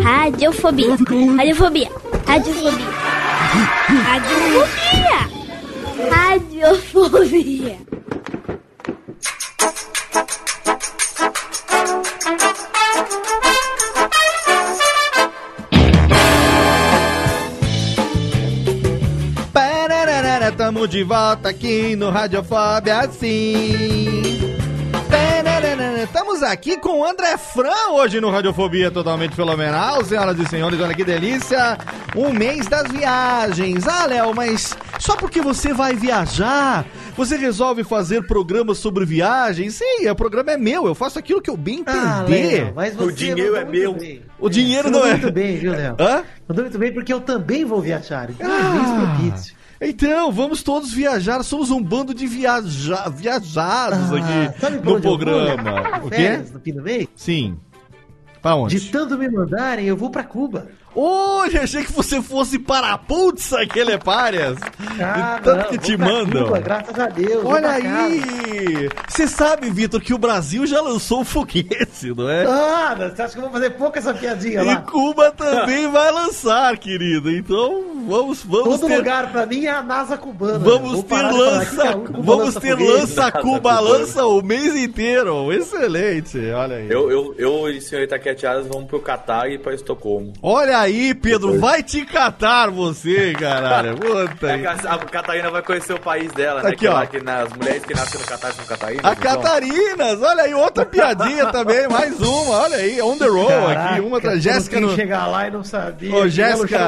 Speaker 8: Radiofobia. Radiofobia. Radiofobia. Radiofobia. Radiofobia.
Speaker 1: Tamo de volta aqui no Radiofobia, sim. Pararara, Estamos aqui com o André Fran hoje no Radiofobia Totalmente Fenomenal, senhoras e senhores, olha que delícia. Um mês das viagens. Ah, Léo, mas só porque você vai viajar, você resolve fazer programas sobre viagens? Sim, o programa é meu, eu faço aquilo que eu bem
Speaker 2: Ah,
Speaker 1: entender.
Speaker 2: Léo, mas você
Speaker 3: O dinheiro é meu.
Speaker 2: bem.
Speaker 1: o dinheiro não
Speaker 2: Mandou
Speaker 1: é.
Speaker 2: muito bem, viu, Léo?
Speaker 1: Hã?
Speaker 2: Mandou muito bem porque eu também vou viajar. Então é
Speaker 1: Ah.
Speaker 2: mês propício.
Speaker 1: Então, vamos todos viajar. Somos um bando de viaja... viajados
Speaker 2: Ah,
Speaker 1: aqui no programa. O quê?
Speaker 2: No fim do mês?
Speaker 1: Sim. Pra onde?
Speaker 2: De tanto me mandarem, eu vou pra Cuba.
Speaker 1: Hoje achei que você fosse para a putz aquele párias.
Speaker 2: Ah,
Speaker 1: tanto
Speaker 2: não,
Speaker 1: que te mandam.
Speaker 2: Cuba, graças a Deus.
Speaker 1: Olha aí! Você sabe, Vitor, que o Brasil já lançou o foguete, não é?
Speaker 2: Ah, você acha que eu vou fazer pouco essa piadinha
Speaker 1: E
Speaker 2: lá?
Speaker 1: Cuba também vai lançar, querido. Então, vamos, vamos
Speaker 2: Todo
Speaker 1: ter...
Speaker 2: lugar pra mim é a NASA cubana.
Speaker 1: Vamos
Speaker 2: Vou
Speaker 1: ter
Speaker 2: aqui
Speaker 1: lança,
Speaker 2: Cuba
Speaker 1: vamos
Speaker 2: lança
Speaker 1: ter
Speaker 2: foguete.
Speaker 1: lança Cuba
Speaker 3: Cuba.
Speaker 1: lança o mês inteiro. Excelente, olha aí.
Speaker 3: Eu, eu, eu e senhorita Atiadas vamos pro Catar e pra Estocolmo.
Speaker 1: Olha aí, Pedro, vai te catar você, caralho. Puta
Speaker 3: É
Speaker 1: aí.
Speaker 3: a, a Catarina vai conhecer o país dela, né?
Speaker 1: Aqui,
Speaker 3: que,
Speaker 1: ó.
Speaker 3: lá, que na- as mulheres que nascem no Catar são Catarinas.
Speaker 1: A
Speaker 3: então-
Speaker 1: Catarinas, olha aí, outra piadinha também, mais uma, olha aí, on the roll
Speaker 2: Caraca,
Speaker 1: aqui, uma atrás.
Speaker 2: como
Speaker 1: Jéssica não.
Speaker 2: chegar lá e não sabia.
Speaker 1: Ô, Jéssica.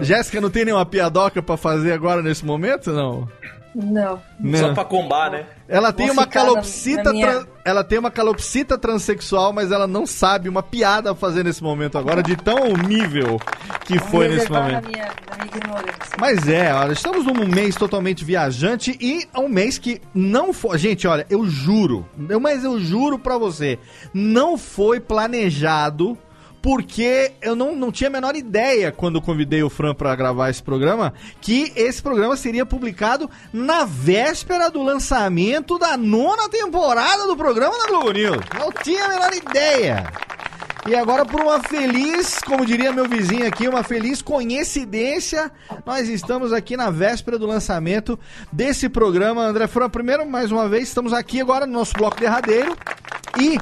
Speaker 1: Jéssica não tem nenhuma piadoca pra fazer agora nesse momento, não?
Speaker 4: Não.
Speaker 1: Não.
Speaker 3: Só pra combar, né?
Speaker 1: Ela tem
Speaker 4: Vou
Speaker 1: uma
Speaker 4: ficar na-
Speaker 1: calopsita,
Speaker 4: na minha-
Speaker 1: ela tem uma calopsita transexual, mas ela não sabe uma piada a fazer nesse momento agora de tão nível que
Speaker 4: Vou
Speaker 1: foi nesse momento.
Speaker 4: Na minha, na minha.
Speaker 1: Mas é, olha, estamos num mês totalmente viajante e é um mês que não foi. Gente, olha, eu juro, eu- mas eu juro pra você, não foi planejado. Porque eu não, não tinha a menor ideia, quando convidei o Fran pra gravar esse programa, que esse programa seria publicado na véspera do lançamento da nona temporada do programa da Globo News. Não tinha a menor ideia. E agora, por uma feliz, como diria meu vizinho aqui, uma feliz coincidência, nós estamos aqui na véspera do lançamento desse programa. André Fran, primeiro, mais uma vez, estamos aqui agora no nosso bloco derradeiro. E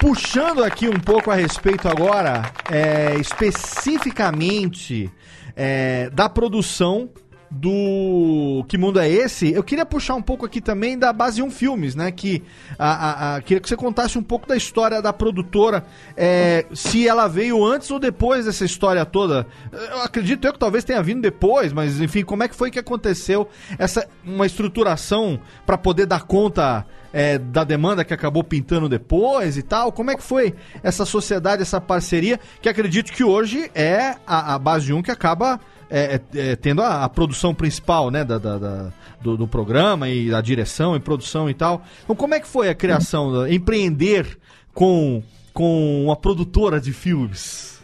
Speaker 1: puxando aqui um pouco a respeito agora, é, especificamente é, da produção do Que Mundo é Esse? Eu queria puxar um pouco aqui também da Base 1 Filmes, né? Que a, a- a- queria que você contasse um pouco da história da produtora, é, se ela veio antes ou depois dessa história toda. Eu acredito eu que talvez tenha vindo depois, mas enfim, como é que foi que aconteceu essa uma estruturação para poder dar conta é, da demanda que acabou pintando depois e tal? Como é que foi essa sociedade, essa parceria, que acredito que hoje é a, a Base 1 que acaba é, é, é, tendo a, a produção principal, né, da, da- da- do, do programa e a direção e produção e tal. Então, como é que foi a criação, empreender com, com uma produtora de filmes?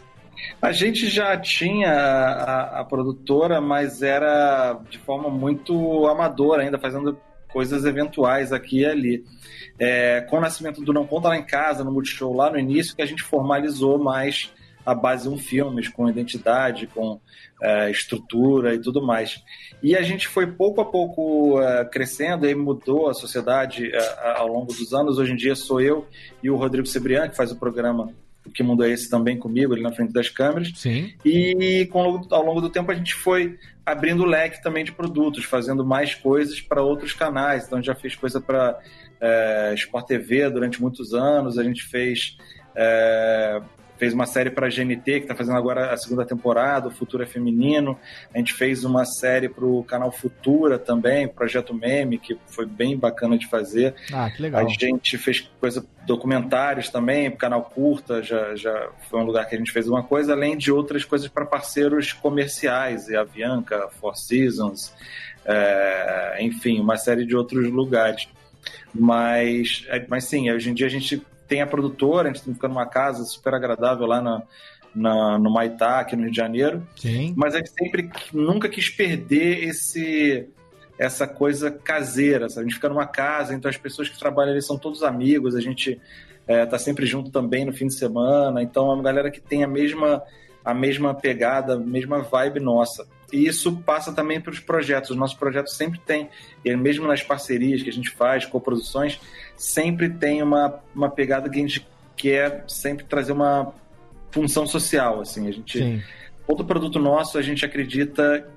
Speaker 5: A gente já tinha a, a produtora, mas era de forma muito amadora ainda, fazendo coisas eventuais aqui e ali. É, com o nascimento do Não Conta Lá em Casa, no Multishow, lá no início, que a gente formalizou mais a base um filmes, com identidade, com é, estrutura e tudo mais. E a gente foi pouco a pouco é, crescendo, e mudou a sociedade é, ao longo dos anos. Hoje em dia sou eu e o Rodrigo Sebrian, que faz o programa Que Mundo é Esse também comigo, ali na frente das câmeras.
Speaker 1: Sim.
Speaker 5: E com, ao longo do tempo a gente foi abrindo o leque também de produtos, fazendo mais coisas para outros canais. Então já fez coisa para é, Sport TV durante muitos anos, a gente fez. é, Fez uma série para a GNT, que está fazendo agora a segunda temporada, o Futuro é Feminino. A gente fez uma série para o canal Futura também, Projeto Meme, que foi bem bacana de fazer.
Speaker 1: Ah, que legal.
Speaker 5: A gente fez coisa, documentários também, canal curta, já, já foi um lugar que a gente fez uma coisa, além de outras coisas para parceiros comerciais, e a Avianca, Four Seasons, é, enfim, uma série de outros lugares. Mas, é, mas sim, hoje em dia a gente tem a produtora, a gente fica numa casa super agradável lá na, na- no Maitá, aqui no Rio de Janeiro
Speaker 1: Sim.
Speaker 5: mas a gente sempre nunca quis perder esse essa coisa caseira, sabe? A gente fica numa casa, então as pessoas que trabalham ali são todos amigos, a gente é, tá sempre junto também no fim de semana, então é uma galera que tem a mesma a mesma pegada, a mesma vibe nossa. E isso passa também para os projetos. Os nossos projetos sempre tem, e mesmo nas parcerias que a gente faz, coproduções, sempre tem uma, uma pegada que a gente quer sempre trazer uma função social, assim. A gente
Speaker 1: Sim.
Speaker 5: todo produto nosso a gente acredita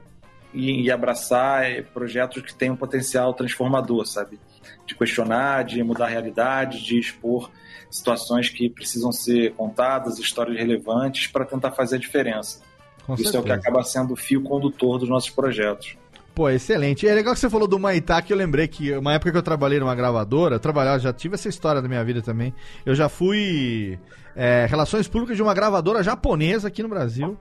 Speaker 5: em, abraçar é, projetos que têm um potencial transformador, sabe? De questionar, de mudar a realidade, de expor situações que precisam ser contadas, histórias relevantes para tentar fazer a diferença.
Speaker 1: Com
Speaker 5: Isso é o que
Speaker 1: certeza.
Speaker 5: acaba sendo o fio condutor dos nossos projetos.
Speaker 1: Pô, excelente. É legal que você falou do Maitá, que eu lembrei que uma época que eu trabalhei numa gravadora, eu trabalhava, já tive essa história da minha vida também. Eu já fui é, relações públicas de uma gravadora japonesa aqui no Brasil.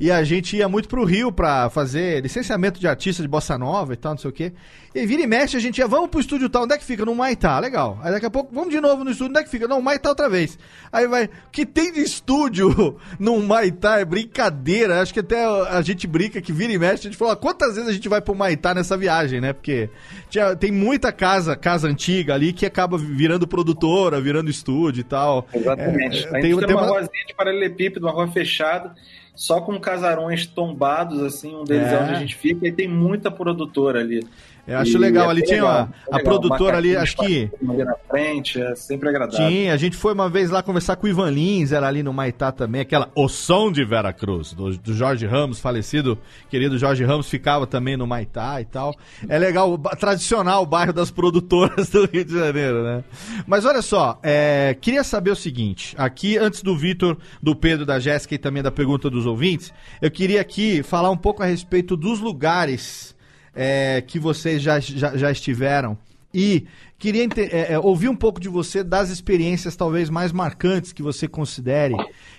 Speaker 1: E a gente ia muito pro Rio pra fazer licenciamento de artista de bossa nova e tal, não sei o quê. E vira e mexe, a gente ia, vamos pro estúdio tal, onde é que fica? No Maitá, legal. Aí daqui a pouco, vamos de novo no estúdio, onde é que fica? Não, Maitá outra vez. Aí vai, o que tem de estúdio no Maitá é brincadeira. Acho que até a gente brinca que vira e mexe, a gente fala, quantas vezes a gente vai pro Maitá nessa viagem, né? Porque tinha- tem muita casa, casa antiga ali que acaba virando produtora, virando estúdio e tal.
Speaker 5: Exatamente.
Speaker 1: É,
Speaker 5: a gente
Speaker 1: tem-
Speaker 5: tem,
Speaker 1: tem
Speaker 5: uma
Speaker 1: uma-
Speaker 5: ruazinha de paralelepípedo, uma rua fechada, só com casarões tombados, assim, um deles é,
Speaker 1: É.
Speaker 5: onde a gente fica, e tem muita produtora ali.
Speaker 1: Eu acho
Speaker 5: E
Speaker 1: legal,
Speaker 5: é
Speaker 1: ali tinha
Speaker 5: legal,
Speaker 1: a,
Speaker 5: bem
Speaker 1: a
Speaker 5: legal.
Speaker 1: produtora ali, acho que...
Speaker 5: ali na frente, é sempre agradável.
Speaker 1: Tinha, a gente foi uma vez lá conversar com o Ivan Lins, era ali no Maitá também, aquela O Som de Veracruz, do, do Jorge Ramos, falecido querido Jorge Ramos, ficava também no Maitá e tal. É legal, tradicional o bairro das produtoras do Rio de Janeiro, né? Mas olha só, é, queria saber o seguinte, aqui antes do Vitor, do Pedro, da Jéssica e também da pergunta dos ouvintes, eu queria aqui falar um pouco a respeito dos lugares é, que vocês já, já, já estiveram. E queria é, é, ouvir um pouco de você das experiências talvez mais marcantes que você considere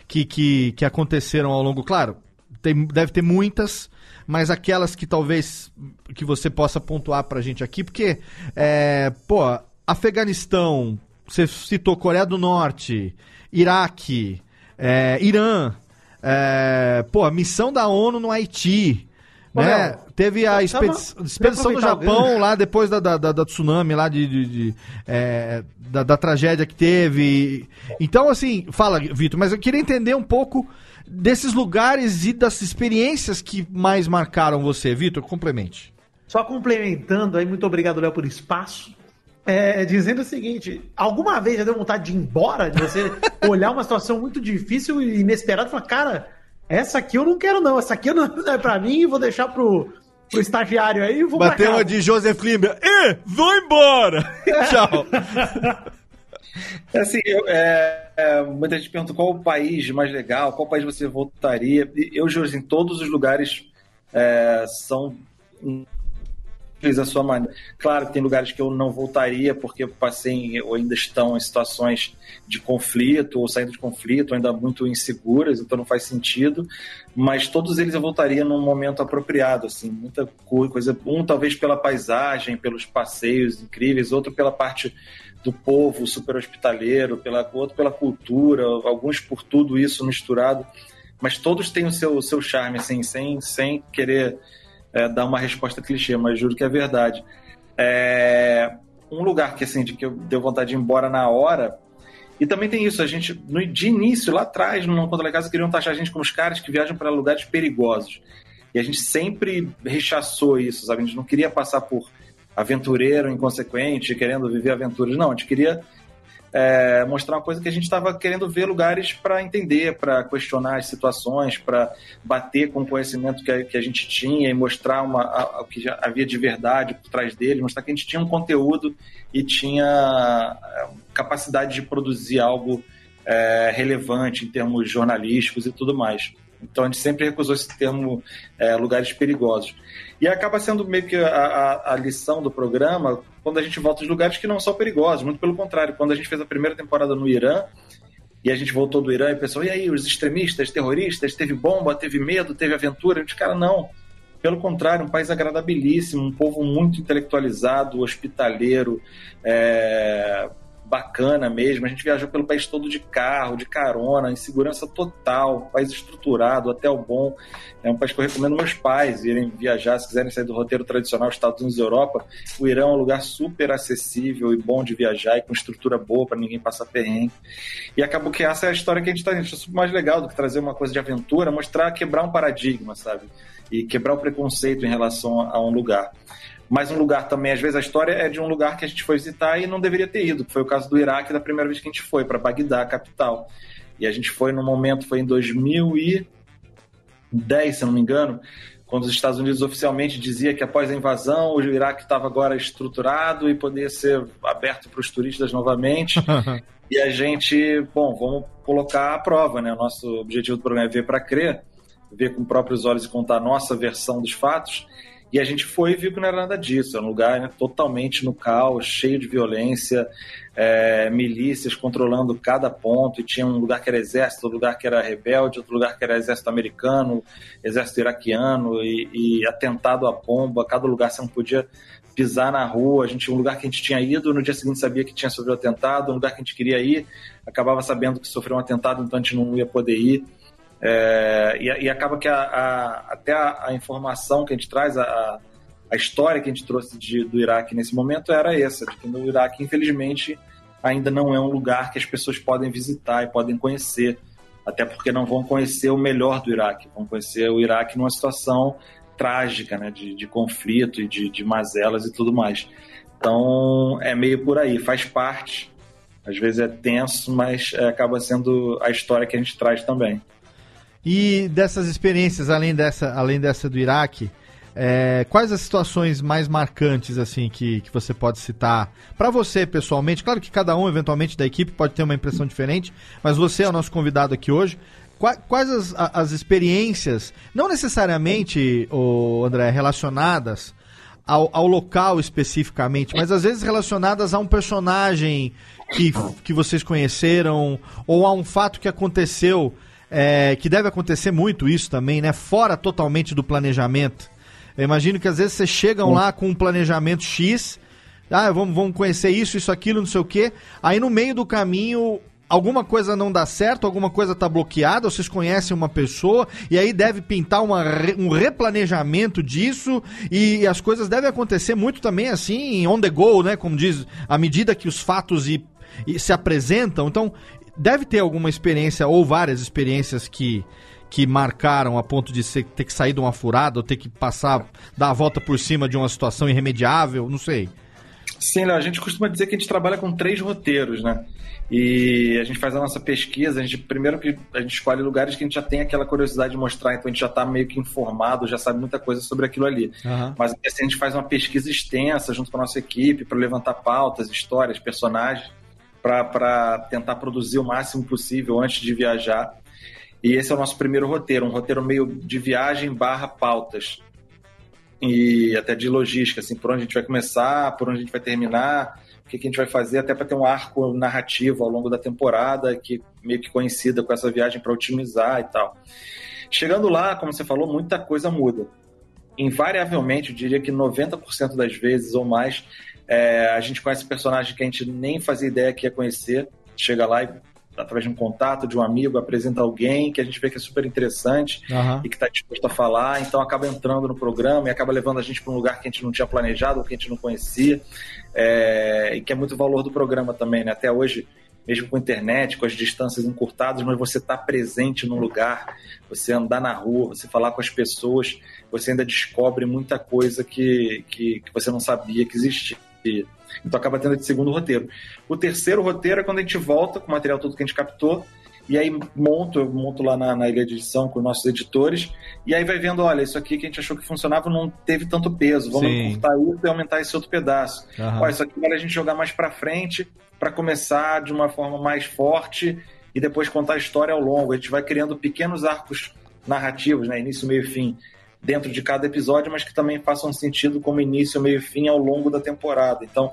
Speaker 1: que, que, que aconteceram ao longo. Claro, tem, deve ter muitas, mas aquelas que talvez que você possa pontuar pra gente aqui, porque, é, pô, Afeganistão, você citou Coreia do Norte, Iraque, é, Irã, é, pô, a missão da ONU no Haiti. Né?
Speaker 2: Léo,
Speaker 1: Teve a expedi- expedição do Japão lá depois da, da, da- da tsunami lá de, de- de, é, da, da tragédia que teve. Então, assim, fala, Vitor, mas eu queria entender um pouco desses lugares e das experiências que mais marcaram você. Vitor, complemente.
Speaker 2: Só complementando aí, muito obrigado, Léo, por espaço. É, dizendo o seguinte: alguma vez já deu vontade de ir embora? De você olhar uma situação muito difícil e inesperada e falar, cara, essa aqui eu não quero, não. Essa aqui não não é pra mim e vou deixar pro, pro estagiário aí e vou
Speaker 1: Bateu uma de Joseph Limber. Ê, vou embora! Tchau.
Speaker 5: Assim, eu, é, é, muita gente pergunta qual o país mais legal, qual país você voltaria. E Eu juro, assim, todos os lugares é, são incríveis à sua maneira. Claro que tem lugares que eu não voltaria porque eu passei ou ainda estão em situações de conflito ou saindo de conflito, ainda muito inseguras, então não faz sentido. Mas todos eles eu voltaria num momento apropriado, assim, muita co- coisa. Um talvez pela paisagem, pelos passeios incríveis, outro pela parte do povo super hospitaleiro, pela, outro pela cultura, alguns por tudo isso misturado, mas todos têm o seu, o seu charme, assim, sem, sem querer é, dar uma resposta clichê, mas juro que é verdade. É, um lugar que, assim, de que eu deu vontade de ir embora na hora, e também tem isso, a gente, no, de início, lá atrás, no Não Contra Casa, queriam taxar a gente como os caras que viajam para lugares perigosos. E a gente sempre rechaçou isso, sabe? A gente não queria passar por aventureiro inconsequente, querendo viver aventuras. Não, a gente queria é, mostrar uma coisa que a gente estava querendo ver lugares para entender, para questionar as situações, para bater com o conhecimento que a, que a gente tinha e mostrar o que havia de verdade por trás dele, mostrar que a gente tinha um conteúdo e tinha é, capacidade de produzir algo é, relevante em termos jornalísticos e tudo mais. Então a gente sempre recusou esse termo é, lugares perigosos. E acaba sendo meio que a, a- a lição do programa quando a gente volta de lugares que não são perigosos. Muito pelo contrário, quando a gente fez a primeira temporada no Irã, e a gente voltou do Irã e pensou, e aí, os extremistas, terroristas, teve bomba, teve medo, teve aventura? A gente, cara, não. Pelo contrário, um país agradabilíssimo, um povo muito intelectualizado, hospitaleiro, é, bacana mesmo. A gente viajou pelo país todo de carro, de carona, em segurança total, país estruturado, hotel bom. É um país que eu recomendo meus pais irem viajar, se quiserem sair do roteiro tradicional Estados Unidos e Europa. O Irã é um lugar super acessível e bom de viajar e com estrutura boa para ninguém passar perrengue. E acabou que essa é a história que a gente está achando super mais legal do que trazer uma coisa de aventura, mostrar, quebrar um paradigma, sabe? E quebrar o preconceito em relação a um lugar. Mas um lugar também, às vezes a história é de um lugar que a gente foi visitar e não deveria ter ido, foi o caso do Iraque da primeira vez que a gente foi, para Bagdá, a capital. E a gente foi no momento, foi em 2010, se eu não me engano, quando os Estados Unidos oficialmente dizia que após a invasão o Iraque estava agora estruturado e poderia ser aberto para os turistas novamente. E a gente, bom, vamos colocar à prova, né? O nosso objetivo do programa é ver para crer, ver com próprios olhos e contar a nossa versão dos fatos. E a gente foi e viu que não era nada disso. Era um lugar né, totalmente no caos, cheio de violência, é, milícias controlando cada ponto. E tinha um lugar que era exército, outro lugar que era rebelde, outro lugar que era exército americano, exército iraquiano e, e atentado à bomba. Cada lugar você não podia pisar na rua. A gente um lugar que a gente tinha ido, no dia seguinte sabia que tinha sofrido atentado. Um lugar que a gente queria ir, acabava sabendo que sofreu um atentado, então a gente não ia poder ir. É, e, e, acaba que a, a, até a, a, informação que a gente traz, a, história que a gente trouxe de, do Iraque nesse momento era essa, de que no Iraque, infelizmente, ainda não é um lugar que as pessoas podem visitar e podem conhecer, até porque não vão conhecer o melhor do Iraque, vão conhecer o Iraque numa situação trágica, né, de, de conflito e de, de mazelas e tudo mais. Então, é meio por aí, faz parte, às vezes é tenso, mas é, acaba sendo a história que a gente traz também.
Speaker 1: E dessas experiências, além dessa, além dessa do Iraque, é, quais as situações mais marcantes assim que, que você pode citar para você pessoalmente? Claro que cada um eventualmente da equipe pode ter uma impressão diferente, mas você é o nosso convidado aqui hoje. Quais, as, as experiências, não necessariamente, o André, relacionadas ao, ao local especificamente, mas às vezes relacionadas a um personagem que, que vocês conheceram ou a um fato que aconteceu, é, que deve acontecer muito isso também, né? Fora totalmente do planejamento. Eu imagino que às vezes vocês chegam lá com um planejamento X, ah, vamos, vamos conhecer isso, isso, aquilo, não sei o quê. Aí no meio do caminho alguma coisa não dá certo, alguma coisa está bloqueada, vocês conhecem uma pessoa e aí deve pintar uma, um replanejamento disso e as coisas devem acontecer muito também assim, on the go, né? Como diz, à medida que os fatos e, e se apresentam. Então, deve ter alguma experiência ou várias experiências que que marcaram a ponto de ser, ter que sair de uma furada ou ter que passar, dar a volta por cima de uma situação irremediável, não sei.
Speaker 5: Sim, Léo, a gente costuma dizer que a gente trabalha com três roteiros, né? E a gente faz a nossa pesquisa, a gente primeiro que a gente escolhe lugares que a gente já tem aquela curiosidade de mostrar, então a gente já está meio que informado, já sabe muita coisa sobre aquilo ali. Uhum. Mas assim, a gente faz uma pesquisa extensa junto com a nossa equipe para levantar pautas, histórias, personagens, para tentar produzir o máximo possível antes de viajar. E esse é o nosso primeiro roteiro, um roteiro meio de viagem barra pautas e até de logística, assim, por onde a gente vai começar, por onde a gente vai terminar, o que, que a gente vai fazer, até para ter um arco narrativo ao longo da temporada, que meio que coincida com essa viagem para otimizar e tal. Chegando lá, como você falou, muita coisa muda. Invariavelmente, eu diria que 90% das vezes ou mais, é, a gente conhece personagens que a gente nem fazia ideia que ia conhecer, chega lá e através de um contato, de um amigo, apresenta alguém que a gente vê que é super interessante uhum. e que está disposto a falar, então acaba entrando no programa e acaba levando a gente para um lugar que a gente não tinha planejado ou que a gente não conhecia, é, e que é muito valor do programa também, né? Até hoje, mesmo com a internet, com as distâncias encurtadas, mas você está presente no lugar, você andar na rua, você falar com as pessoas, você ainda descobre muita coisa que, que, que você não sabia que existia. Então acaba tendo esse segundo roteiro. O terceiro roteiro é quando a gente volta com o material todo que a gente captou, e aí monto, eu monto lá na, na, ilha de edição com os nossos editores, e aí vai vendo, olha, isso aqui que a gente achou que funcionava não teve tanto peso, vamos Sim. encurtar isso e aumentar esse outro pedaço. Uhum. Olha, isso aqui vale a gente jogar mais para frente, para começar de uma forma mais forte e depois contar a história ao longo. A gente vai criando pequenos arcos narrativos, né, início, meio e fim, dentro de cada episódio, mas que também façam sentido como início, meio e fim ao longo da temporada. Então,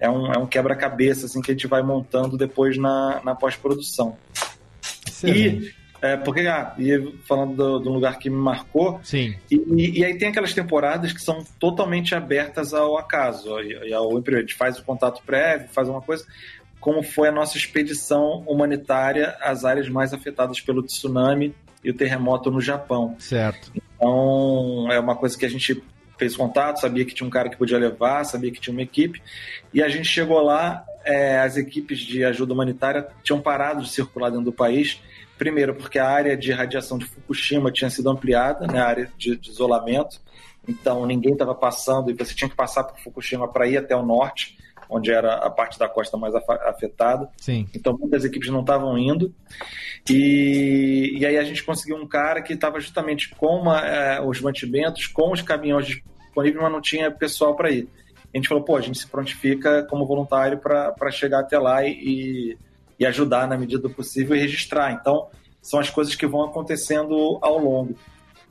Speaker 5: é um, é um quebra-cabeça assim, que a gente vai montando depois na, na pós-produção. E, é, porque, ah, e falando de um lugar que me marcou,
Speaker 1: Sim.
Speaker 5: E, e, aí tem aquelas temporadas que são totalmente abertas ao acaso, e ao A gente faz o contato prévio, faz uma coisa, como foi a nossa expedição humanitária às áreas mais afetadas pelo tsunami e o terremoto no Japão.
Speaker 1: Certo.
Speaker 5: Então, é uma coisa que a gente fez contato, sabia que tinha um cara que podia levar, sabia que tinha uma equipe, e a gente chegou lá, é, as equipes de ajuda humanitária tinham parado de circular dentro do país, primeiro porque a área de radiação de Fukushima tinha sido ampliada, né, a área de, de isolamento, então ninguém estava passando, e você tinha que passar por Fukushima para ir até o norte, onde era a parte da costa mais afetada.
Speaker 1: Sim.
Speaker 5: Então muitas equipes não estavam indo. E, e aí a gente conseguiu um cara que estava justamente com uma, é, os mantimentos, com os caminhões disponíveis, mas não tinha pessoal para ir. A gente falou, pô, a gente se prontifica como voluntário para chegar até lá e, e ajudar na medida do possível e registrar. Então, são as coisas que vão acontecendo ao longo.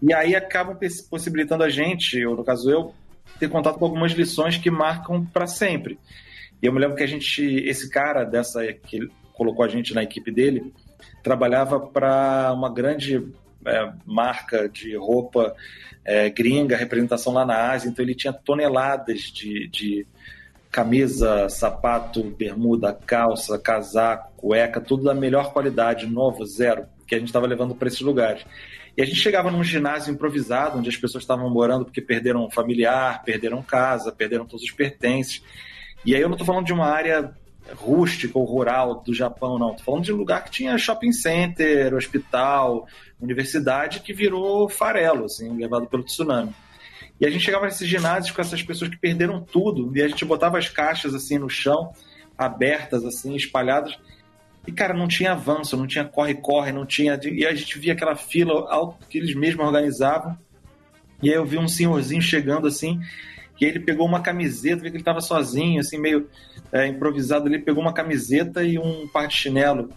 Speaker 5: E aí acabam possibilitando a gente, ou no caso eu, ter contato com algumas lições que marcam para sempre. E eu me lembro que a gente, esse cara dessa que colocou a gente na equipe dele, trabalhava para uma grande é, marca de roupa é, gringa, representação lá na Ásia, então ele tinha toneladas de, de camisa, sapato, bermuda, calça, casaco, cueca, tudo da melhor qualidade, novo, zero, que a gente estava levando para esses lugares. E a gente chegava num ginásio improvisado, onde as pessoas estavam morando porque perderam um familiar, perderam casa, perderam todos os pertences. E aí eu não estou falando de uma área rústica ou rural do Japão, não. Estou falando de um lugar que tinha shopping center, hospital, universidade, que virou farelo, assim, levado pelo tsunami. E a gente chegava nesses ginásios com essas pessoas que perderam tudo, e a gente botava as caixas assim no chão, abertas, assim, espalhadas. E, cara, não tinha avanço, não tinha corre-corre, não tinha. E a gente via aquela fila que eles mesmos organizavam. E aí eu vi um senhorzinho chegando assim, que ele pegou uma camiseta, vi que ele estava sozinho, assim, meio é, improvisado. Ele pegou uma camiseta e um par de chinelo.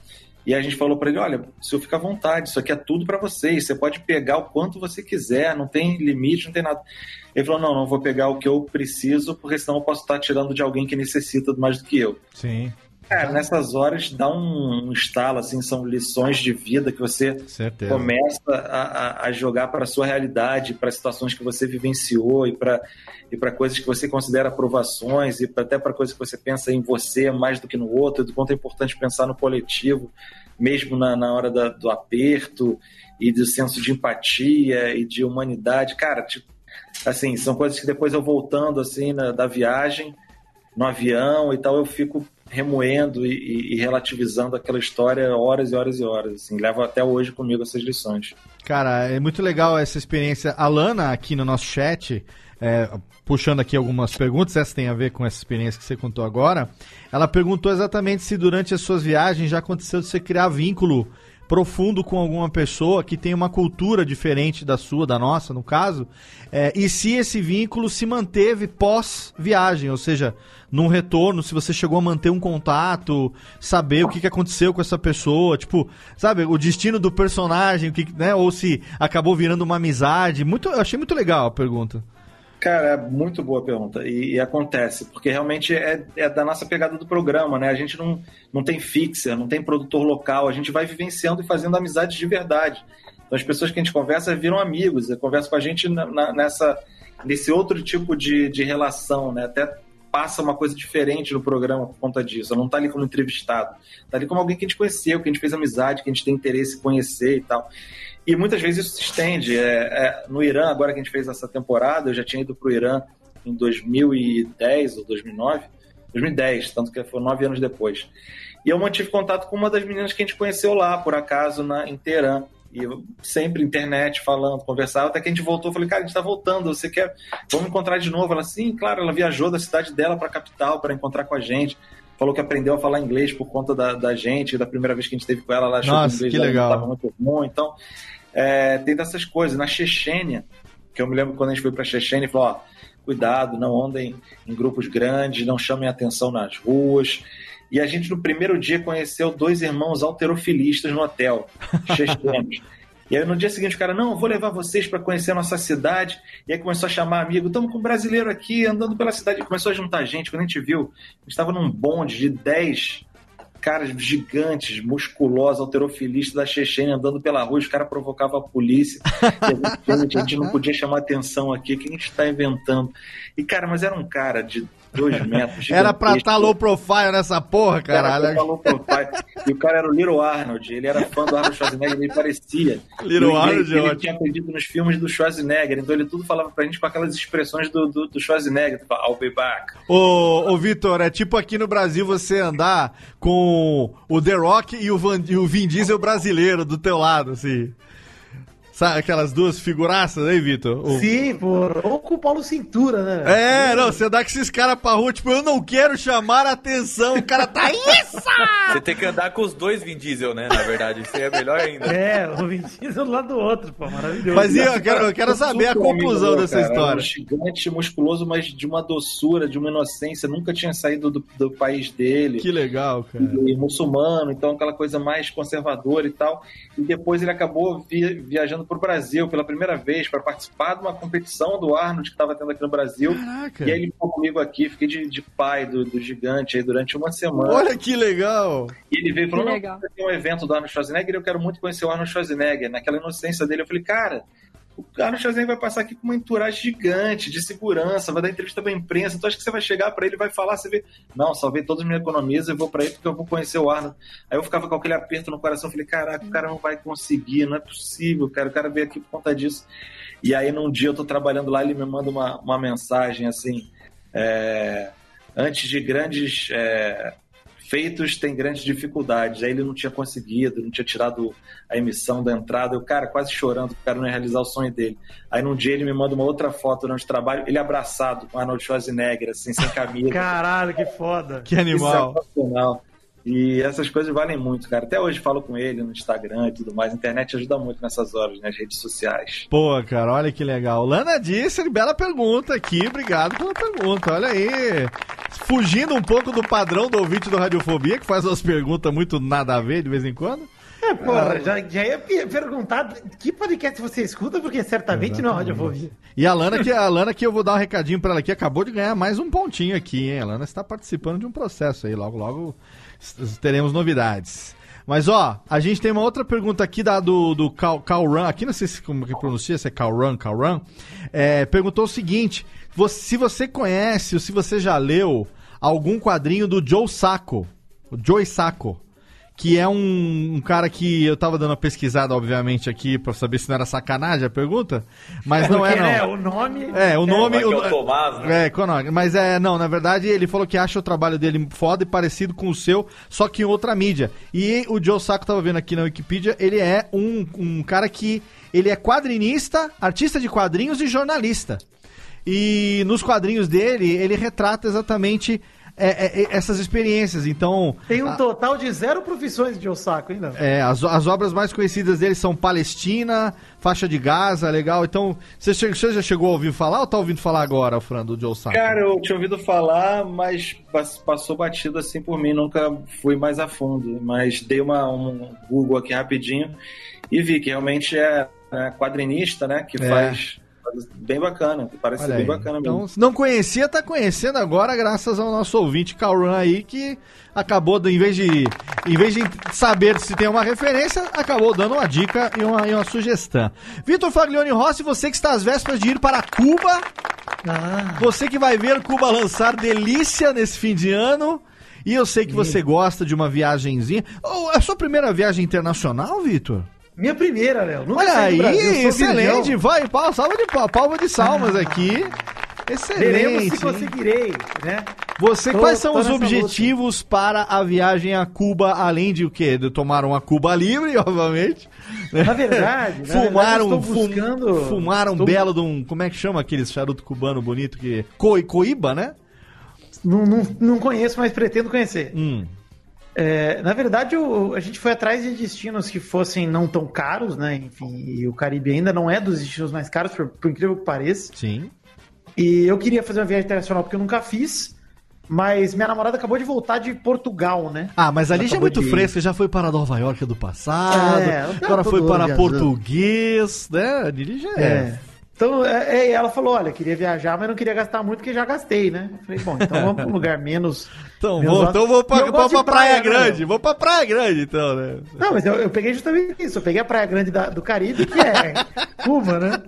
Speaker 5: E a gente falou para ele: olha, o senhor fica à vontade, isso aqui é tudo para vocês, você pode pegar o quanto você quiser, não tem limite, não tem nada. Ele falou: não, não vou pegar o que eu preciso, porque senão eu posso estar tirando de alguém que necessita mais do que eu.
Speaker 1: Sim.
Speaker 5: Cara, nessas horas dá um, um estalo, assim, são lições de vida que você
Speaker 1: Certeza.
Speaker 5: começa a, a- jogar para a sua realidade, para situações que você vivenciou e para e para coisas que você considera aprovações e pra- até para coisas que você pensa em você mais do que no outro, do quanto é importante pensar no coletivo, mesmo na, na hora da- do aperto e do senso de empatia e de humanidade. Cara, tipo, assim, são coisas que depois eu voltando assim na- da viagem no avião e tal, eu fico remoendo e, e- relativizando aquela história horas e horas e horas. Assim, levo até hoje comigo essas lições.
Speaker 1: Cara, é muito legal essa experiência. A Lana, aqui no nosso chat, é, puxando aqui algumas perguntas, essa tem a ver com essa experiência que você contou agora. Ela perguntou exatamente se durante as suas viagens já aconteceu de você criar vínculo profundo com alguma pessoa que tem uma cultura diferente da sua, da nossa, no caso, é, e se esse vínculo se manteve pós-viagem, ou seja, num retorno, se você chegou a manter um contato, saber o que, que aconteceu com essa pessoa, tipo, sabe, o destino do personagem, o que, né, ou se acabou virando uma amizade. Muito, eu achei muito legal a pergunta.
Speaker 5: Cara, é muito boa pergunta. E, e acontece, porque realmente é, é da nossa pegada do programa, né? A gente não, não tem fixer, não tem produtor local, a gente vai vivenciando e fazendo amizades de verdade. Então as pessoas que a gente conversa viram amigos, conversam com a gente na- na- nessa, nesse outro tipo de, de relação, né? Até passa uma coisa diferente no programa por conta disso. Não tá ali como entrevistado, tá ali como alguém que a gente conheceu, que a gente fez amizade, que a gente tem interesse em conhecer e tal. E muitas vezes isso se estende. É, é, no Irã, agora que a gente fez essa temporada, eu já tinha ido para o Irã em 2010 ou 2009. 2010, tanto que foi nove anos depois. E eu mantive contato com uma das meninas que a gente conheceu lá, por acaso, na, em Teherã. E eu, sempre internet, falando, conversava, até que a gente voltou. Falei, cara, a gente tá voltando, você quer. Vamos encontrar de novo? Ela, sim, claro, ela viajou da cidade dela para a capital para encontrar com a gente. Falou que aprendeu a falar inglês por conta da, da gente, da primeira vez que a gente esteve com ela, ela achou
Speaker 1: Nossa,
Speaker 5: que o inglês
Speaker 1: que legal.
Speaker 5: muito bom. Então, é, tem dessas coisas. Na Chechênia, que eu me lembro quando a gente foi para Chechênia, ele falou: ó, cuidado, não andem em grupos grandes, não chamem atenção nas ruas. E a gente, no primeiro dia, conheceu dois irmãos alterofilistas no hotel, chechenos. E aí no dia seguinte o cara, não, eu vou levar vocês para conhecer a nossa cidade. E aí começou a chamar amigo, estamos com um brasileiro aqui andando pela cidade. E começou a juntar gente, quando a gente viu, a gente estava num bonde de 10 caras gigantes, musculosos, alterofilistas da Chechênia andando pela rua, os caras provocavam a polícia. A gente, a gente não podia chamar atenção aqui, o que a gente está inventando? E, cara, mas era um cara de dois metros.
Speaker 1: Era pra estar low profile nessa porra, caralho.
Speaker 5: Cara, falou pro pai. E o cara era o Little Arnold. Ele era fã do Arnold Schwarzenegger, ele parecia.
Speaker 1: Little Arnold é
Speaker 5: Ele
Speaker 1: ótimo.
Speaker 5: tinha aprendido nos filmes do Schwarzenegger, então ele tudo falava pra gente com aquelas expressões do, do, do Schwarzenegger. Tipo, I'll be back.
Speaker 1: Ô, ô Vitor, é tipo aqui no Brasil você andar com o The Rock e o, Van, e o Vin Diesel brasileiro do teu lado, assim. Sabe aquelas duas figuraças aí, Vitor? O-
Speaker 2: Sim, por... ou com o Paulo Cintura, né?
Speaker 1: É, não, você dá com esses caras pra rua, tipo, eu não quero chamar a atenção, o cara tá isso!
Speaker 3: Você tem que andar com os dois Vin Diesel, né? Na verdade, isso aí é melhor ainda.
Speaker 2: É, o Vin Diesel do lado do outro, pô, maravilhoso.
Speaker 1: Mas e eu quero, eu quero saber a conclusão dessa
Speaker 5: cara. Era
Speaker 1: história.
Speaker 5: Um gigante, musculoso, mas de uma doçura, de uma inocência. Nunca tinha saído do, do país dele.
Speaker 1: Que legal, cara.
Speaker 5: e muçulmano, então aquela coisa mais conservadora e tal. E depois ele acabou vi- viajando para o Brasil pela primeira vez para participar de uma competição do Arnold que estava tendo aqui no Brasil.
Speaker 1: Caraca.
Speaker 5: E aí ele ficou comigo aqui, fiquei de, de pai do, do gigante aí durante uma semana.
Speaker 1: Olha que legal.
Speaker 5: E ele veio e falou: Não, tem um evento do Arnold Schwarzenegger e eu quero muito conhecer o Arnold Schwarzenegger. Naquela inocência dele, eu falei: Cara, o Arnold Schwarzenegger vai passar aqui com uma entourage gigante de segurança, vai dar entrevista pra imprensa. Então acho que você vai chegar pra ele vai falar: Você vê, não, salvei todas as minhas economias e vou pra ele porque eu vou conhecer o Arnold. Aí eu ficava com aquele aperto no coração, falei: Caraca, o cara não vai conseguir, não é possível, cara. O cara veio aqui por conta disso. E aí num dia eu tô trabalhando lá, ele me manda uma, uma mensagem assim. é, antes de grandes é, feitos tem grandes dificuldades. Aí ele não tinha conseguido, não tinha tirado a emissão da entrada. Eu, cara, quase chorando, porque o cara não ia realizar o sonho dele. Aí num dia ele me manda uma outra foto durante o trabalho, ele abraçado com Arnold Schwarzenegger, assim, sem camisa.
Speaker 2: Caralho, que foda.
Speaker 1: Que
Speaker 5: Isso é
Speaker 1: animal.
Speaker 5: sensacional. E essas coisas valem muito, cara. Até hoje falo com ele no Instagram e tudo mais. A internet ajuda muito nessas horas, nas redes sociais.
Speaker 1: Pô, cara, olha que legal. Lana disse, bela pergunta aqui, obrigado pela pergunta, olha aí. fugindo um pouco do padrão do ouvinte do Radiofobia, que faz umas perguntas muito nada a ver de vez em quando.
Speaker 2: É, porra, já, já ia pe- perguntar que podcast você escuta, porque certamente não é radiofobia.
Speaker 1: E a Lana, que a Lana, que eu vou dar um recadinho pra ela aqui, acabou de ganhar mais um pontinho aqui, hein? A Lana está participando de um processo aí, logo, logo teremos novidades. Mas ó, a gente tem uma outra pergunta aqui da, do, do Cal, Calran, aqui não sei se como que pronuncia, se é Calran, Calran, é, perguntou o seguinte, se você conhece ou se você já leu algum quadrinho do Joe Sacco, o Joey Sacco, que é um, um cara que eu tava dando uma pesquisada, obviamente, aqui pra saber se não era sacanagem a pergunta, mas não é não.
Speaker 2: né, o nome.
Speaker 1: É, o nome.
Speaker 3: Vai que é
Speaker 1: o-
Speaker 3: o Tomás, né?
Speaker 1: É, Conog. Mas é, não, na verdade ele falou que acha o trabalho dele foda e parecido com o seu, só que em outra mídia. E o Joe Sacco tava vendo aqui na Wikipedia, ele é um, um cara que. Ele é quadrinista, artista de quadrinhos e jornalista. E nos quadrinhos dele, ele retrata exatamente é, é, é, essas experiências. Então.
Speaker 2: Tem um
Speaker 1: a-
Speaker 2: total de zero profissões de Osako ainda.
Speaker 1: é, as, as obras mais conhecidas dele são Palestina, Faixa de Gaza, legal. Então, você, você já chegou a ouvir falar ou tá ouvindo falar agora, Fran, do Joe Sacco?
Speaker 5: Cara, eu tinha ouvido falar, mas pas- passou batido assim por mim, nunca fui mais a fundo. Mas dei uma, um Google aqui rapidinho e vi que realmente é, é quadrinista, né? Que
Speaker 1: É.
Speaker 5: faz bem bacana, parece
Speaker 1: Olha
Speaker 5: bem
Speaker 1: aí.
Speaker 5: bacana mesmo.
Speaker 1: Então, se não conhecia, tá conhecendo agora, graças ao nosso ouvinte Calran aí, que acabou, em vez de em vez de saber se tem uma referência, acabou dando uma dica e uma, e uma sugestão. Vitor Faglione Rossi, você que está às vésperas de ir para Cuba,
Speaker 2: Ah,
Speaker 1: você que vai ver Cuba lançar delícia nesse fim de ano. E eu sei que você gosta de uma viagenzinha. Oh, é a sua primeira viagem internacional, Vitor?
Speaker 2: Minha primeira, Léo. Nunca
Speaker 1: Olha aí,
Speaker 2: Brasil,
Speaker 1: excelente.
Speaker 2: virgão.
Speaker 1: Vai, pau- salva de pal- palma de salmas aqui.
Speaker 2: Veremos
Speaker 1: Excelente.
Speaker 2: se conseguirei, né?
Speaker 1: Você,
Speaker 2: Tô-
Speaker 1: quais são
Speaker 2: tô
Speaker 1: os objetivos para a viagem a Cuba, além de o quê? De tomar uma Cuba livre, obviamente.
Speaker 2: Na verdade, na
Speaker 1: fumar
Speaker 2: verdade,
Speaker 1: um, fum-
Speaker 2: buscando...
Speaker 1: fumar um
Speaker 2: estou-
Speaker 1: belo de um. Como é que chama aquele charuto cubano bonito que. Coi, coíba, né?
Speaker 2: Não, não, não conheço, mas pretendo conhecer.
Speaker 1: Hum.
Speaker 2: É, na verdade, o- a gente foi atrás de destinos que fossem não tão caros, né? Enfim, e o Caribe ainda não é dos destinos mais caros, por, por incrível que pareça.
Speaker 1: Sim.
Speaker 2: E eu queria fazer uma viagem internacional porque eu nunca fiz, mas minha namorada acabou de voltar de Portugal, né?
Speaker 1: Ah, mas ali
Speaker 2: Ela
Speaker 1: já é muito
Speaker 2: de-
Speaker 1: fresco, já foi para Nova York do passado,
Speaker 2: É,
Speaker 1: agora
Speaker 2: tô
Speaker 1: foi para
Speaker 2: viajando.
Speaker 1: português, né? Ali já é.
Speaker 2: É. Então, é, é, ela falou: olha, queria viajar, mas não queria gastar muito porque já gastei, né? Eu falei, bom, então vamos para um lugar menos.
Speaker 1: Então,
Speaker 2: menos
Speaker 1: vou,
Speaker 2: alto.
Speaker 1: então vou pra, pra, pra Praia,
Speaker 2: né,
Speaker 1: Grande.
Speaker 2: meu?
Speaker 1: Vou pra Praia Grande, então, né?
Speaker 2: Não, mas eu, eu peguei justamente isso. Eu peguei a Praia Grande da- do Caribe, que é Cuba, né?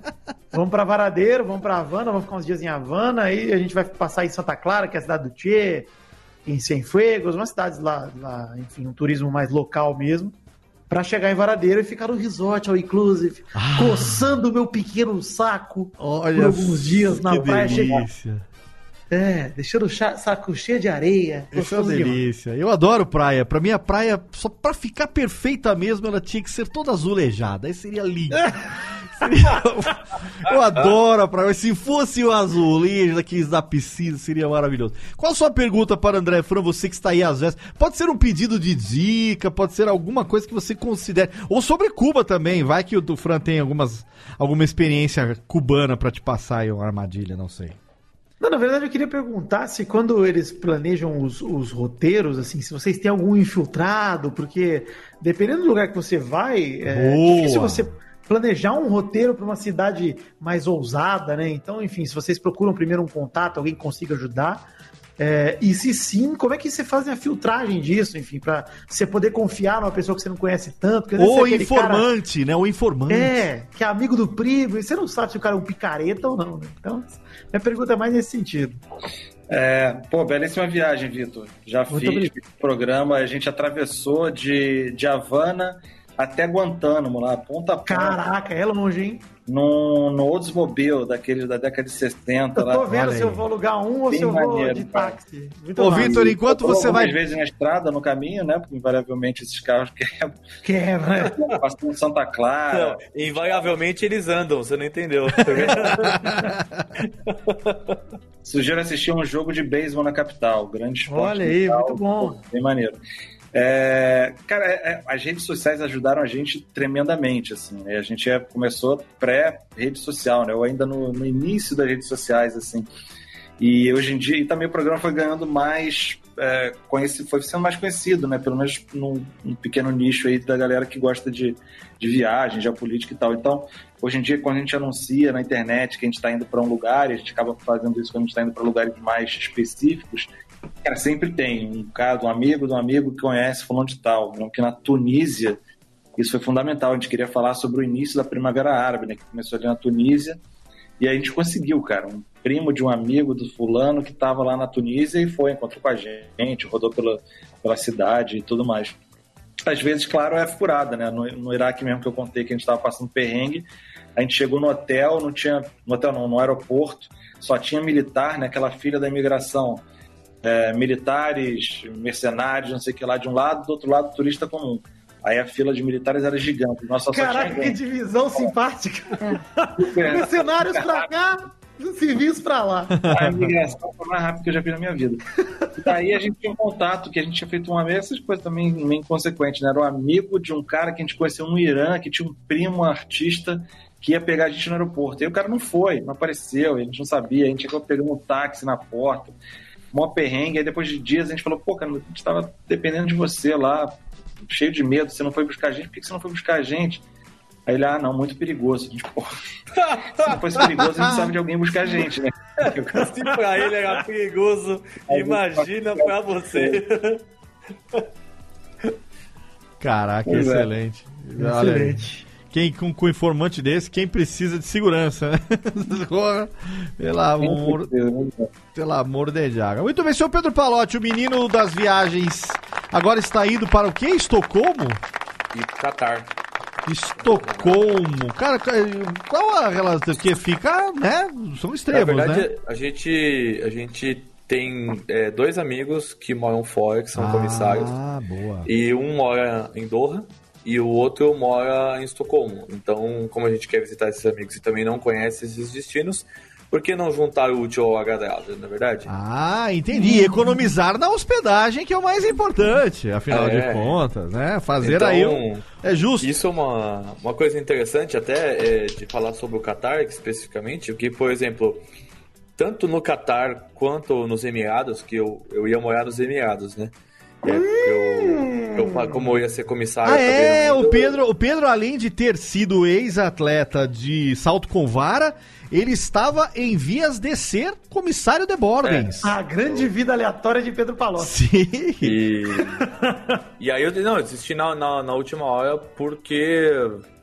Speaker 2: Vamos pra Varadeiro, vamos pra Havana, vamos ficar uns dias em Havana, aí a gente vai passar em Santa Clara, que é a cidade do Tchê, em Cienfuegos, umas cidades lá, lá, enfim, um turismo mais local mesmo, pra chegar em Varadeiro e ficar no resort, ao inclusive, coçando o meu pequeno saco
Speaker 1: Olha
Speaker 2: por alguns dias na praia.
Speaker 1: delícia.
Speaker 2: É, deixando o saco cheio de areia.
Speaker 1: Isso é uma delícia. Eu adoro praia. Pra mim, a praia, só pra ficar perfeita mesmo, ela tinha que ser toda azulejada. Aí seria lindo. Eu adoro a praia. Se fosse o azulejo daqueles da piscina, seria maravilhoso. Qual a sua pergunta para André Fran, você que está aí às vezes? Pode ser um pedido de dica, pode ser alguma coisa que você considere. Ou sobre Cuba também. Vai que o do Fran tem algumas, alguma experiência cubana pra te passar aí, uma armadilha, não sei.
Speaker 2: Não, na verdade, eu queria perguntar se quando eles planejam os, os roteiros, assim, se vocês têm algum infiltrado, porque dependendo do lugar que você vai, é
Speaker 1: Boa.
Speaker 2: difícil você planejar um roteiro para uma cidade mais ousada, né? Então, enfim, se vocês procuram primeiro um contato, alguém que consiga ajudar. é, e se sim, como é que você faz a filtragem disso, enfim, para você poder confiar numa pessoa que você não conhece tanto?
Speaker 1: Ou
Speaker 2: é aquele cara-
Speaker 1: informante, né? O informante.
Speaker 2: é, que é amigo do primo, e você não sabe se o cara é um picareta ou não, né? Então, minha pergunta é mais nesse sentido.
Speaker 5: É, pô, belíssima viagem, Vitor. Já
Speaker 2: Muito
Speaker 5: fiz
Speaker 2: obrigado.
Speaker 5: o programa, a gente atravessou de, de Havana até Guantánamo, lá, ponta a ponta,
Speaker 2: Caraca, é longe, hein?
Speaker 5: no, no Oldsmobile, daquele da década de 60.
Speaker 2: Eu
Speaker 5: lá.
Speaker 2: tô vendo se eu vou alugar um ou
Speaker 5: Bem
Speaker 2: se eu vou
Speaker 5: maneiro,
Speaker 2: de
Speaker 5: cara.
Speaker 2: táxi. Muito
Speaker 1: Ô. Vitor, enquanto você vai.
Speaker 5: vezes na estrada, no caminho, né? Porque invariavelmente esses carros quebram.
Speaker 2: Quebra.
Speaker 5: Passando Santa Clara.
Speaker 3: Não, invariavelmente eles andam, você não entendeu.
Speaker 5: Sugiro assistir um jogo de beisebol na capital. Grande esporte.
Speaker 2: Olha aí, muito bom.
Speaker 5: Bem maneiro. É, cara, é- é, as redes sociais ajudaram a gente tremendamente, assim, né? A gente é- começou pré-rede social, né? Ou ainda no, no início das redes sociais, assim. E hoje em dia, e também o programa foi ganhando mais, é, conheci, foi sendo mais conhecido, né? Pelo menos num, num pequeno nicho aí da galera que gosta de, de viagem, geopolítica e tal. Então, hoje em dia, quando a gente anuncia na internet que a gente está indo para um lugar, e a gente acaba fazendo isso quando a gente está indo para lugares mais específicos, cara, sempre tem um caso, um amigo de um amigo que conhece fulano de tal. Né? Que na Tunísia, isso foi fundamental. A gente queria falar sobre o início da Primavera Árabe, né? Que começou ali na Tunísia. E a gente conseguiu, cara. Um primo de um amigo do fulano que estava lá na Tunísia e foi, encontrou com a gente, rodou pela, pela cidade e tudo mais. Às vezes, claro, é furada, né? No, no Iraque mesmo que eu contei que a gente estava passando perrengue, a gente chegou no hotel, não tinha. No hotel não, no aeroporto, só tinha militar, né? Aquela filha da imigração. É, militares, mercenários, não sei o que lá, de um lado, do outro lado, turista comum. Aí a fila de militares era gigante. Nossa,
Speaker 2: Caraca, que divisão simpática. Mercenários pra cá, civis pra lá.
Speaker 5: A imigração foi mais rápida que eu já vi na minha vida. Daí a gente tinha um contato que a gente tinha feito uma vez, essas coisas também meio inconsequentes, né? Era um amigo de um cara que a gente conheceu no Irã, que tinha um primo artista que ia pegar a gente no aeroporto. E o cara não foi, não apareceu, a gente não sabia, a gente acabou pegando um táxi na porta, mó perrengue, aí depois de dias a gente falou, pô, cara, a gente tava dependendo de você lá, cheio de medo, você não foi buscar a gente, por que você não foi buscar a gente? Aí ele, ah, não, muito perigoso. A gente, pô, se não fosse perigoso, a gente sabe de alguém buscar a gente, né?
Speaker 3: Se pra ele era perigoso, imagina pra você.
Speaker 1: Caraca,
Speaker 5: Pois é.
Speaker 1: excelente. Olha,
Speaker 2: Excelente.
Speaker 1: Quem com, com informante desse, quem precisa de segurança, né? Pelo amor, pelo amor de Jaga. Muito bem, senhor Pedro Palotti, o menino das viagens, agora está indo para o quê? Estocolmo?
Speaker 3: E Qatar.
Speaker 1: Estocolmo. Cara, qual a relação que fica, né? São
Speaker 3: Na
Speaker 1: extremos,
Speaker 3: verdade,
Speaker 1: né?
Speaker 3: a gente, a gente tem é, dois amigos que moram fora, que são comissários.
Speaker 1: Ah, boa.
Speaker 3: E um mora em Doha e o outro mora em Estocolmo. Então, como a gente quer visitar esses amigos e também não conhece esses destinos, por que não juntar o útil ao agradável, na é verdade?
Speaker 1: Ah, entendi. Economizar na hospedagem, que é o mais importante, afinal
Speaker 3: É.
Speaker 1: de contas, né? Fazer
Speaker 3: Então,
Speaker 1: aí um... É justo.
Speaker 3: Isso é uma, uma coisa interessante até é, de falar sobre o Qatar especificamente, que, por exemplo, tanto no Qatar quanto nos Emirados, que eu, eu ia morar nos Emirados, né? É, eu, eu, como eu ia ser comissário...
Speaker 1: Ah,
Speaker 3: também
Speaker 1: é, o Pedro, o Pedro, além de ter sido ex-atleta de salto com vara, ele estava em vias de ser comissário de Bordens.
Speaker 2: A grande vida aleatória de Pedro Palocci.
Speaker 1: Sim.
Speaker 3: E, e aí eu não, eu desisti na, na, na última hora porque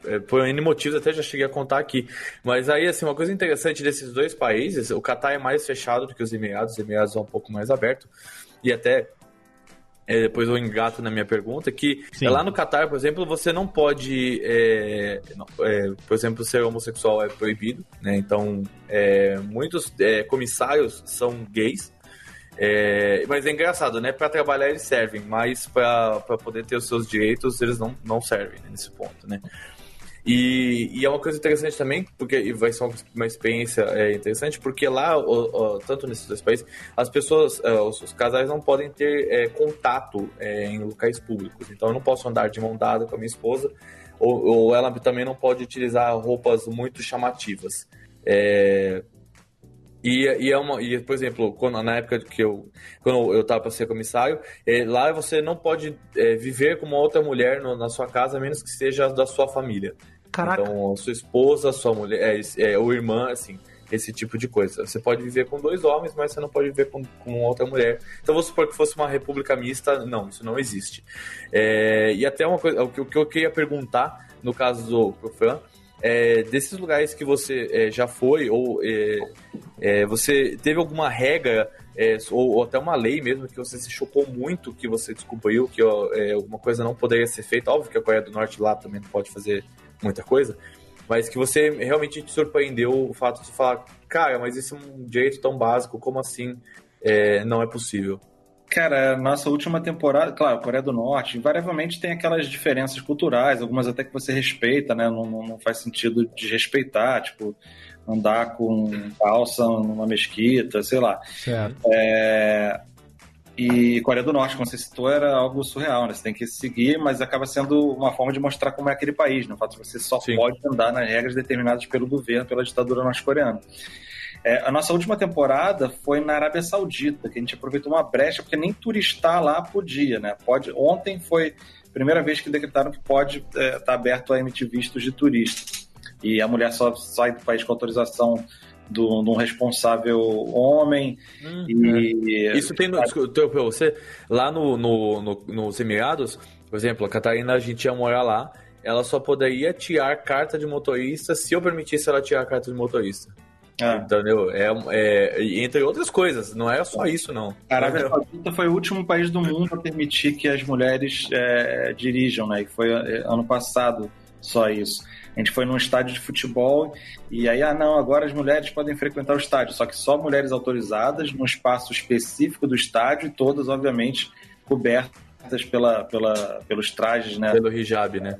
Speaker 3: é, por N motivos, até já cheguei a contar aqui. Mas aí, assim, uma coisa interessante desses dois países, o Catar é mais fechado do que os Emirados, os Emirados é um pouco mais aberto. E até é, depois eu engato na minha pergunta, que
Speaker 1: Sim.
Speaker 3: é, lá no Catar, por exemplo, você não pode, é, é, por exemplo, ser homossexual é proibido, né? Então, é, muitos é, comissários são gays, mas é engraçado, né? Para trabalhar eles servem, mas para poder ter os seus direitos eles não, não servem né, nesse ponto, né? E, e é uma coisa interessante também, porque vai ser uma, uma experiência é, interessante, porque lá, o- o- tanto nesses dois países, as pessoas, é, os, os casais não podem ter é, contato é, em locais públicos. Então eu não posso andar de mão dada com a minha esposa, ou, ou ela também não pode utilizar roupas muito chamativas. É, e, e é uma, e, por exemplo, quando, na época que eu, quando eu estava para ser comissário, eh, lá você não pode eh, viver com uma outra mulher no- na sua casa, a menos que seja da sua família.
Speaker 2: Caraca.
Speaker 3: Então, sua esposa, sua mulher, é, é, ou irmã, assim, esse tipo de coisa. Você pode viver com dois homens, mas você não pode viver com, com outra mulher. Então, vamos supor que fosse uma república mista, não, isso não existe. É, e até uma coisa, o que, o que eu queria perguntar, no caso do pro Fran, é, desses lugares que você é, já foi, ou é, é, você teve alguma regra, é, ou, ou até uma lei mesmo, que você se chocou muito que você descobriu que ó, é, alguma coisa não poderia ser feita? Óbvio que a Coreia do Norte lá também não pode fazer muita coisa, mas que você realmente te surpreendeu o fato de falar, cara, mas isso é um direito tão básico, como assim é, não é possível?
Speaker 5: Cara, a nossa última temporada, claro, Coreia do Norte, invariavelmente tem aquelas diferenças culturais, algumas até que você respeita, né? Não, não, não faz sentido desrespeitar, tipo, andar com calça numa mesquita, sei lá.
Speaker 1: Certo.
Speaker 5: É, E Coreia do Norte, como você citou, era algo surreal, né? Você tem que seguir, mas acaba sendo uma forma de mostrar como é aquele país, né? O fato de você só
Speaker 3: Sim.
Speaker 5: pode andar nas regras determinadas pelo governo, pela ditadura norte-coreana. É, a nossa última temporada foi na Arábia Saudita, que a gente aproveitou uma brecha, porque nem turistar lá podia, né? Pode, ontem foi a primeira vez que decretaram que pode estar é, tá aberto a emitir vistos de turista. E a mulher só sai do país com autorização do, de um responsável homem.
Speaker 3: Hum,
Speaker 5: e
Speaker 3: Isso tem no, desculpa, você, lá no, no, no, nos Emirados, por exemplo, a Catarina, a gente ia morar lá, ela só poderia tirar carta de motorista se eu permitisse ela tirar a carta de motorista.
Speaker 5: Ah.
Speaker 3: Entendeu? É, é, entre outras coisas, não é só isso, não.
Speaker 5: A Arábia Saudita foi o último país do mundo a permitir que as mulheres é, dirijam, né? E foi é, ano passado só isso. A gente foi num estádio de futebol e aí, ah, não, agora as mulheres podem frequentar o estádio, só que só mulheres autorizadas, num espaço específico do estádio e todas, obviamente, cobertas pela, pela, pelos trajes, né?
Speaker 3: Pelo hijab, né?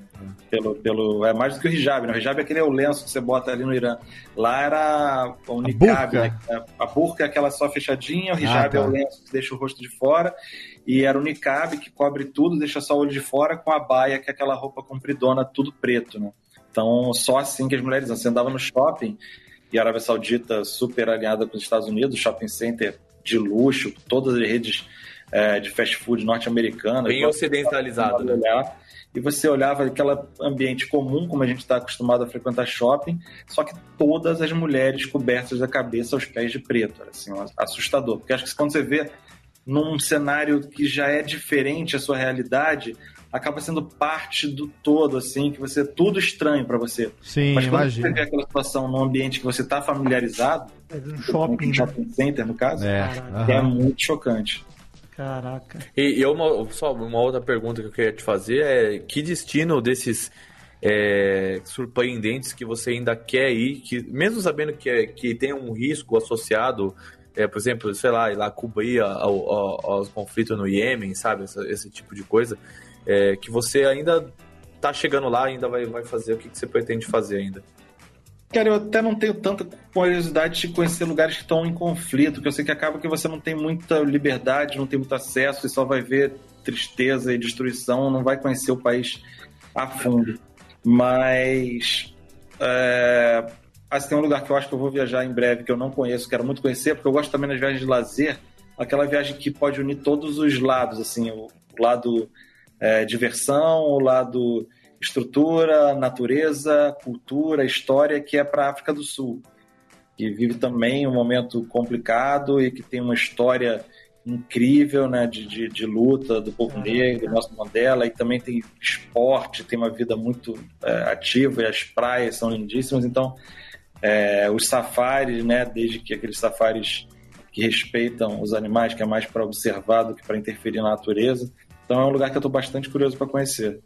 Speaker 5: Pelo, pelo, é mais do que o hijab, né? O hijab é aquele lenço que você bota ali no Irã. Lá era o niqab,
Speaker 1: burca.
Speaker 5: né? A burca é aquela só fechadinha, o hijab
Speaker 1: Ah, tá.
Speaker 5: é o lenço que deixa o rosto de fora. E era o niqab que cobre tudo, deixa só o olho de fora, com a baia, que é aquela roupa compridona, tudo preto, né? Então, só assim que as mulheres andam. Você andava no shopping, e a Arábia Saudita super alinhada com os Estados Unidos, shopping center de luxo, todas as redes é, de fast food norte-americanas.
Speaker 3: Bem ocidentalizado, né?
Speaker 5: olhar, e você olhava aquele ambiente comum, como a gente está acostumado a frequentar shopping, só que todas as mulheres cobertas da cabeça aos pés de preto. Era assim, assustador. Porque acho que quando você vê num cenário que já é diferente a sua realidade, acaba sendo parte do todo, assim, que você tudo estranho para você.
Speaker 1: Sim,
Speaker 5: Mas quando
Speaker 1: imagina.
Speaker 5: você vê aquela situação num ambiente que você está familiarizado,
Speaker 2: Um shopping,
Speaker 5: um
Speaker 2: né?
Speaker 5: shopping center no caso,
Speaker 1: É,
Speaker 5: é muito chocante.
Speaker 2: Caraca.
Speaker 3: E, e uma, só uma outra pergunta que eu queria te fazer é que destino desses é, surpreendentes que você ainda quer ir, que mesmo sabendo que, é, que tem um risco associado, é, por exemplo, sei lá, ir lá cobrir ao, ao, aos conflitos no Iêmen, sabe, essa- esse tipo de coisa, é, que você ainda tá chegando lá, ainda vai, vai fazer, o que, que você pretende fazer ainda?
Speaker 5: Cara, eu até não tenho tanta curiosidade de conhecer lugares que estão em conflito, porque eu sei que acaba que você não tem muita liberdade, não tem muito acesso e só vai ver tristeza e destruição, não vai conhecer o país a fundo. Mas é, assim, tem um lugar que eu acho que eu vou viajar em breve que eu não conheço, quero muito conhecer, porque eu gosto também das viagens de lazer, aquela viagem que pode unir todos os lados, assim, o lado é, diversão, o lado estrutura, natureza, cultura, história, que é para a África do Sul, que vive também um momento complicado e que tem uma história incrível né, de, de, de luta do povo negro, Nelson Mandela, e também tem esporte, tem uma vida muito é, ativa e as praias são lindíssimas. Então, é, os safaris, né, desde que aqueles safaris que respeitam os animais, que é mais para observar do que para interferir na natureza. Então, é um lugar que eu estou bastante curioso para conhecer.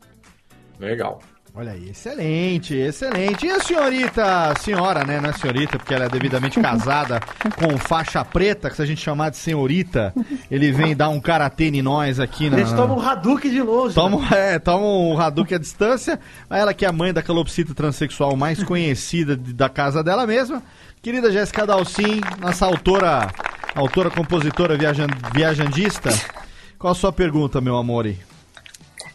Speaker 3: Legal.
Speaker 1: Olha aí, excelente, excelente. E a senhorita, senhora, né? Não é senhorita, porque ela é devidamente casada com faixa preta, que se a gente chamar de senhorita, ele vem dar um karatê em nós aqui na.
Speaker 2: Eles tomam um Hadouken de longe. né?
Speaker 1: Toma, é, toma um Hadouken à distância. Ela que é a mãe da calopsita transexual mais conhecida de- da casa dela mesma. Querida Jéssica Dalcin, nossa autora, autora, compositora, viajan, viajandista. Qual a sua pergunta, meu amor?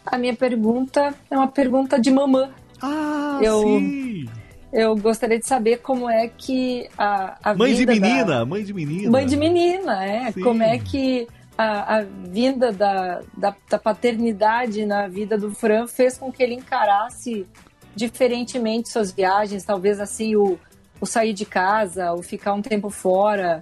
Speaker 4: A minha pergunta é uma pergunta de mamã.
Speaker 1: Ah,
Speaker 4: Eu-
Speaker 1: sim.
Speaker 4: Eu gostaria de saber como é que a, a
Speaker 1: Mãe de
Speaker 4: vinda da-
Speaker 1: menina, mãe de menina.
Speaker 4: Mãe de menina, é.
Speaker 1: Sim.
Speaker 4: Como é que a, a vinda da, da, da paternidade na vida do Fran fez com que ele encarasse diferentemente suas viagens, talvez assim o, o sair de casa, o ficar um tempo fora,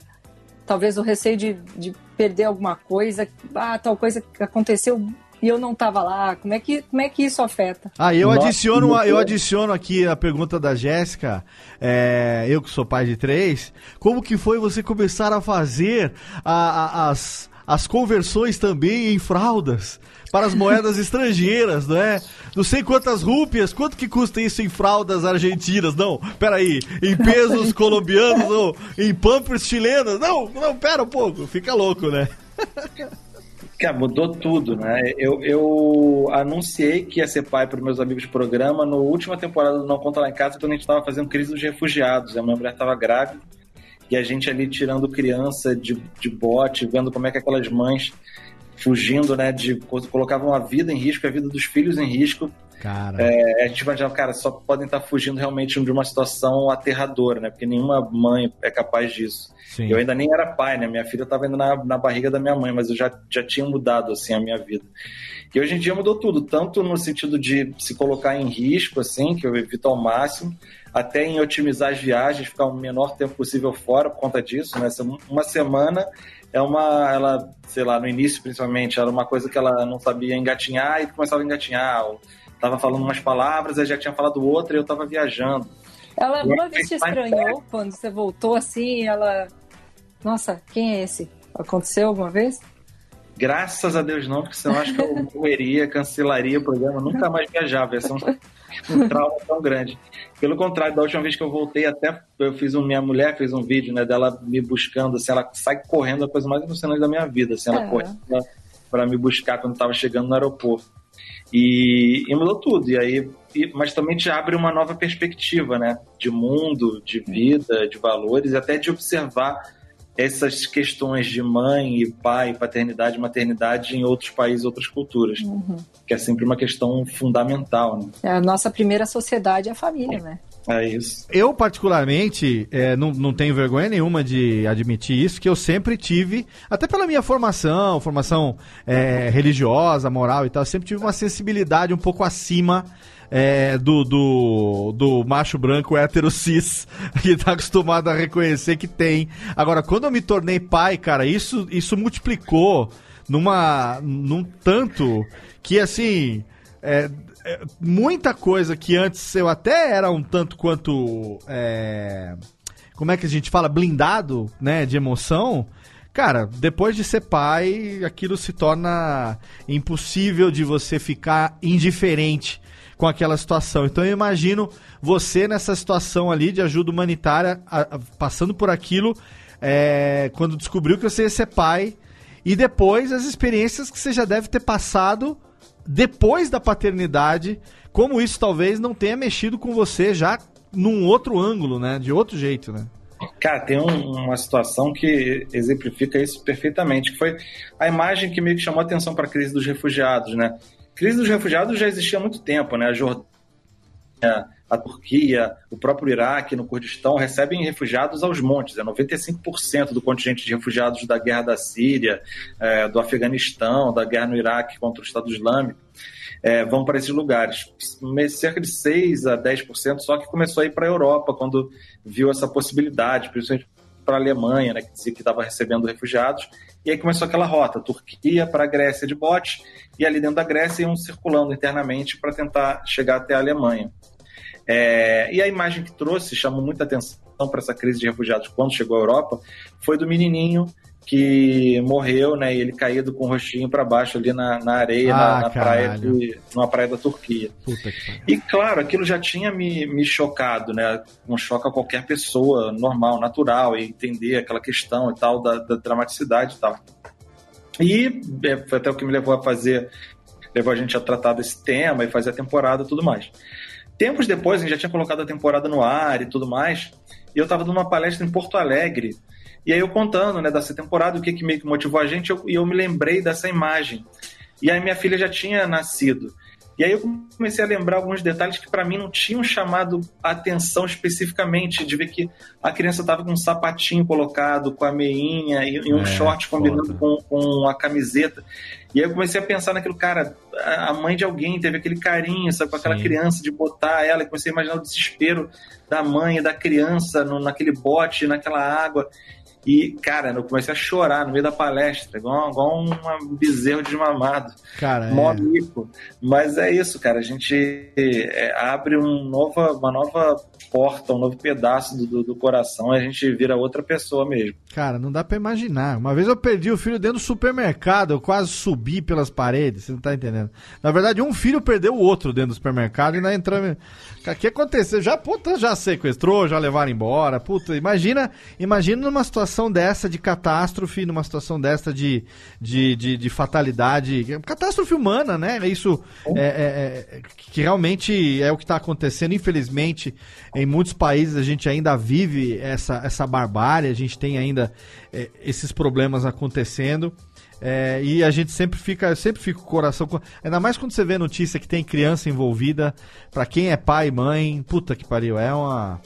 Speaker 4: talvez o receio de, de perder alguma coisa, ah, tal coisa que aconteceu e eu não estava lá. Como é que, como é que isso afeta?
Speaker 1: Ah, eu
Speaker 5: Nossa,
Speaker 1: adiciono, uma- eu adiciono aqui a pergunta da Jéssica, é, eu que sou pai de três, como que foi você começar a fazer a- a- as, as conversões também em fraldas para as moedas estrangeiras, não é? Não sei quantas rúpias, quanto que custa isso em fraldas argentinas? Não, peraí, em pesos colombianos ou em pampers chilenas? Não, não, pera um pouco, fica louco, né?
Speaker 5: Cara, mudou tudo, né? Eu, eu anunciei que ia ser pai para meus amigos de programa no última temporada do Não Conta Lá em Casa, quando a gente estava fazendo crise dos refugiados. A minha mulher estava grávida e a gente ali tirando criança de, de bote, vendo como é que aquelas mães fugindo, né? De, colocavam a vida em risco, a vida dos filhos em risco,
Speaker 1: Cara.
Speaker 5: É, a gente imaginava, cara, só podem estar fugindo realmente de uma situação aterradora, né? Porque nenhuma mãe é capaz disso.
Speaker 1: Sim.
Speaker 5: Eu ainda nem era pai, né? Minha filha estava ainda na, na barriga da minha mãe, mas eu já, já tinha mudado, assim, a minha vida. E hoje em dia mudou tudo, tanto no sentido de se colocar em risco, assim, que eu evito ao máximo, até em otimizar as viagens, ficar o menor tempo possível fora por conta disso, né? Uma semana é uma, ela, sei lá, no início principalmente, era uma coisa que ela não sabia engatinhar e começava a engatinhar, ou tava falando umas palavras, aí já tinha falado outra e eu tava viajando.
Speaker 4: Ela alguma
Speaker 5: acho
Speaker 4: vez te estranhou quando você voltou assim ela. Nossa, quem é esse? Aconteceu alguma vez?
Speaker 5: Graças a Deus não, porque senão acho que eu morreria, cancelaria o programa, nunca mais viajava, ia ser um, um trauma tão grande. Pelo contrário, da última vez que eu voltei, até eu fiz um, minha mulher fez um vídeo, né, dela me buscando, assim, ela sai correndo, a coisa mais emocionante da minha vida, assim, ela
Speaker 4: É.
Speaker 5: correndo para me buscar quando estava chegando no aeroporto. E, e mudou tudo, e aí, e- mas também te abre uma nova perspectiva, né, de mundo, de vida, de valores, e até de observar essas questões de mãe e pai, paternidade, maternidade em outros países, outras culturas, que é sempre uma questão fundamental, né?
Speaker 4: É, a nossa primeira sociedade é a família, né?
Speaker 5: É isso.
Speaker 1: Eu, particularmente, é, não, não tenho vergonha nenhuma de admitir isso, que eu sempre tive, até pela minha formação, formação é, religiosa, moral e tal, eu sempre tive uma sensibilidade um pouco acima é, do, do, do macho branco hétero cis, que tá acostumado a reconhecer que tem. Agora, quando eu me tornei pai, cara, isso, isso multiplicou numa, num tanto que, assim, é, é, muita coisa que antes eu até era um tanto quanto. é, como é que a gente fala? Blindado, né? De emoção. Cara, depois de ser pai, aquilo se torna impossível de você ficar indiferente com aquela situação. Então eu imagino você nessa situação ali de ajuda humanitária, a- a- passando por aquilo, é, quando descobriu que você ia ser pai, e depois as experiências que você já deve ter passado depois da paternidade, como isso talvez não tenha mexido com você já num outro ângulo, né? De outro jeito, né?
Speaker 5: Cara, tem um- uma situação que exemplifica isso perfeitamente, que foi a imagem que meio que chamou a atenção para a crise dos refugiados, né? Crise dos refugiados já existia há muito tempo, né? A Jordânia, a Turquia, o próprio Iraque, no Kurdistão, recebem refugiados aos montes. É 95% do contingente de refugiados da guerra da Síria, eh, do Afeganistão, da guerra no Iraque contra o Estado Islâmico, eh, vão para esses lugares. Cerca de 6 a 10% só que começou a ir para a Europa quando viu essa possibilidade, principalmente para a Alemanha, né, que dizia que estava recebendo refugiados. E aí começou aquela rota, Turquia para a Grécia de bote, e ali dentro da Grécia iam circulando internamente para tentar chegar até a Alemanha. É, e a imagem que trouxe, chamou muita atenção para essa crise de refugiados quando chegou à Europa, foi do menininho que morreu, né? E ele caído com o rostinho para baixo ali na, na areia,
Speaker 1: Ah,
Speaker 5: na, na praia, de, numa praia da Turquia. E claro, aquilo já tinha me, me chocado, né? Um choque a qualquer pessoa normal, natural, e entender aquela questão e tal, da, da dramaticidade e tal. E é, foi até o que me levou a fazer, levou a gente a tratar desse tema e fazer a temporada e tudo mais. Tempos depois, a gente já tinha colocado a temporada no ar e tudo mais, e eu estava numa palestra em Porto Alegre, e aí eu contando, né, dessa temporada, o que, que meio que motivou a gente, e eu me lembrei dessa imagem. E aí minha filha já tinha nascido. E aí eu comecei a lembrar alguns detalhes que para mim não tinham chamado atenção especificamente, de ver que a criança estava com um sapatinho colocado, com a meinha e, e um
Speaker 1: É,
Speaker 5: short combinando com, com a camiseta. E aí eu comecei a pensar naquilo, cara, a a mãe de alguém teve aquele carinho, sabe, com aquela
Speaker 1: Sim.
Speaker 5: criança, de botar ela, e comecei a imaginar o desespero da mãe e da criança no- naquele bote, naquela água. E, cara, eu comecei a chorar no meio da palestra, igual, igual um bezerro desmamado.
Speaker 1: Cara,
Speaker 5: Mó
Speaker 1: é.
Speaker 5: mico. Mas é isso, cara. A gente é, abre um nova, uma nova porta, um novo pedaço do, do, do coração e a gente vira outra pessoa mesmo.
Speaker 1: Cara, não dá pra imaginar. Uma vez eu perdi o filho dentro do supermercado, eu quase subi pelas paredes, você não tá entendendo. Na verdade, um filho perdeu o outro dentro do supermercado e nós entramos. O que aconteceu? Já, puta, já sequestrou, já levaram embora. Puta, imagina, imagina numa situação dessa de catástrofe, numa situação dessa de, de, de, de fatalidade. Catástrofe humana, né? Isso é, é- é- que realmente é o que tá acontecendo, infelizmente, em muitos países a gente ainda vive essa, essa barbárie, a gente tem ainda é, esses problemas acontecendo. É, e a gente sempre fica, sempre fica com o coração. Ainda mais quando você vê notícia que tem criança envolvida. Pra quem é pai, mãe, puta que pariu, é uma.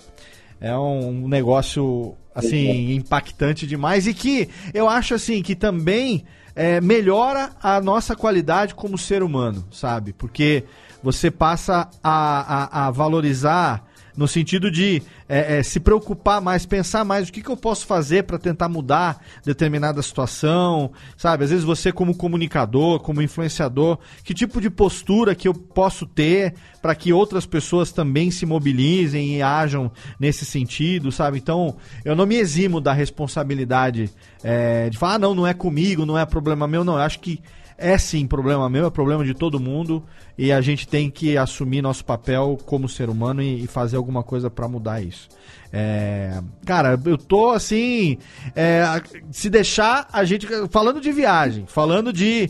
Speaker 1: É um negócio, assim, impactante demais e que eu acho, assim, que também é, melhora a nossa qualidade como ser humano, sabe? Porque você passa a, a, a valorizar no sentido de é, é, se preocupar mais, pensar mais o que, que eu posso fazer para tentar mudar determinada situação, sabe? Às vezes você como comunicador, como influenciador, que tipo de postura que eu posso ter para que outras pessoas também se mobilizem e ajam nesse sentido, sabe? Então, eu não me eximo da responsabilidade é, de falar, ah, não, não é comigo, não é problema meu, não. Eu acho que é sim problema meu, é problema de todo mundo e a gente tem que assumir nosso papel como ser humano e, e fazer alguma coisa pra mudar isso. É, cara, eu tô assim, é, se deixar a gente falando de viagem, falando de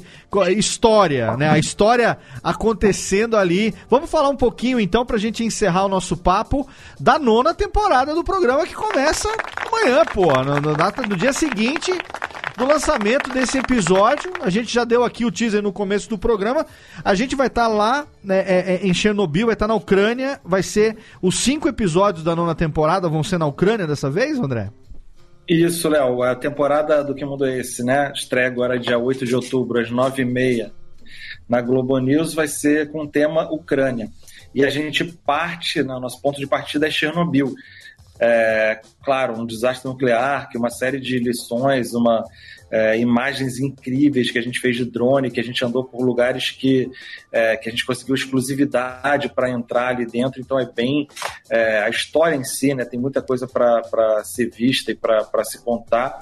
Speaker 1: história, né? A história acontecendo ali. Vamos falar um pouquinho então pra gente encerrar o nosso papo da nona temporada do programa que começa amanhã, pô, no, no no dia seguinte do lançamento desse episódio. A gente já deu aqui o teaser no começo do programa. A gente vai estar lá né, é, é, em Chernobyl, vai estar na Ucrânia. Vai ser os cinco episódios da nona temporada vão ser na Ucrânia dessa vez, André?
Speaker 5: Isso, Léo. A temporada do Que Mundo é Esse, né? Estreia agora dia 8 de outubro, às 9h30, na Globo News, vai ser com o tema Ucrânia. E a gente parte, né, nosso ponto de partida é Chernobyl. É, claro, um desastre nuclear, que uma série de lições, uma, é, imagens incríveis que a gente fez de drone, que a gente andou por lugares que, é, que a gente conseguiu exclusividade para entrar ali dentro. Então é bem é, a história em si, né? Tem muita coisa para ser vista e para se contar.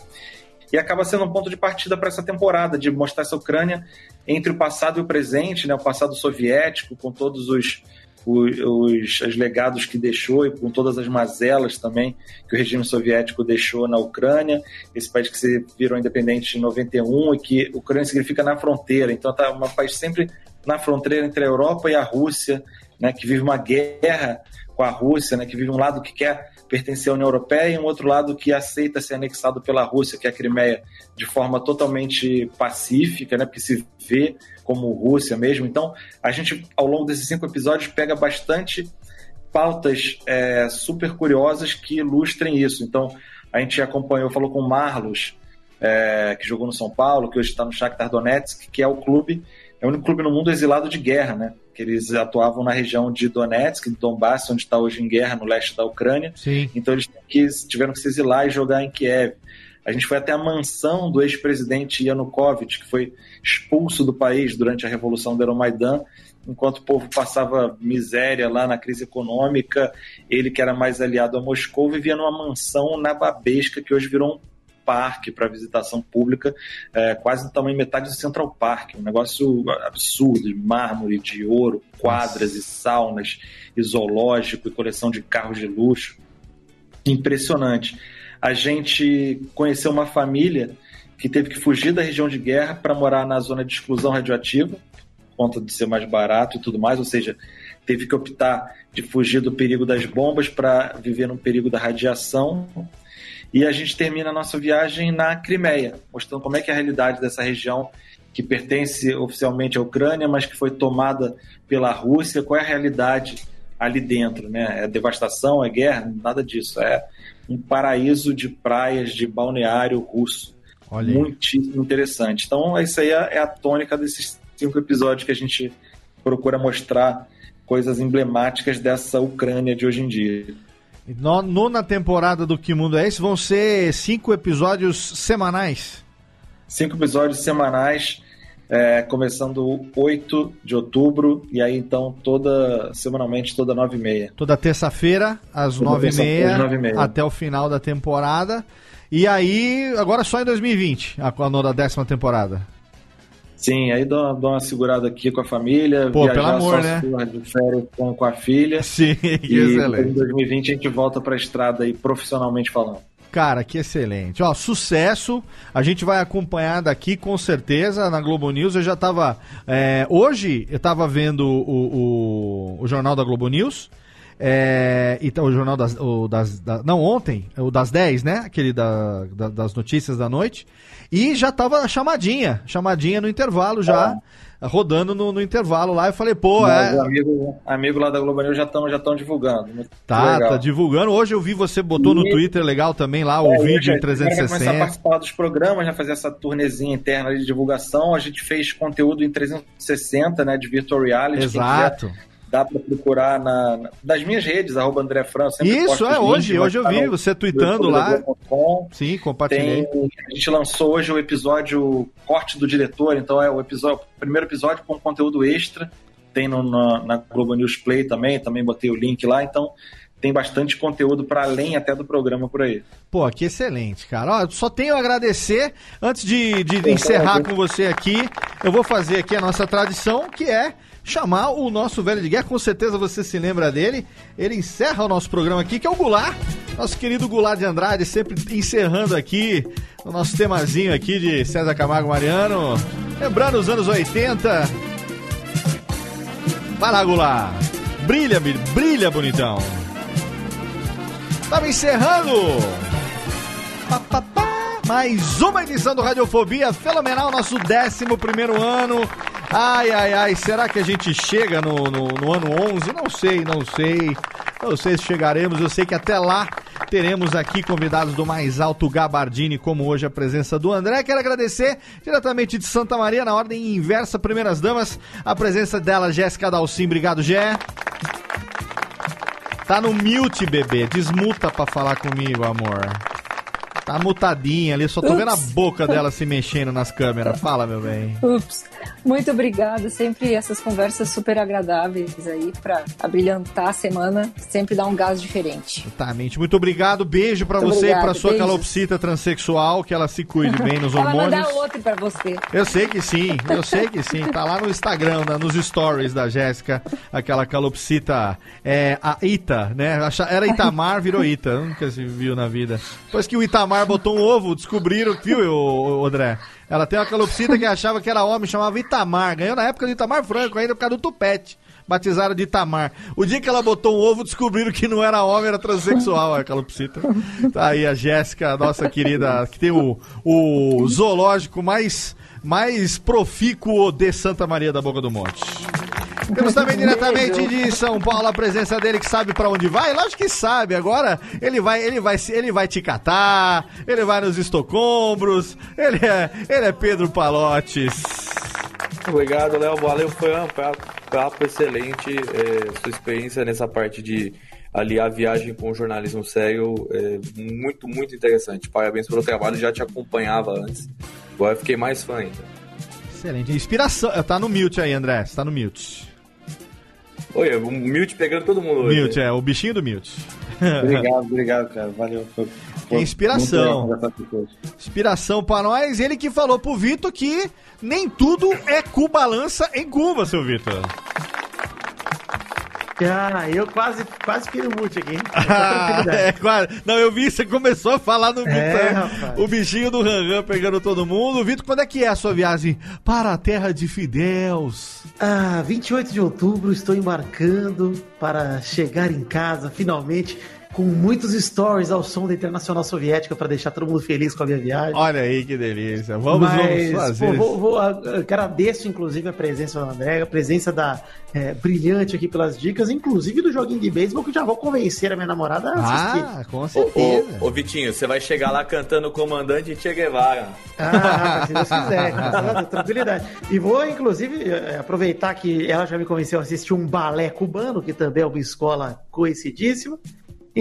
Speaker 5: E acaba sendo um ponto de partida para essa temporada, de mostrar essa Ucrânia entre o passado e o presente, né? o passado soviético, com todos os, os, os, os legados que deixou e com todas as mazelas também que o regime soviético deixou na Ucrânia, esse país que se virou independente em 91 e que Ucrânia significa na fronteira, então tá um país sempre na fronteira entre a Europa e a Rússia, né, que vive uma guerra com a Rússia, né, que vive um lado que quer pertencer à União Europeia e um outro lado que aceita ser anexado pela Rússia, que é a Crimeia, de forma totalmente pacífica, né, porque se vê como Rússia mesmo. Então, a gente, ao longo desses cinco episódios, pega bastante pautas é, super curiosas que ilustrem isso. Então, a gente acompanhou, falou com o Marlos, é, que jogou no São Paulo, que hoje está no Shakhtar Donetsk, que é o clube, é o único clube no mundo exilado de guerra, né? Que eles atuavam na região de Donetsk, de Donbass, onde está hoje em guerra, no leste da Ucrânia.
Speaker 1: Sim.
Speaker 5: Então eles tiveram que se exilar e jogar em Kiev. A gente foi até a mansão do ex-presidente Yanukovych, que foi expulso do país durante a Revolução do Euromaidan, enquanto o povo passava miséria lá na crise econômica. Ele, que era mais aliado a Moscou, vivia numa mansão na Babesca, que hoje virou um parque para visitação pública, é, quase do tamanho metade do Central Park, um negócio absurdo, de mármore, de ouro, quadras e saunas, e zoológico e coleção de carros de luxo. Impressionante. A gente conheceu uma família que teve que fugir da região de guerra para morar na zona de exclusão radioativa, por conta de ser mais barato e tudo mais, ou seja, teve que optar de fugir do perigo das bombas para viver no perigo da radiação. E a gente termina a nossa viagem na Crimeia, mostrando como é que é a realidade dessa região que pertence oficialmente à Ucrânia, mas que foi tomada pela Rússia. Qual é a realidade ali dentro, né? É devastação, é guerra? Nada disso. É um paraíso de praias, de balneário russo.
Speaker 1: Olha aí.
Speaker 5: Muitíssimo interessante. Então, isso aí é a tônica desses cinco episódios que a gente procura mostrar coisas emblemáticas dessa Ucrânia de hoje em dia.
Speaker 1: No- Nona temporada do Que Mundo é Esse vão ser cinco episódios semanais.
Speaker 5: Cinco episódios semanais, é, começando 8 de outubro, e aí então toda semanalmente, toda 9 e meia.
Speaker 1: Toda terça-feira, às nove e
Speaker 5: nove e
Speaker 1: meia. até o final da temporada. E aí, agora só em 2020, a, a décima temporada.
Speaker 5: Sim, aí dou, dou uma segurada aqui com a família,
Speaker 1: Pô, pelo amor,
Speaker 5: só
Speaker 1: né?
Speaker 5: de férias com, com a filha.
Speaker 1: Sim, que
Speaker 5: E
Speaker 1: excelente.
Speaker 5: em 2020 a gente volta pra estrada aí, profissionalmente falando.
Speaker 1: Cara, que excelente. Ó, sucesso. A gente vai acompanhar daqui com certeza na Globo News. Eu já tava. é, hoje eu tava vendo o, o, o Jornal da Globo News. É, então, o jornal das, o das da- Não, ontem, o das 10, né? Aquele da, da- das notícias da noite. E já tava a chamadinha, chamadinha no intervalo já, rodando no, no intervalo lá. Eu falei, pô,
Speaker 5: Mas
Speaker 1: é.
Speaker 5: amigo, amigo lá da Globo News já estão já tão divulgando.
Speaker 1: Tá,
Speaker 5: legal.
Speaker 1: tá divulgando. Hoje eu vi você botou no
Speaker 5: E-
Speaker 1: Twitter legal também lá, o
Speaker 5: É,
Speaker 1: vídeo em
Speaker 5: a gente vai começar a
Speaker 1: 360.
Speaker 5: participar dos programas, né, fazer essa turnezinha interna de divulgação. A gente fez conteúdo em 360, né, de virtual reality. Quem quiser,
Speaker 1: Exato.
Speaker 5: Dá para procurar na, na- nas minhas redes, arroba André Fran. sempre
Speaker 1: Isso, é, hoje, hoje eu vi você tweetando lá. Sim, compartilhei.
Speaker 5: Tem, a gente lançou hoje o episódio corte do diretor, então é o episódio, o primeiro episódio com conteúdo extra. Tem no, na, na Globo News Play também, também botei o link lá, então tem bastante conteúdo para além até do programa por aí.
Speaker 1: Pô, que excelente, cara. Ó, só tenho a agradecer. Antes de, de encerrar com você aqui, eu vou fazer aqui a nossa tradição, que é chamar o nosso velho de guerra. Com certeza você se lembra dele. Ele encerra o nosso programa aqui, que é o Goulart. Nosso querido Goulart de Andrade, sempre encerrando aqui o nosso temazinho aqui de César Camargo Mariano. Lembrando os anos 80. Vai lá, Goulart. Brilha, brilha, bonitão. Estamos encerrando Pá, pá, pá. Mais uma edição do Radiofobia Fenomenal, nosso 11 primeiro ano. Ai, ai, ai, será que a gente chega no, no, no ano 11? Não sei, não sei. Não sei se chegaremos. Eu sei que até lá teremos aqui convidados do mais alto gabardine, como hoje a presença do André. Quero agradecer diretamente de Santa Maria, na ordem inversa, primeiras damas, a presença dela, Jéssica Dalcin. Obrigado, Jé. Tá no mute, bebê. Desmuta pra falar comigo, amor. Tá mutadinha ali, só tô vendo a
Speaker 4: Ups.
Speaker 1: boca dela se mexendo nas câmeras. Fala, meu bem.
Speaker 4: Ups. Muito obrigada. Sempre essas conversas super agradáveis aí pra abrilhantar a semana. Sempre dá um gás diferente.
Speaker 1: Exatamente. Muito obrigado. Beijo pra
Speaker 4: Muito
Speaker 1: você e pra sua
Speaker 4: beijos.
Speaker 1: calopsita transexual. Que ela se cuide bem nos
Speaker 4: Ela
Speaker 1: hormônios.
Speaker 4: mandar outro pra você.
Speaker 1: Eu sei que sim, eu sei que sim. Tá lá no Instagram, nos stories da Jéssica, aquela calopsita, é, a Ita, né? Era Itamar, virou Ita, nunca se viu na vida. Depois que o Itamar botou um ovo, descobriram, viu, ô, André? Ela tem uma calopsita que achava que era homem, chamava Itamar. Ganhou na época do Itamar Franco, ainda por causa do tupete. Batizaram de Itamar. O dia que ela botou um ovo, descobriram que não era homem, era transexual a calopsita. Tá aí a Jéssica, nossa querida, que tem o, o zoológico mais, mais profícuo de Santa Maria da Boca do Monte. Temos também diretamente de São Paulo a presença dele que sabe pra onde vai. Lógico que sabe. Agora ele vai, ele vai, ele vai te catar. Ele vai nos estocombros. Ele é, ele é Pedro Palotes.
Speaker 3: Obrigado, Léo. Valeu, foi um papo, excelente. É, sua experiência nessa parte de aliar viagem com jornalismo sério é muito, muito interessante. Parabéns pelo trabalho, já te acompanhava antes. Agora eu fiquei mais fã ainda.
Speaker 1: Excelente. Inspiração. Tá no mute aí, André. Você tá no mute.
Speaker 3: Oi, o Milt pegando todo mundo hoje.
Speaker 1: Mute, é. O bichinho do mute.
Speaker 5: Obrigado, obrigado, cara. Valeu. Foi, foi
Speaker 1: inspiração. Inspiração pra nós. Ele que falou pro Vitor que nem tudo é Cubalança em Cuba, seu Vitor.
Speaker 2: Ah, eu quase, quase fiquei no mute aqui, hein?
Speaker 1: Ah, é, quase. Não, eu vi, você começou a falar no Vitor.
Speaker 2: É,
Speaker 1: né?
Speaker 2: rapaz.
Speaker 1: o bichinho do Ranran pegando todo mundo. Vitor, quando é que é a sua viagem para a terra de Fidéus?
Speaker 2: Ah, 28 de outubro estou embarcando para chegar em casa finalmente com muitos stories ao som da Internacional Soviética para deixar todo mundo feliz com a minha viagem.
Speaker 1: Olha aí que delícia. Vamos,
Speaker 2: Mas,
Speaker 1: vamos fazer.
Speaker 2: pô, vou, vou- eu agradeço inclusive a presença do André, a presença da é, brilhante aqui pelas dicas, inclusive do joguinho de beisebol que já vou convencer a minha namorada a assistir.
Speaker 1: Ah, com
Speaker 3: Ô,
Speaker 1: certeza.
Speaker 3: ô, ô, Vitinho, você vai chegar lá cantando o comandante Che Guevara.
Speaker 2: Ah, se Deus quiser, tranquilidade. E vou, inclusive, eh, aproveitar que ela já me convenceu a assistir um balé cubano, que também é uma escola conhecidíssima.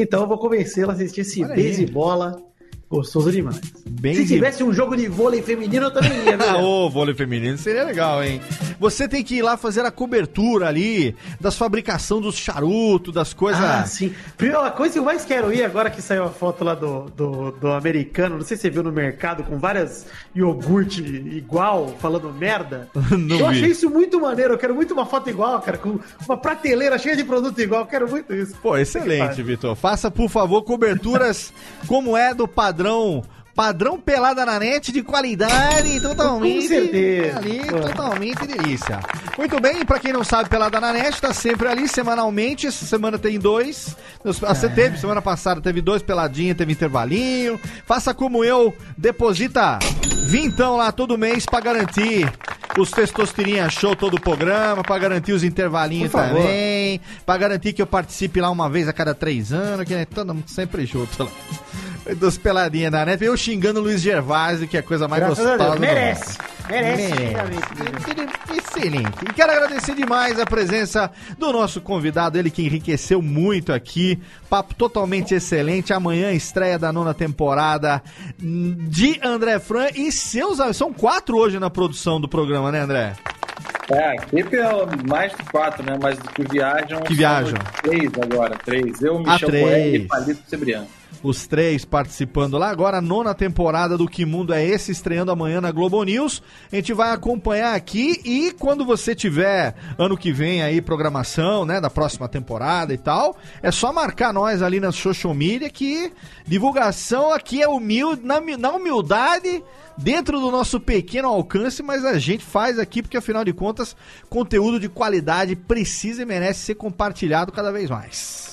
Speaker 2: Então eu vou convencê-la a assistir esse
Speaker 1: Olha aí.
Speaker 2: beisebola gostoso demais.
Speaker 1: Bem
Speaker 2: Se tivesse um jogo de vôlei feminino, eu também ia?
Speaker 1: Ah, ô, vôlei feminino seria legal, hein? Você tem que ir lá fazer a cobertura ali das fabricação dos charutos, das coisas.
Speaker 2: Ah, sim. Primeiro, a coisa que eu mais quero ir agora que saiu a foto lá do, do, do americano, não sei se você viu no mercado, com várias iogurte igual, falando merda.
Speaker 1: Não
Speaker 2: eu
Speaker 1: vi.
Speaker 2: achei isso muito maneiro, eu quero muito uma foto igual, cara, com uma prateleira cheia de produto igual, eu quero muito isso.
Speaker 1: Pô, excelente, Vitor. Faça, por favor, coberturas como é do padrão Padrão pelada na net de qualidade, totalmente.
Speaker 2: Com certeza.
Speaker 1: Ali,
Speaker 2: Pô.
Speaker 1: totalmente delícia. Muito bem, pra quem não sabe, pelada na net tá sempre ali semanalmente. Essa semana tem dois. Ah, Você teve, semana passada teve dois peladinha, teve intervalinho. Faça como eu, deposita vintão lá todo mês pra garantir os testosterinha show todo o programa, pra garantir os intervalinhos também, pra garantir que eu participe lá uma vez a cada três anos, que é todo mundo sempre junto lá. Dos peladinhas na net, eu xingando o Luiz Gervásio, que é a coisa mais
Speaker 2: Graças
Speaker 1: gostosa.
Speaker 2: Merece.
Speaker 1: mundo.
Speaker 2: Merece.
Speaker 1: Merece. Excelente. E quero agradecer demais a presença do nosso convidado, ele que enriqueceu muito aqui. Papo totalmente excelente. Amanhã estreia da nona temporada de André Fran e seus. São quatro hoje na produção do programa, né, André?
Speaker 5: É, a equipe é mais de quatro, né? Mas que viajam.
Speaker 1: Que viajam.
Speaker 5: Três agora, três. Eu,
Speaker 1: Ah,
Speaker 5: Michel
Speaker 1: três.
Speaker 5: Coelho e Palito Cebriano.
Speaker 1: Os três participando lá. Agora, a nona temporada do Que Mundo é Esse, estreando amanhã na Globo News. A gente vai acompanhar aqui e quando você tiver ano que vem aí programação, né, da próxima temporada e tal, é só marcar nós ali na social media que divulgação aqui é humilde, na, na humildade, dentro do nosso pequeno alcance, mas a gente faz aqui porque afinal de contas, conteúdo de qualidade precisa e merece ser compartilhado cada vez mais.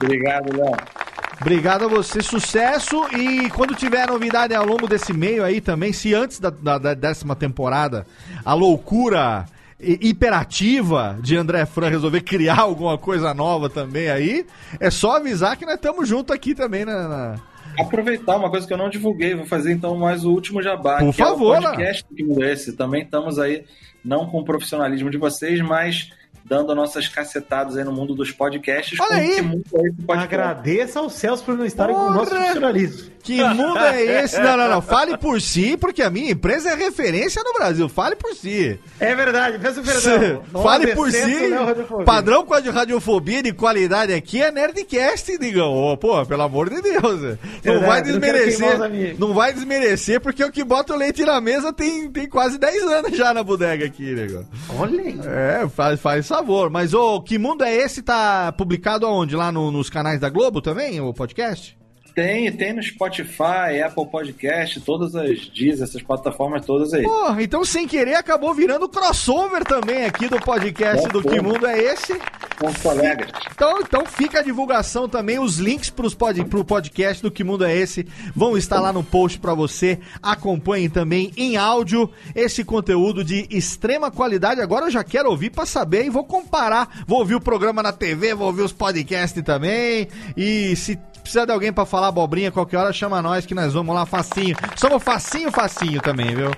Speaker 5: Obrigado, Léo.
Speaker 1: Obrigado a você, sucesso. E quando tiver novidade ao longo desse meio aí também, se antes da, da- da décima temporada a loucura hi- hiperativa de André Fran resolver criar alguma coisa nova também aí, é só avisar que nós estamos juntos aqui também na. na-
Speaker 5: Aproveitar uma coisa que eu não divulguei, vou fazer então mais o último jabá.
Speaker 1: Por
Speaker 5: que
Speaker 1: favor,
Speaker 5: É o podcast do que esse. Também estamos aí, não com o profissionalismo de vocês, mas dando nossas cacetadas aí no mundo dos podcasts.
Speaker 1: Olha aí!
Speaker 5: Que mundo é esse podcast.
Speaker 2: Agradeça aos céus por não estarem com o nosso
Speaker 1: Porra!
Speaker 2: profissionalismo.
Speaker 1: Que mundo é esse? Não, não, não. Fale por si, porque a minha empresa é referência no Brasil. Fale por si.
Speaker 2: É verdade, peço perdão.
Speaker 1: Fale por si.
Speaker 2: Né?
Speaker 1: Padrão com a de radiofobia de qualidade aqui é Nerdcast, digam. Ô, pô, pelo amor de Deus. Não
Speaker 2: Verdade,
Speaker 1: vai
Speaker 2: não
Speaker 1: desmerecer.
Speaker 2: amigos.
Speaker 1: Não vai desmerecer, porque o que bota o leite na mesa tem, tem quase 10 anos já na bodega aqui, nego.
Speaker 2: Olha aí.
Speaker 1: É, faz, faz favor. Mas, ô, que mundo é esse? Tá publicado aonde? Lá no- nos canais da Globo também, o podcast?
Speaker 5: Tem, tem no Spotify, Apple Podcast, todas as dias, essas plataformas todas aí.
Speaker 1: Porra, então sem querer acabou virando crossover também aqui do podcast
Speaker 5: É,
Speaker 1: do
Speaker 5: pô.
Speaker 1: Que Mundo é Esse?
Speaker 5: Com os colegas.
Speaker 1: Então, então fica a divulgação também, os links pros pod, pro podcast do Que Mundo é Esse vão estar lá no post pra você. Acompanhem também em áudio esse conteúdo de extrema qualidade. Agora eu já quero ouvir pra saber e vou comparar. Vou ouvir o programa na TV, vou ouvir os podcasts também. E se precisar de alguém pra falar abobrinha qualquer hora, chama nós que nós vamos lá facinho. Somos facinho, facinho também, viu?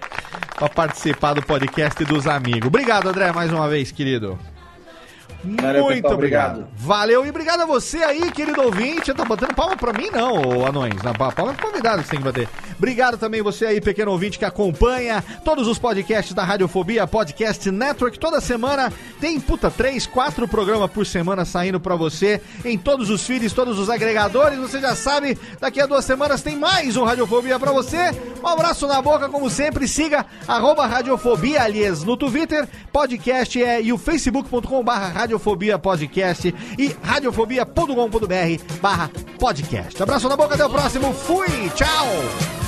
Speaker 1: Pra participar do podcast dos amigos. Obrigado, André, mais uma vez, querido.
Speaker 5: Valeu,
Speaker 1: Muito
Speaker 5: pessoal,
Speaker 1: obrigado.
Speaker 5: obrigado.
Speaker 1: Valeu e obrigado a você aí, querido ouvinte. Tá batendo palma pra mim, não, anões. Na palma é pro convidado que você tem que bater. Obrigado também você aí, pequeno ouvinte, que acompanha todos os podcasts da Radiofobia Podcast Network. Toda semana tem, puta, três, quatro programas por semana saindo pra você em todos os feeds, todos os agregadores. Você já sabe, daqui a duas semanas tem mais um Radiofobia pra você. Um abraço na boca, como sempre. Siga arroba Radiofobia, aliás, no Twitter. Podcast é e o facebook.com barra Radiofobia Podcast e radiofobia.com.br barra podcast. Abraço na boca, até o próximo. Fui, tchau!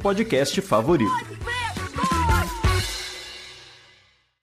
Speaker 9: podcast favorito.